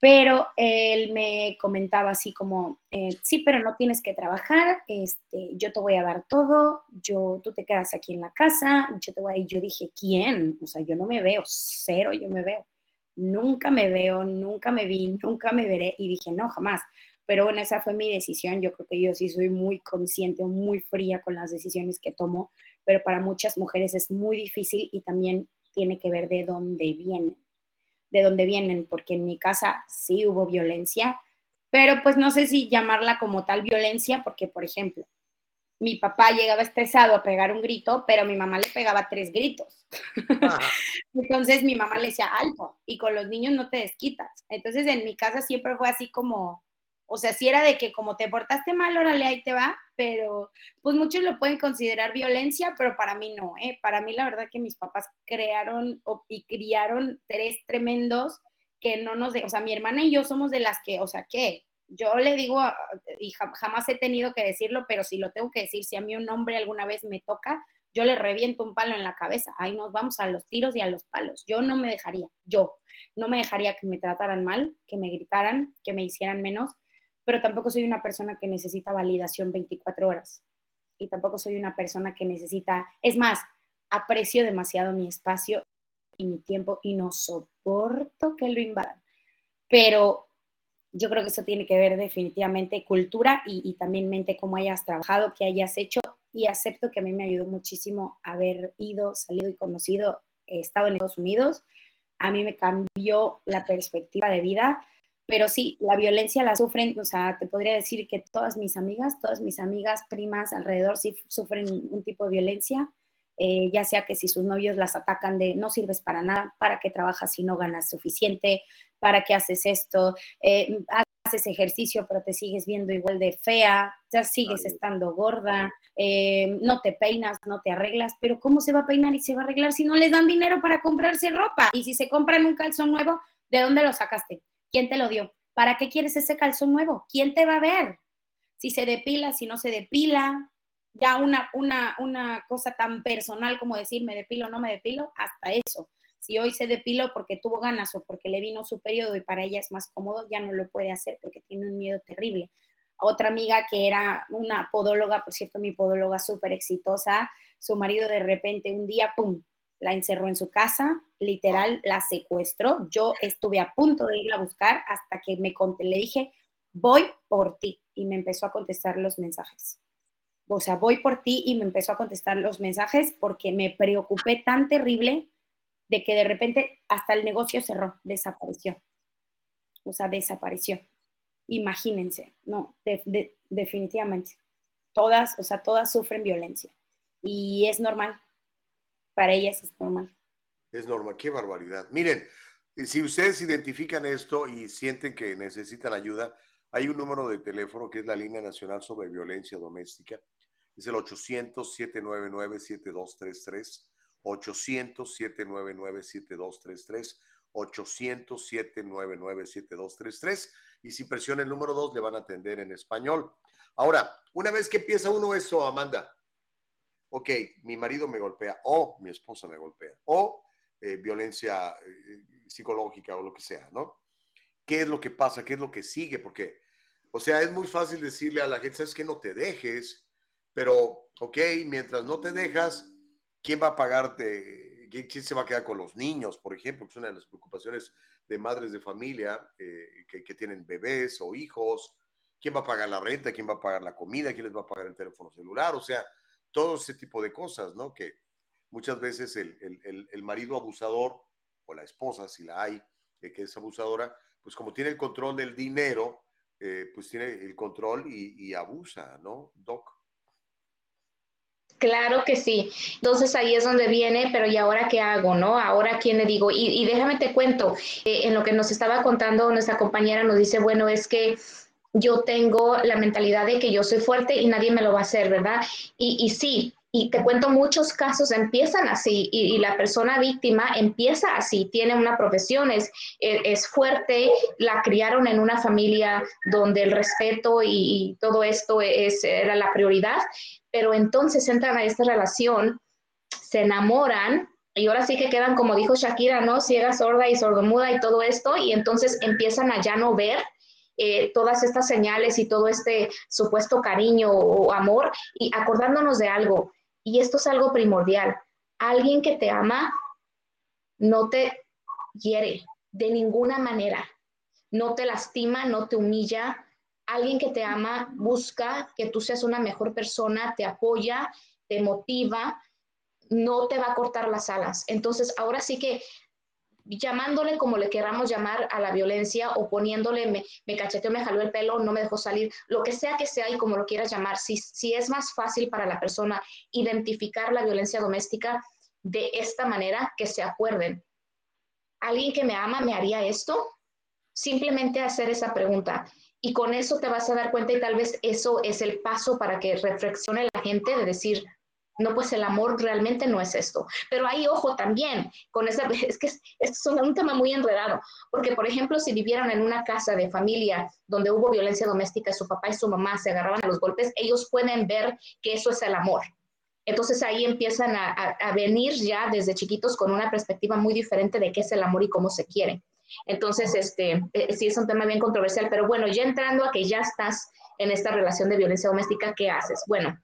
pero él me comentaba así como, eh, sí, pero no tienes que trabajar, este, yo te voy a dar todo, yo, tú te quedas aquí en la casa, yo te voy a... Y yo dije, ¿quién? O sea, yo no me veo, cero yo me veo, nunca me veo, nunca me vi, nunca me veré, y dije, no, jamás pero bueno, esa fue mi decisión. Yo creo que yo sí soy muy consciente, muy fría con las decisiones que tomo, pero para muchas mujeres es muy difícil y también tiene que ver de dónde vienen, de dónde vienen, porque en mi casa sí hubo violencia, pero pues no sé si llamarla como tal violencia, porque por ejemplo, mi papá llegaba estresado a pegar un grito, pero mi mamá le pegaba tres gritos. Entonces mi mamá le decía alto y con los niños no te desquitas. Entonces en mi casa siempre fue así como, o sea, si era de que como te portaste mal, órale, ahí te va, pero pues muchos lo pueden considerar violencia, pero para mí no, ¿eh? Para mí la verdad que mis papás crearon y criaron tres tremendos que no nos, de, o sea, mi hermana y yo somos de las que, o sea, ¿qué? Yo le digo, y jamás he tenido que decirlo, pero si lo tengo que decir, si a mí un hombre alguna vez me toca, yo le reviento un palo en la cabeza. Ahí nos vamos a los tiros y a los palos. Yo no me dejaría, yo no me dejaría que me trataran mal, que me gritaran, que me hicieran menos pero tampoco soy una persona que necesita validación 24 horas. Y tampoco soy una persona que necesita, es más, aprecio demasiado mi espacio y mi tiempo y no soporto que lo invadan. Pero yo creo que eso tiene que ver definitivamente cultura y, y también mente, cómo hayas trabajado, qué hayas hecho. Y acepto que a mí me ayudó muchísimo haber ido, salido y conocido, he estado en Estados Unidos. A mí me cambió la perspectiva de vida pero sí, la violencia la sufren, o sea, te podría decir que todas mis amigas, todas mis amigas, primas alrededor sí sufren un tipo de violencia, eh, ya sea que si sus novios las atacan de no sirves para nada, para qué trabajas si no ganas suficiente, para qué haces esto, eh, haces ejercicio pero te sigues viendo igual de fea, ya sigues estando gorda, eh, no te peinas, no te arreglas, pero ¿cómo se va a peinar y se va a arreglar si no les dan dinero para comprarse ropa? Y si se compran un calzón nuevo, ¿de dónde lo sacaste? ¿Quién te lo dio? ¿Para qué quieres ese calzón nuevo? ¿Quién te va a ver? Si se depila, si no se depila, ya una, una, una cosa tan personal como decir me depilo o no me depilo, hasta eso. Si hoy se depiló porque tuvo ganas o porque le vino su periodo y para ella es más cómodo, ya no lo puede hacer porque tiene un miedo terrible. Otra amiga que era una podóloga, por cierto, mi podóloga súper exitosa, su marido de repente un día, ¡pum!, la encerró en su casa, literal la secuestró. Yo estuve a punto de ir a buscar hasta que me conté, le dije, voy por ti. Y me empezó a contestar los mensajes. O sea, voy por ti y me empezó a contestar los mensajes porque me preocupé tan terrible de que de repente hasta el negocio cerró, desapareció. O sea, desapareció. Imagínense, no, definitivamente. Todas, o sea, todas sufren violencia. Y es normal, para ellas es normal. Es normal, qué barbaridad. Miren, eh, si ustedes identifican esto y sienten que necesitan ayuda, hay un número de teléfono que es la línea nacional sobre violencia doméstica. Es el 800-799-7233. 800-799-7233. 800-799-7233. Y si presiona el número 2, le van a atender en español. Ahora, una vez que empieza uno eso, Amanda, ok, mi marido me golpea o mi esposa me golpea o eh, violencia eh, psicológica o lo que sea, ¿no? ¿Qué es lo que pasa? ¿Qué es lo que sigue? Porque, o sea, es muy fácil decirle a la gente, sabes que no te dejes, pero, ok, mientras no te dejas, ¿quién va a pagarte? ¿quién se va a quedar con los niños, por ejemplo? Que es una de las preocupaciones de madres de familia eh, que, que, tienen bebés o hijos. ¿Quién va a pagar la renta? ¿Quién va a pagar la comida? ¿Quién les va a pagar el teléfono celular? O sea, todo ese tipo de cosas, ¿no? Que muchas veces el, el, el marido abusador o la esposa, si la hay, que es abusadora, pues como tiene el control del dinero, eh, pues tiene el control y, y abusa, ¿no, Doc? Claro que sí. Entonces ahí es donde viene, pero ¿y ahora qué hago? ¿No? Ahora quién le digo. Y, y déjame te cuento, eh, en lo que nos estaba contando nuestra compañera nos dice, bueno, es que yo tengo la mentalidad de que yo soy fuerte y nadie me lo va a hacer, ¿verdad? Y, y sí, y te cuento muchos casos empiezan así y, la persona víctima empieza así, tiene una profesión, es, es fuerte, la criaron en una familia donde el respeto y, y todo esto es, era la prioridad, pero entonces entran a esta relación, se enamoran y ahora sí que quedan, como dijo Shakira, ¿no? Ciega, sorda y sordomuda y todo esto, y entonces empiezan a ya no ver eh, todas estas señales y todo este supuesto cariño o amor y acordándonos de algo, y esto es algo primordial, alguien que te ama no te hiere de ninguna manera, no te lastima, no te humilla, alguien que te ama busca que tú seas una mejor persona, te apoya, te motiva, no te va a cortar las alas. Entonces, ahora sí que llamándole como le queramos llamar a la violencia o poniéndole me, me cacheteó, me jaló el pelo, no me dejó salir, lo que sea que sea y como lo quieras llamar, si, si es más fácil para la persona identificar la violencia doméstica de esta manera, que se acuerden. ¿Alguien que me ama me haría esto? Simplemente hacer esa pregunta. Y con eso te vas a dar cuenta y tal vez eso es el paso para que reflexione la gente de decir, no, pues el amor realmente no es esto. Pero hay ojo también con esa, es que es, es un tema muy enredado, porque por ejemplo, si vivieran en una casa de familia donde hubo violencia doméstica, su papá y su mamá se agarraban a los golpes, ellos pueden ver que eso es el amor. Entonces ahí empiezan a, a, a venir ya desde chiquitos con una perspectiva muy diferente de qué es el amor y cómo se quiere. Entonces, este, eh, sí es un tema bien controversial, pero bueno, ya entrando a que ya estás en esta relación de violencia doméstica, ¿qué haces? Bueno,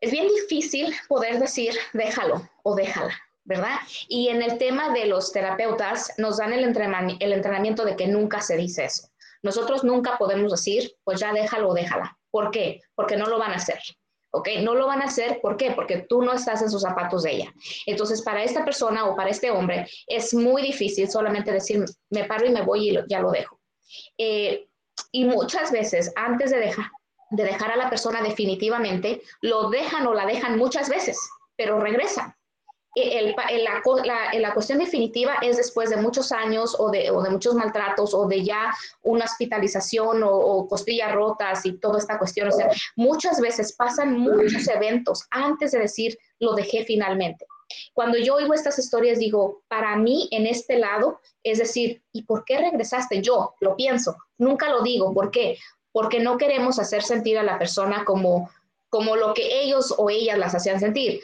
es bien difícil poder decir déjalo o déjala, ¿verdad? Y en el tema de los terapeutas nos dan el, entrenamiento, de que nunca se dice eso. Nosotros nunca podemos decir, pues ya déjalo o déjala. ¿Por qué? Porque no lo van a hacer. ¿ok? No lo van a hacer, ¿por qué? Porque tú no estás en sus zapatos de ella. Entonces, para esta persona o para este hombre es muy difícil solamente decir, me paro y me voy y ya lo dejo. Eh, y muchas veces, antes de dejar, de dejar a la persona definitivamente, lo dejan o la dejan muchas veces, pero regresan. El, el, la, cuestión definitiva es después de muchos años o de, muchos maltratos o de ya una hospitalización o, costillas rotas y toda esta cuestión. Muchas veces pasan muchos eventos antes de decir lo dejé finalmente. Cuando yo oigo estas historias, digo, para mí en este lado, es decir, ¿y por qué regresaste? Yo lo pienso, nunca lo digo. ¿Por qué? Porque no queremos hacer sentir a la persona como, como lo que ellos o ellas las hacían sentir.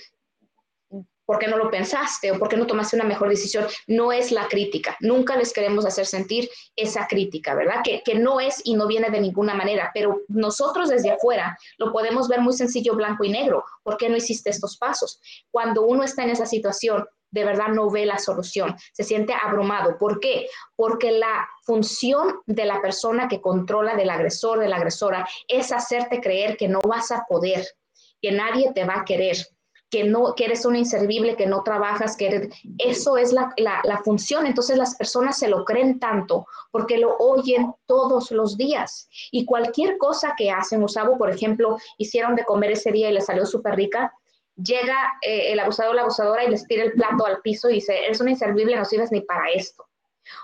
¿Por qué no lo pensaste o por qué no tomaste una mejor decisión? No es la crítica. Nunca les queremos hacer sentir esa crítica, ¿verdad? Que, que, no es y no viene de ninguna manera, pero nosotros desde afuera lo podemos ver muy sencillo, blanco y negro. ¿Por qué no hiciste estos pasos? Cuando uno está en esa situación, de verdad no ve la solución, se siente abrumado. ¿Por qué? Porque la función de la persona que controla del agresor, de la agresora, es hacerte creer que no vas a poder, que nadie te va a querer, que, no, que eres un inservible, que no trabajas, que eso es la, la, la, función. Entonces las personas se lo creen tanto porque lo oyen todos los días. Y cualquier cosa que hacen, Gustavo, por ejemplo, hicieron de comer ese día y les salió súper rica, llega eh, el abusador o la abusadora y les tira el plato al piso y dice, eres un inservible, no sirves ni para esto.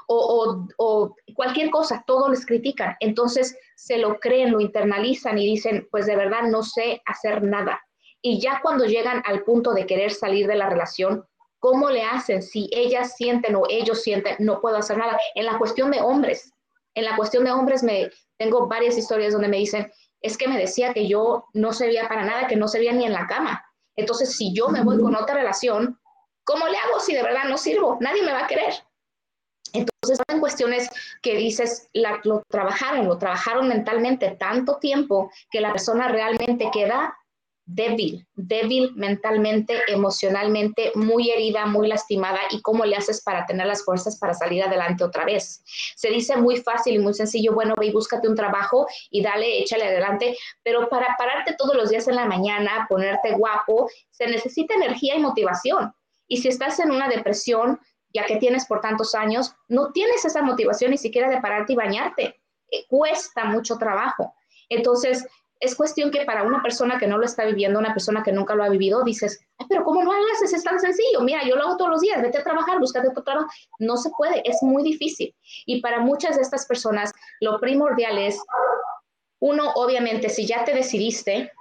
O, o, o, cualquier cosa, todo les critican. Entonces se lo creen, lo internalizan y dicen, pues de verdad no sé hacer nada. Y ya cuando llegan al punto de querer salir de la relación, ¿cómo le hacen? Si ellas sienten o ellos sienten, no puedo hacer nada. En la cuestión de hombres, en la cuestión de hombres, me tengo varias historias donde me dicen, es que me decía que yo no servía para nada, que no servía ni en la cama. Entonces, si yo me voy con otra relación, ¿cómo le hago si de verdad no sirvo? Nadie me va a querer. Entonces, son cuestiones que dices, lo trabajaron, lo trabajaron mentalmente tanto tiempo que la persona realmente queda débil, débil mentalmente, emocionalmente, muy herida, muy lastimada y cómo le haces para tener las fuerzas para salir adelante otra vez. Se dice muy fácil y muy sencillo, bueno, ve y búscate un trabajo y dale, échale adelante, pero para pararte todos los días en la mañana, ponerte guapo, se necesita energía y motivación. Y si estás en una depresión, ya que tienes por tantos años, no tienes esa motivación ni siquiera de pararte y bañarte. Eh, cuesta mucho trabajo. Entonces, es cuestión que para una persona que no lo está viviendo, una persona que nunca lo ha vivido, dices, pero ¿cómo no haces? Es tan sencillo. Mira, yo lo hago todos los días, vete a trabajar, búscate tu trabajo. No se puede, es muy difícil. Y para muchas de estas personas, lo primordial es, uno, obviamente, si ya te decidiste,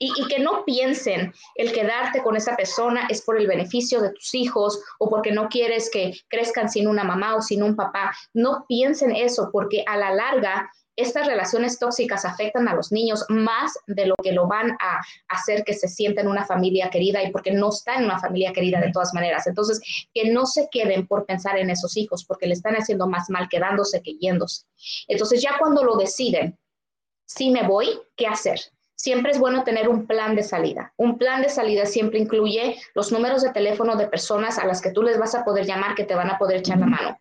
y, y, que no piensen el quedarte con esa persona es por el beneficio de tus hijos o porque no quieres que crezcan sin una mamá o sin un papá. No piensen eso porque a la larga estas relaciones tóxicas afectan a los niños más de lo que lo van a hacer que se sienta en una familia querida y porque no está en una familia querida de todas maneras. Entonces, que no se queden por pensar en esos hijos porque le están haciendo más mal quedándose que yéndose. Entonces, ya cuando lo deciden, si me voy, ¿qué hacer? Siempre es bueno tener un plan de salida. Un plan de salida siempre incluye los números de teléfono de personas a las que tú les vas a poder llamar que te van a poder echar la mano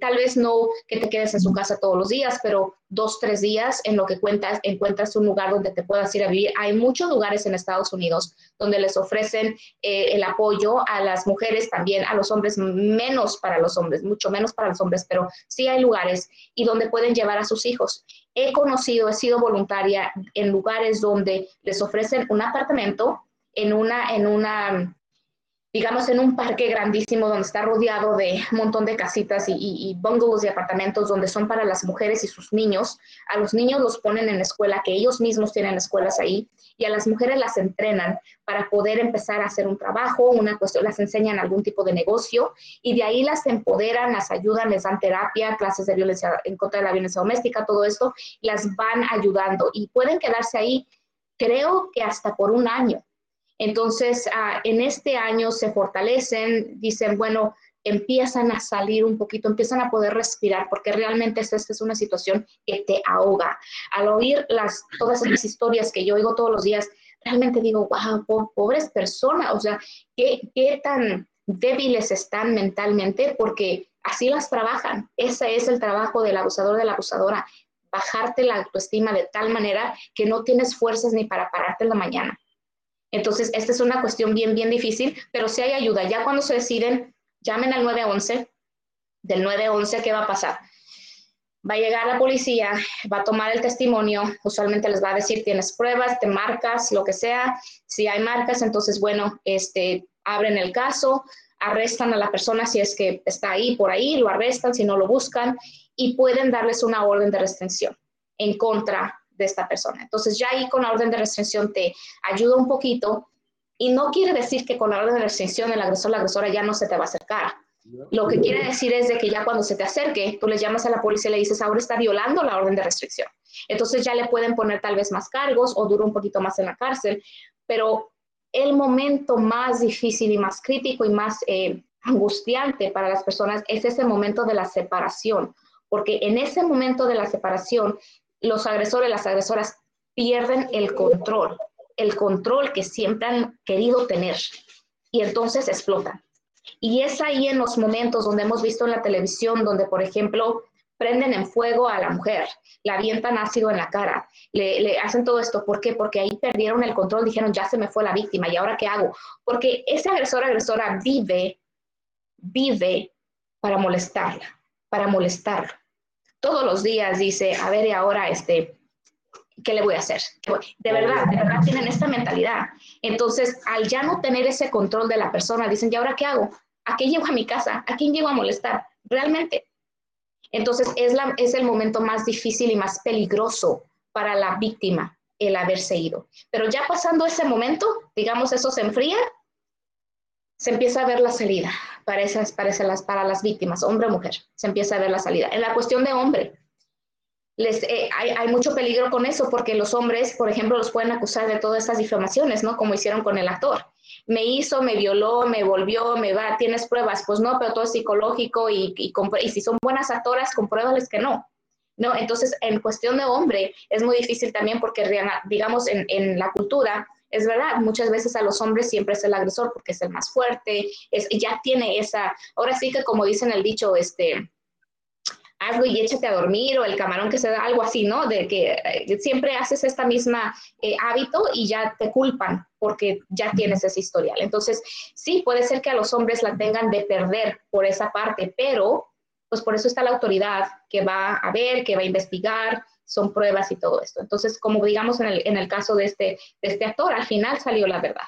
tal vez no que te quedes en su casa todos los días, pero dos, tres días en lo que cuentas, encuentras un lugar donde te puedas ir a vivir. Hay muchos lugares en Estados Unidos donde les ofrecen eh, el apoyo a las mujeres también, a los hombres, menos para los hombres, mucho menos para los hombres, pero sí hay lugares y donde pueden llevar a sus hijos. He conocido, he sido voluntaria en lugares donde les ofrecen un apartamento en una, en una digamos, en un parque grandísimo donde está rodeado de un montón de casitas y, y, bungalows y apartamentos donde son para las mujeres y sus niños. A los niños los ponen en escuela, que ellos mismos tienen escuelas ahí, y a las mujeres las entrenan para poder empezar a hacer un trabajo, una cuestión, las enseñan algún tipo de negocio, y de ahí las empoderan, las ayudan, les dan terapia, clases de violencia en contra de la violencia doméstica, todo esto, las van ayudando y pueden quedarse ahí, creo que hasta por un año entonces, ah, en este año se fortalecen, dicen, bueno, empiezan a salir un poquito, empiezan a poder respirar, porque realmente esta, es una situación que te ahoga. Al oír las, todas esas historias que yo oigo todos los días, realmente digo, wow, pobres personas, o sea, ¿qué, qué tan débiles están mentalmente, porque así las trabajan. Ese es el trabajo del abusador, de la abusadora, bajarte la autoestima de tal manera que no tienes fuerzas ni para pararte en la mañana. Entonces, esta es una cuestión bien, bien difícil, pero si hay ayuda. Ya cuando se deciden, llamen al 911. Del 911, ¿qué va a pasar? Va a llegar la policía, va a tomar el testimonio, usualmente les va a decir, tienes pruebas, te marcas, lo que sea. Si hay marcas, entonces, bueno, este, abren el caso, arrestan a la persona si es que está ahí, por ahí, lo arrestan, si no lo buscan, y pueden darles una orden de restricción en contra de esta persona. Entonces ya ahí con la orden de restricción te ayuda un poquito y no quiere decir que con la orden de restricción el agresor la agresora ya no se te va a acercar. Lo que quiere decir es de que ya cuando se te acerque, tú le llamas a la policía y le dices, ahora está violando la orden de restricción. Entonces ya le pueden poner tal vez más cargos o dura un poquito más en la cárcel, pero el momento más difícil y más crítico y más eh, angustiante para las personas es ese momento de la separación, porque en ese momento de la separación los agresores, las agresoras pierden el control, el control que siempre han querido tener y entonces explotan. Y es ahí en los momentos donde hemos visto en la televisión, donde por ejemplo prenden en fuego a la mujer, la avientan ácido en la cara, le, hacen todo esto. ¿Por qué? Porque ahí perdieron el control, dijeron, ya se me fue la víctima, ¿y ahora qué hago? Porque ese agresor, agresora vive, vive para molestarla, para molestarlo todos los días dice, a ver, y ahora, este, ¿qué le voy a hacer? De verdad, de verdad tienen esta mentalidad. Entonces, al ya no tener ese control de la persona, dicen, ¿y ahora qué hago? ¿A qué llego a mi casa? ¿A quién llego a molestar? Realmente. Entonces, es, la, es el momento más difícil y más peligroso para la víctima el haberse ido. Pero ya pasando ese momento, digamos, eso se enfría, se empieza a ver la salida para, esas, para, las, para las víctimas, hombre o mujer, se empieza a ver la salida. En la cuestión de hombre, les, eh, hay, hay, mucho peligro con eso porque los hombres, por ejemplo, los pueden acusar de todas estas difamaciones, ¿no? Como hicieron con el actor. Me hizo, me violó, me volvió, me va, ¿tienes pruebas? Pues no, pero todo es psicológico y, y, y si son buenas actoras, compruébales que no. ¿no? Entonces, en cuestión de hombre, es muy difícil también porque, digamos, en, en la cultura, es verdad, muchas veces a los hombres siempre es el agresor porque es el más fuerte, es, ya tiene esa, ahora sí que como dicen el dicho, este, hazlo y échate a dormir o el camarón que se da, algo así, ¿no? De que eh, siempre haces esta misma eh, hábito y ya te culpan porque ya tienes ese historial. Entonces, sí, puede ser que a los hombres la tengan de perder por esa parte, pero pues por eso está la autoridad que va a ver, que va a investigar, son pruebas y todo esto. Entonces, como digamos en el, en el caso de este, de este actor, al final salió la verdad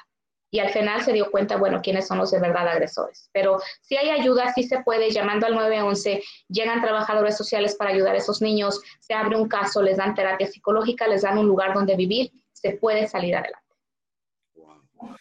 y al final se dio cuenta, bueno, quiénes son los de verdad agresores. Pero si hay ayuda, sí se puede, llamando al 911, llegan trabajadores sociales para ayudar a esos niños, se abre un caso, les dan terapia psicológica, les dan un lugar donde vivir, se puede salir adelante.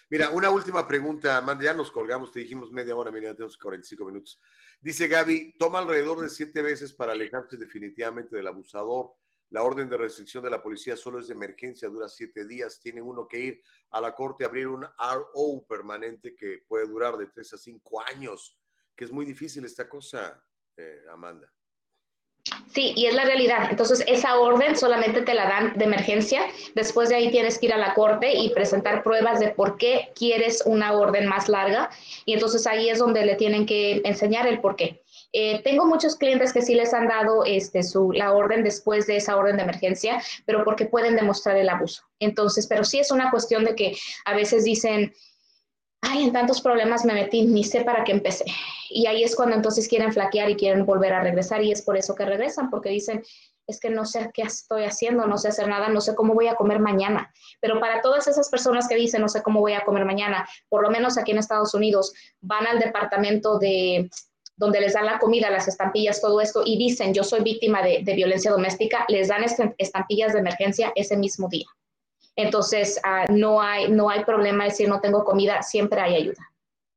Mira, una última pregunta, Amanda, ya nos colgamos, te dijimos media hora, mira, tenemos 45 minutos. Dice Gaby, toma alrededor de siete veces para alejarse definitivamente del abusador. La orden de restricción de la policía solo es de emergencia, dura siete días. Tiene uno que ir a la corte a abrir un RO permanente que puede durar de tres a cinco años, que es muy difícil esta cosa, eh, Amanda. Sí, y es la realidad. Entonces, esa orden solamente te la dan de emergencia. Después de ahí tienes que ir a la corte y presentar pruebas de por qué quieres una orden más larga. Y entonces ahí es donde le tienen que enseñar el por qué. Eh, tengo muchos clientes que sí les han dado este, la orden después de esa orden de emergencia, pero porque pueden demostrar el abuso. Entonces, pero sí es una cuestión de que a veces dicen, ay, en tantos problemas me metí, ni sé para qué empecé. Y ahí es cuando entonces quieren flaquear y quieren volver a regresar y es por eso que regresan, porque dicen, es que no sé qué estoy haciendo, no sé hacer nada, no sé cómo voy a comer mañana. Pero para todas esas personas que dicen, no sé cómo voy a comer mañana, por lo menos aquí en Estados Unidos, van al departamento de donde les dan la comida, las estampillas, todo esto, y dicen, yo soy víctima de, violencia doméstica, les dan estampillas de emergencia ese mismo día. Entonces, ah, no, hay, no hay problema de decir no tengo comida, siempre hay ayuda.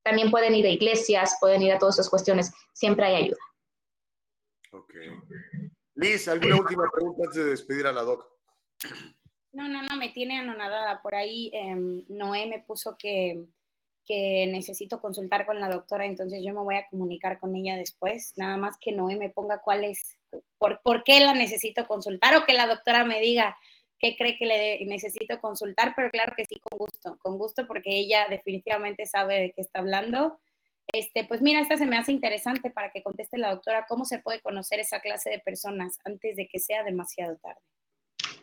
También pueden ir a iglesias, pueden ir a todas esas cuestiones, siempre hay ayuda. Ok. Liz, ¿alguna última pregunta antes de despedir a la doc? No, no, no, me tiene anonadada. Por ahí em, Noé me puso que que necesito consultar con la doctora, entonces yo me voy a comunicar con ella después, nada más que Noé me ponga cuál es, por, por qué la necesito consultar o que la doctora me diga qué cree que le necesito consultar, pero claro que sí, con gusto, con gusto, porque ella definitivamente sabe de qué está hablando. Este, pues mira, esta se me hace interesante para que conteste la doctora cómo se puede conocer esa clase de personas antes de que sea demasiado tarde.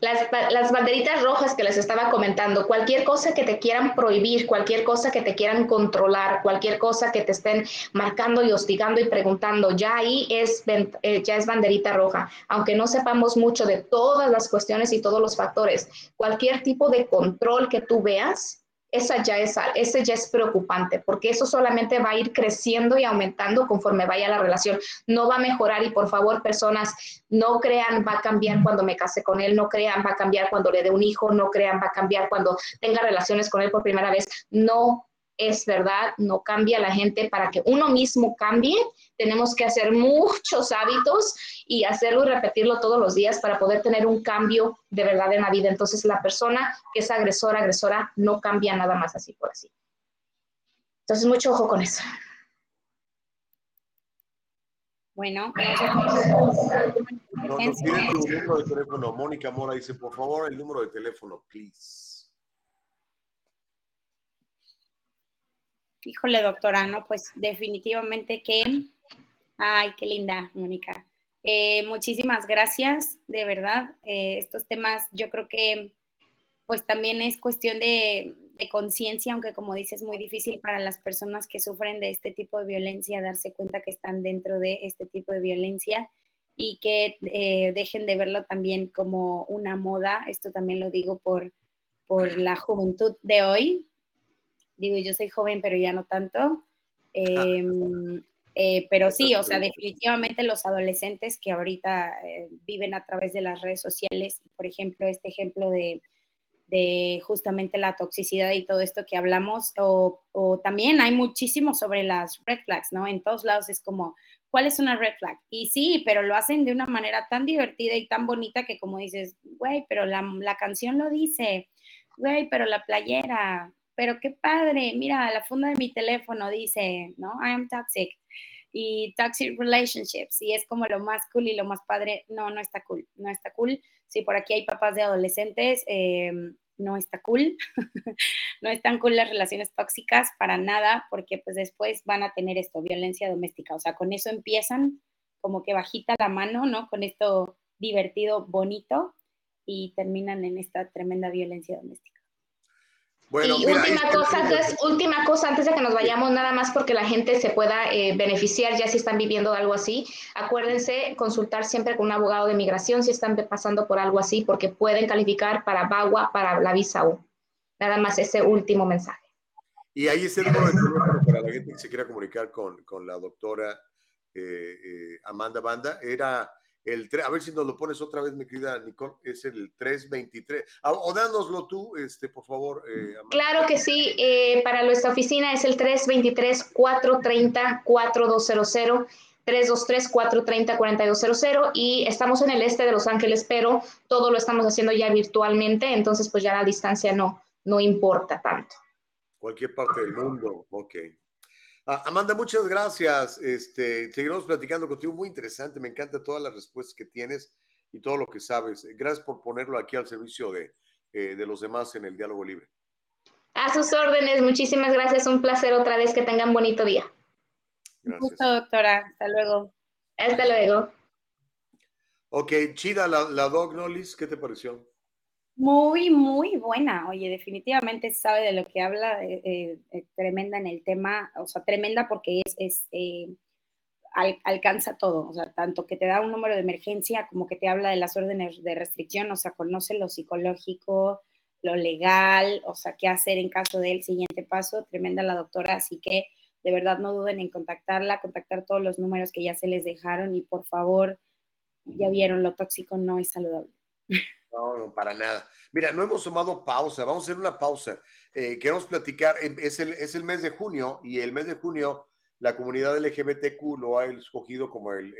Las, banderitas rojas que les estaba comentando, cualquier cosa que te quieran prohibir, cualquier cosa que te quieran controlar, cualquier cosa que te estén marcando y hostigando y preguntando, ya ahí es, eh, ya es banderita roja. Aunque no sepamos mucho de todas las cuestiones y todos los factores, cualquier tipo de control que tú veas, esa ya es, preocupante, porque eso solamente va a ir creciendo y aumentando conforme vaya la relación. No va a mejorar y por favor, personas, no crean va a cambiar cuando me case con él, no crean va a cambiar cuando le dé un hijo, no crean va a cambiar cuando tenga relaciones con él por primera vez. No es verdad, no cambia la gente. Para que uno mismo cambie, tenemos que hacer muchos hábitos y hacerlo y repetirlo todos los días para poder tener un cambio de verdad en la vida. Entonces, la persona que es agresora, agresora, no cambia nada más así por así. Entonces, mucho ojo con eso. Bueno, no, tu número de teléfono. Mónica Mora dice, por favor, el número de teléfono, please. Híjole, doctora, no, pues definitivamente que, ay, qué linda, Mónica. Eh, muchísimas gracias, de verdad. Eh, estos temas yo creo que pues también es cuestión de, conciencia, aunque como dices, es muy difícil para las personas que sufren de este tipo de violencia darse cuenta que están dentro de este tipo de violencia y que eh, dejen de verlo también como una moda. Esto también lo digo por, por la juventud de hoy, digo, yo soy joven, pero ya no tanto. Em, eh, pero sí, o sea, definitivamente los adolescentes que ahorita eh, viven a través de las redes sociales, por ejemplo, este ejemplo de, de justamente la toxicidad y todo esto que hablamos, o, o, también hay muchísimo sobre las red flags, ¿no? En todos lados es como, ¿cuál es una red flag? Y sí, pero lo hacen de una manera tan divertida y tan bonita que como dices, güey, pero la, la canción lo dice, güey, pero la playera, pero qué padre, mira, la funda de mi teléfono dice, ¿no? I am toxic y toxic relationships y es como lo más cool y lo más padre, no, no está cool, no está cool. Si por aquí hay papás de adolescentes, em, no está cool, no están cool las relaciones tóxicas para nada, porque pues después van a tener esto, violencia doméstica, o sea, con eso empiezan como que bajita la mano, ¿no? Con esto divertido, bonito, y terminan en esta tremenda violencia doméstica. Bueno, y última cosa, entonces, última cosa antes de que nos vayamos, nada más porque la gente se pueda eh, beneficiar ya si están viviendo algo así. Acuérdense consultar siempre con un abogado de migración si están pasando por algo así, porque pueden calificar para BAGUA, para la visa U. Nada más ese último mensaje. Y ahí es el número de teléfono para la gente que se quiera comunicar con, con la doctora eh, eh, Amanda Banda. Era el, a ver si nos lo pones otra vez, mi querida Nicole, es el 323. Ah, o dánoslo tú, este, por favor. Eh, claro que sí, eh, para nuestra oficina es el 323-430-4200. 323-430-4200 y estamos en el este de Los Ángeles, pero todo lo estamos haciendo ya virtualmente, entonces pues ya la distancia no, no importa tanto. Cualquier parte del mundo, ok. Ah, Amanda, muchas gracias. Este, seguiremos platicando contigo. Muy interesante. Me encanta todas las respuestas que tienes y todo lo que sabes. Gracias por ponerlo aquí al servicio de, eh, de los demás en el diálogo libre. A sus órdenes. Muchísimas gracias. Un placer otra vez. Que tengan bonito día. Gracias. Un gusto, doctora. Hasta luego. Hasta luego. Ok, chida la, la Dog Nolis. ¿Qué te pareció? Muy, muy buena. Oye, definitivamente sabe de lo que habla, eh, eh, tremenda en el tema, o sea, tremenda porque es, eh, alcanza todo, o sea, tanto que te da un número de emergencia como que te habla de las órdenes de restricción, o sea, conoce lo psicológico, lo legal, o sea, qué hacer en caso del siguiente paso. Tremenda la doctora, así que de verdad no duden en contactarla, contactar todos los números que ya se les dejaron y por favor, ya vieron, lo tóxico no es saludable. No, no, para nada. Mira, no hemos tomado pausa, vamos a hacer una pausa. Eh, queremos platicar, em, es el, es el mes de junio y el mes de junio la comunidad LGBTQ lo ha escogido como el,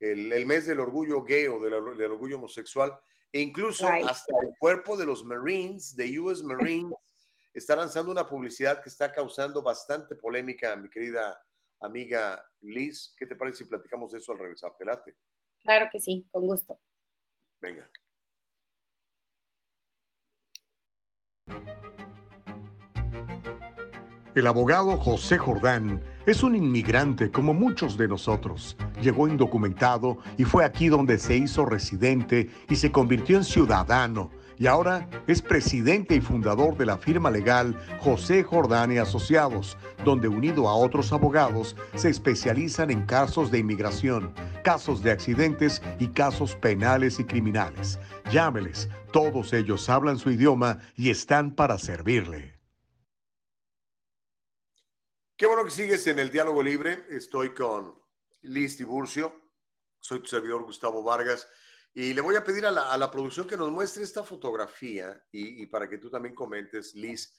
el, el, mes del orgullo gay o del, del orgullo homosexual. E incluso hasta el cuerpo de los Marines, de US Marines, está lanzando una publicidad que está causando bastante polémica, mi querida amiga Liz. ¿Qué te parece si platicamos de eso al regresar? Pelate. Claro que sí, con gusto. Venga. El abogado José Jordán es un inmigrante como muchos de nosotros. Llegó indocumentado y fue aquí donde se hizo residente y se convirtió en ciudadano. Y ahora es presidente y fundador de la firma legal José Jordán y Asociados, donde unido a otros abogados se especializan en casos de inmigración, casos de accidentes y casos penales y criminales. Llámeles, todos ellos hablan su idioma y están para servirle. Qué bueno que sigues en el diálogo libre. Estoy con Liz Tiburcio. Soy tu servidor Gustavo Vargas. Y le voy a pedir a la, producción que nos muestre esta fotografía y, para que tú también comentes, Liz.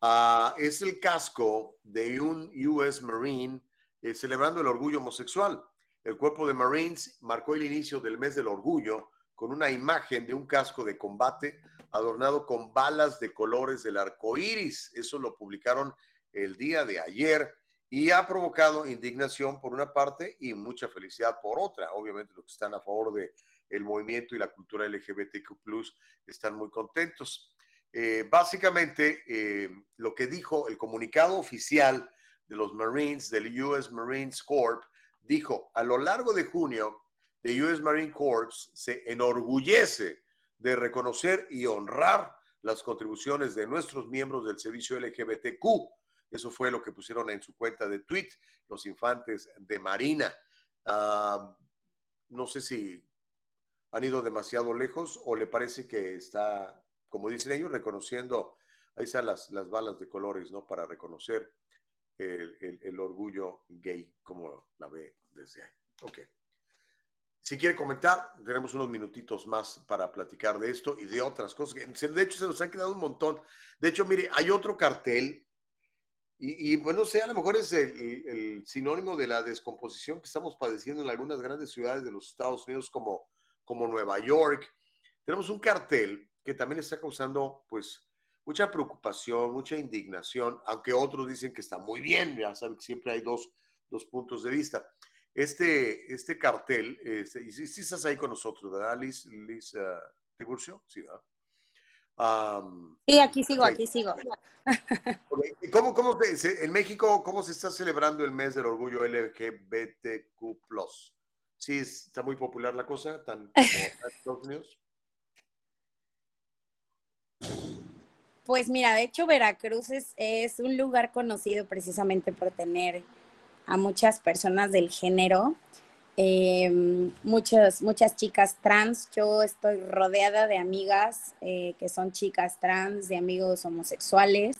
Ah, es el casco de un US Marine eh, celebrando el orgullo homosexual. El cuerpo de Marines marcó el inicio del mes del orgullo con una imagen de un casco de combate adornado con balas de colores del arco iris. Eso lo publicaron el día de ayer y ha provocado indignación por una parte y mucha felicidad por otra. Obviamente, los que están a favor de el movimiento y la cultura LGBTQ están muy contentos. Eh, básicamente, eh, lo que dijo el comunicado oficial de los Marines, del US Marines Corps, dijo, a lo largo de junio, de US Marine Corps se enorgullece de reconocer y honrar las contribuciones de nuestros miembros del servicio LGBTQ. Eso fue lo que pusieron en su cuenta de tweet los infantes de Marina. Ah, no sé si han ido demasiado lejos o le parece que está, como dicen ellos, reconociendo, ahí están las, las balas de colores, ¿no? Para reconocer el, el orgullo gay, como la ve desde ahí. Ok. Si quiere comentar, tenemos unos minutitos más para platicar de esto y de otras cosas. De hecho, se nos han quedado un montón. De hecho, mire, hay otro cartel y, bueno, sé, a lo mejor es el, sinónimo de la descomposición que estamos padeciendo en algunas grandes ciudades de los Estados Unidos como, como Nueva York. Tenemos un cartel que también está causando pues mucha preocupación, mucha indignación, aunque otros dicen que está muy bien, ya saben que siempre hay dos, dos puntos de vista. Este, este cartel, este, y si, estás ahí con nosotros, ¿verdad, Liz, Liz uh, Tiburcio? Sí, ¿verdad? sí, aquí sigo, aquí sigo. ¿Cómo, cómo en México, cómo se está celebrando el mes del orgullo LGBTQ+. Sí, está muy popular la cosa, tan como Estados. Pues mira, de hecho Veracruz es, es, un lugar conocido precisamente por tener a muchas personas del género, eh, muchas, muchas chicas trans. Yo estoy rodeada de amigas eh, que son chicas trans, de amigos homosexuales.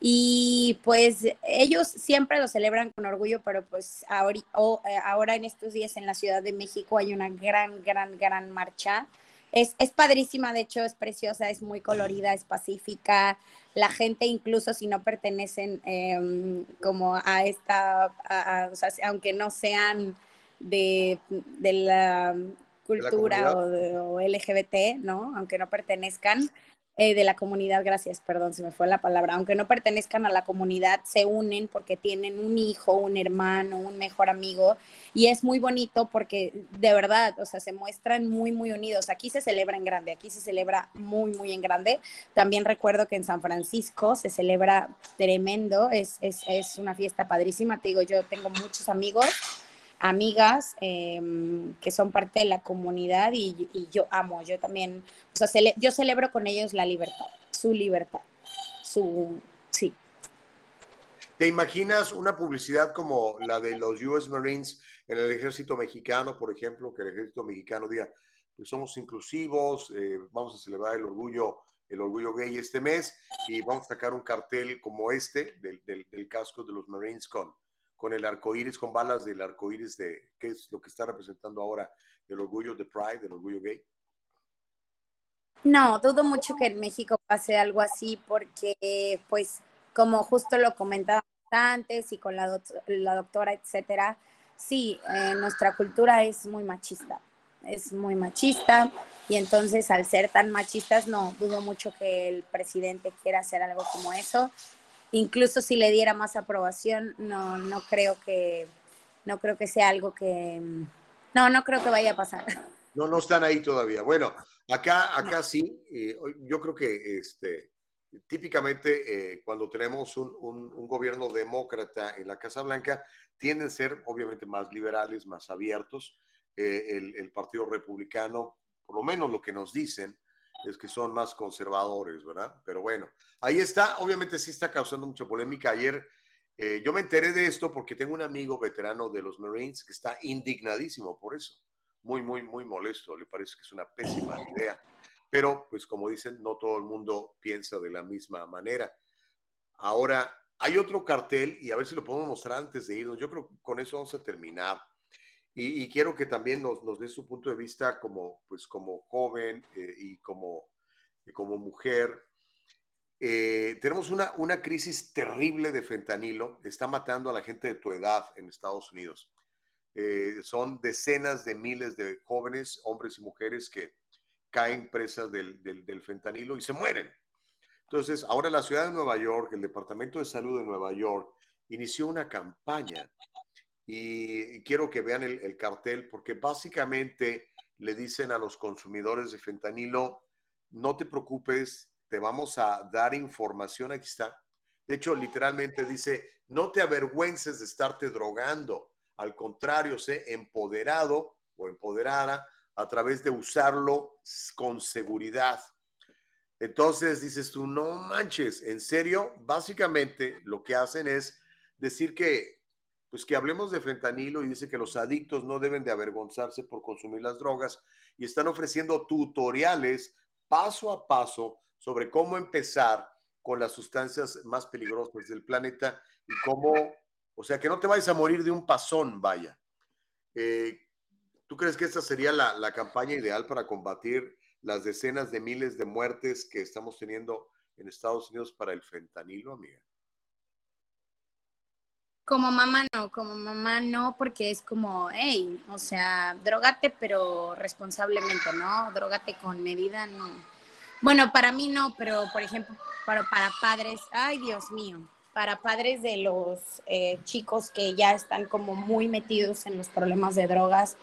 Y pues ellos siempre lo celebran con orgullo, pero pues ahora, eh, ahora en estos días en la Ciudad de México hay una gran, gran, gran marcha. Es, es padrísima, de hecho es preciosa, es muy colorida, es pacífica. La gente incluso si no pertenecen em, como a esta, o sea, aunque no sean de, de la cultura o, o, LGBT, ¿no? Aunque no pertenezcan, eh, de la comunidad, gracias, perdón, se me fue la palabra, aunque no pertenezcan a la comunidad, se unen porque tienen un hijo, un hermano, un mejor amigo, y es muy bonito porque de verdad, o sea, se muestran muy, muy unidos. Aquí se celebra en grande, aquí se celebra muy, muy en grande. También recuerdo que en San Francisco se celebra tremendo, es, es, es una fiesta padrísima, te digo, yo tengo muchos amigos amigas em, que son parte de la comunidad y, yo amo, yo también, yo celebro con ellos la libertad, su libertad, su, sí. ¿Te imaginas una publicidad como la de los US Marines en el ejército mexicano, por ejemplo, que el ejército mexicano diga, pues somos inclusivos, eh, vamos a celebrar el orgullo, el orgullo gay este mes y vamos a sacar un cartel como este del, del, del casco de los Marines con, con el arco iris, con balas del arco iris de qué es lo que está representando ahora el orgullo de Pride, el orgullo gay? No, dudo mucho que en México pase algo así porque, pues, como justo lo comentaba antes y con la, la doctora, etcétera, sí, eh, nuestra cultura es muy machista, es muy machista y entonces al ser tan machistas, no, dudo mucho que el presidente quiera hacer algo como eso incluso si le diera más aprobación, no, no creo que, no creo que sea algo que, no, no creo que vaya a pasar. No, no están ahí todavía. Bueno, acá, acá sí, yo creo que este, típicamente eh, cuando tenemos un, un, gobierno demócrata en la Casa Blanca, tienden a ser obviamente más liberales, más abiertos. Eh, el, el Partido Republicano, por lo menos lo que nos dicen, es que son más conservadores, ¿verdad? Pero bueno, ahí está, obviamente sí está causando mucha polémica. Ayer eh, yo me enteré de esto porque tengo un amigo veterano de los Marines que está indignadísimo por eso, muy, muy, muy molesto, le parece que es una pésima idea. Pero, pues como dicen, no todo el mundo piensa de la misma manera. Ahora, hay otro cartel y a ver si lo podemos mostrar antes de irnos. Yo creo que con eso vamos a terminar. Y, quiero que también nos, nos dé su punto de vista como, pues, como joven eh, y como, como mujer. Eh, tenemos una, una crisis terrible de fentanilo, está matando a la gente de tu edad en Estados Unidos. Eh, son decenas de miles de jóvenes, hombres y mujeres que caen presas del, del, del, fentanilo y se mueren. Entonces, ahora la ciudad de Nueva York, el Departamento de Salud de Nueva York, inició una campaña y quiero que vean el, cartel porque básicamente le dicen a los consumidores de fentanilo, no te preocupes, te vamos a dar información, aquí está. De hecho, literalmente dice, no te avergüences de estarte drogando, al contrario, sé empoderado o empoderada a través de usarlo con seguridad. Entonces dices tú, no manches, en serio, básicamente lo que hacen es decir que pues que hablemos de fentanilo y dice que los adictos no deben de avergonzarse por consumir las drogas y están ofreciendo tutoriales paso a paso sobre cómo empezar con las sustancias más peligrosas del planeta y cómo, o sea, que no te vayas a morir de un pasón, vaya. Eh, ¿Tú crees que esta sería la, la campaña ideal para combatir las decenas de miles de muertes que estamos teniendo en Estados Unidos para el fentanilo, amiga? Como mamá no, como mamá no, porque es como, hey, o sea, drogate pero responsablemente, ¿no? Drogate con medida, no. Bueno, para mí no, pero por ejemplo, para, para padres, ay Dios mío, para padres de los eh, chicos que ya están como muy metidos en los problemas de drogas,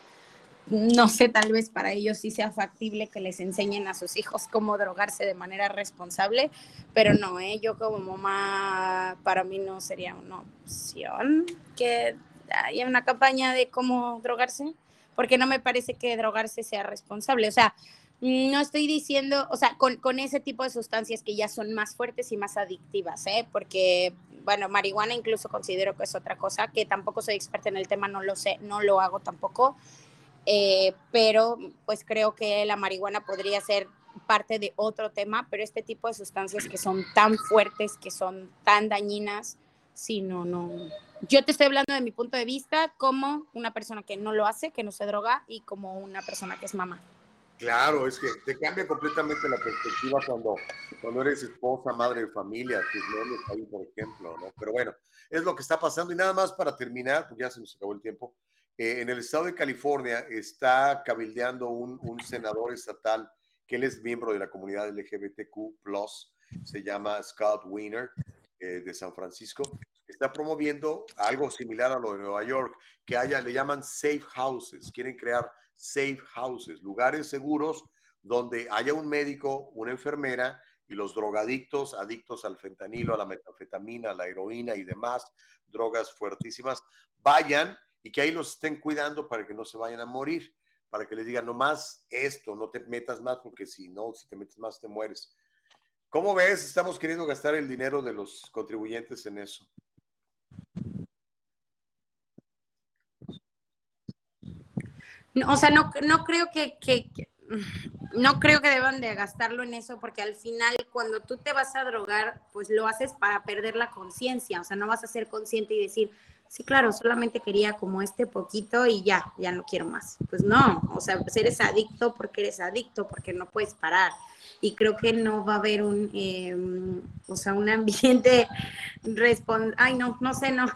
no sé, tal vez para ellos sí sea factible que les enseñen a sus hijos cómo drogarse de manera responsable, pero no, ¿eh? yo como mamá, para mí no sería una opción que haya una campaña de cómo drogarse, porque no me parece que drogarse sea responsable. O sea, no estoy diciendo, o sea, con, con ese tipo de sustancias que ya son más fuertes y más adictivas, ¿eh? porque, bueno, marihuana incluso considero que es otra cosa, que tampoco soy experta en el tema, no lo sé, no lo hago tampoco eh, pero pues creo que la marihuana podría ser parte de otro tema, pero este tipo de sustancias que son tan fuertes, que son tan dañinas, sí, no, no. Yo te estoy hablando de mi punto de vista como una persona que no lo hace, que no se droga y como una persona que es mamá. Claro, es que te cambia completamente la perspectiva cuando, cuando eres esposa, madre de familia, tus niños ahí, por ejemplo, ¿no? Pero bueno, es lo que está pasando y nada más para terminar, porque ya se nos acabó el tiempo. Eh, en el estado de California está cabildeando un, senador estatal que él es miembro de la comunidad LGBTQ, se llama Scott Wiener eh, de San Francisco. Está promoviendo algo similar a lo de Nueva York, que haya, le llaman safe houses. Quieren crear safe houses, lugares seguros donde haya un médico, una enfermera y los drogadictos, adictos al fentanilo, a la metanfetamina, a la heroína y demás drogas fuertísimas, vayan y que ahí los estén cuidando para que no se vayan a morir, para que les digan, no más esto, no te metas más, porque si no, si te metes más, te mueres. ¿Cómo ves? Estamos queriendo gastar el dinero de los contribuyentes en eso. O sea, no, no creo que, que, no creo que deban de gastarlo en eso, porque al final cuando tú te vas a drogar, pues lo haces para perder la conciencia, o sea, no vas a ser consciente y decir, sí, claro, solamente quería como este poquito y ya, ya no quiero más. Pues no, o sea, pues eres adicto porque eres adicto, porque no puedes parar. Y creo que no va a haber un, em, o sea, un ambiente responsable. Ay, no, no sé, no.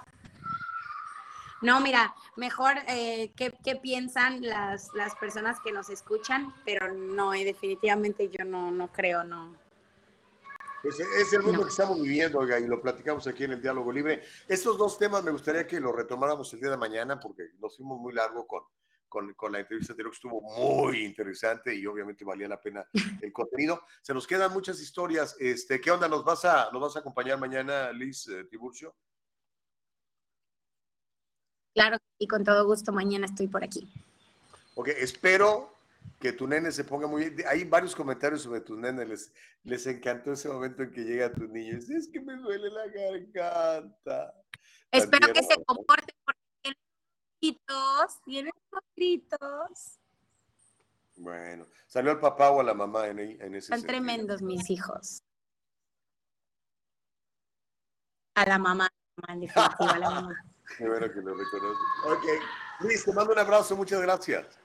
No, mira, mejor eh, ¿qué, piensan las, las personas que nos escuchan, pero no, y definitivamente yo no, no creo, no, pues es el mundo que estamos viviendo, oiga, y lo platicamos aquí en el Diálogo Libre. Estos dos temas me gustaría que los retomáramos el día de mañana porque nos fuimos muy largo con, con, con, la entrevista de que estuvo muy interesante y obviamente valía la pena el contenido. Se nos quedan muchas historias. Este, ¿Qué onda? ¿Nos vas a, nos vas a acompañar mañana, Liz eh, Tiburcio? Claro, y con todo gusto mañana estoy por aquí. Ok, espero que tu nene se ponga muy... Hay varios comentarios sobre tu nene, les, les encantó ese momento en que llega tu niño. Es que me duele la garganta. Espero que se comporte porque tiene gritos, tiene gritos. Bueno, ¿salió el papá o a la mamá en, en ese Están tremendos mis hijos. A la mamá, a la mamá. Qué bueno que lo reconoces. Ok, Luis, te mando un abrazo, muchas gracias.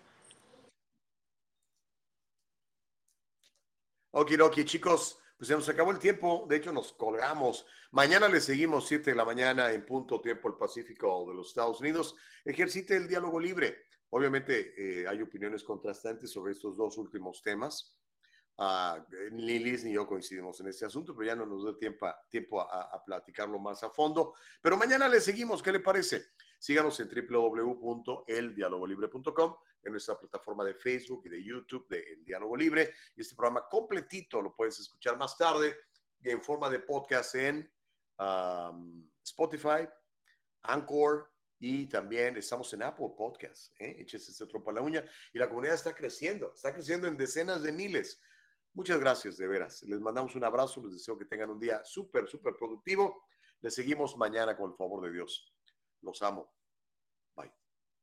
Ok, chicos, pues se nos acabó el tiempo. De hecho, nos colgamos. Mañana le seguimos 7 de la mañana en punto tiempo el Pacífico de los Estados Unidos. Ejercite el diálogo libre. Obviamente eh, hay opiniones contrastantes sobre estos dos últimos temas. Uh, ni Liz ni yo coincidimos en este asunto, pero ya no nos da tiempo, tiempo a, a, platicarlo más a fondo. Pero mañana le seguimos, ¿qué le parece? Síganos en www.eldialogolibre.com en nuestra plataforma de Facebook y de YouTube de El Diálogo Libre. Y este programa completito lo puedes escuchar más tarde en forma de podcast en Spotify, Anchor y también estamos en Apple Podcast. ¿eh? Échese este trompa a la uña. Y la comunidad está creciendo, está creciendo en decenas de miles. Muchas gracias, de veras. Les mandamos un abrazo, les deseo que tengan un día súper, súper productivo. Les seguimos mañana con el favor de Dios. Los amo.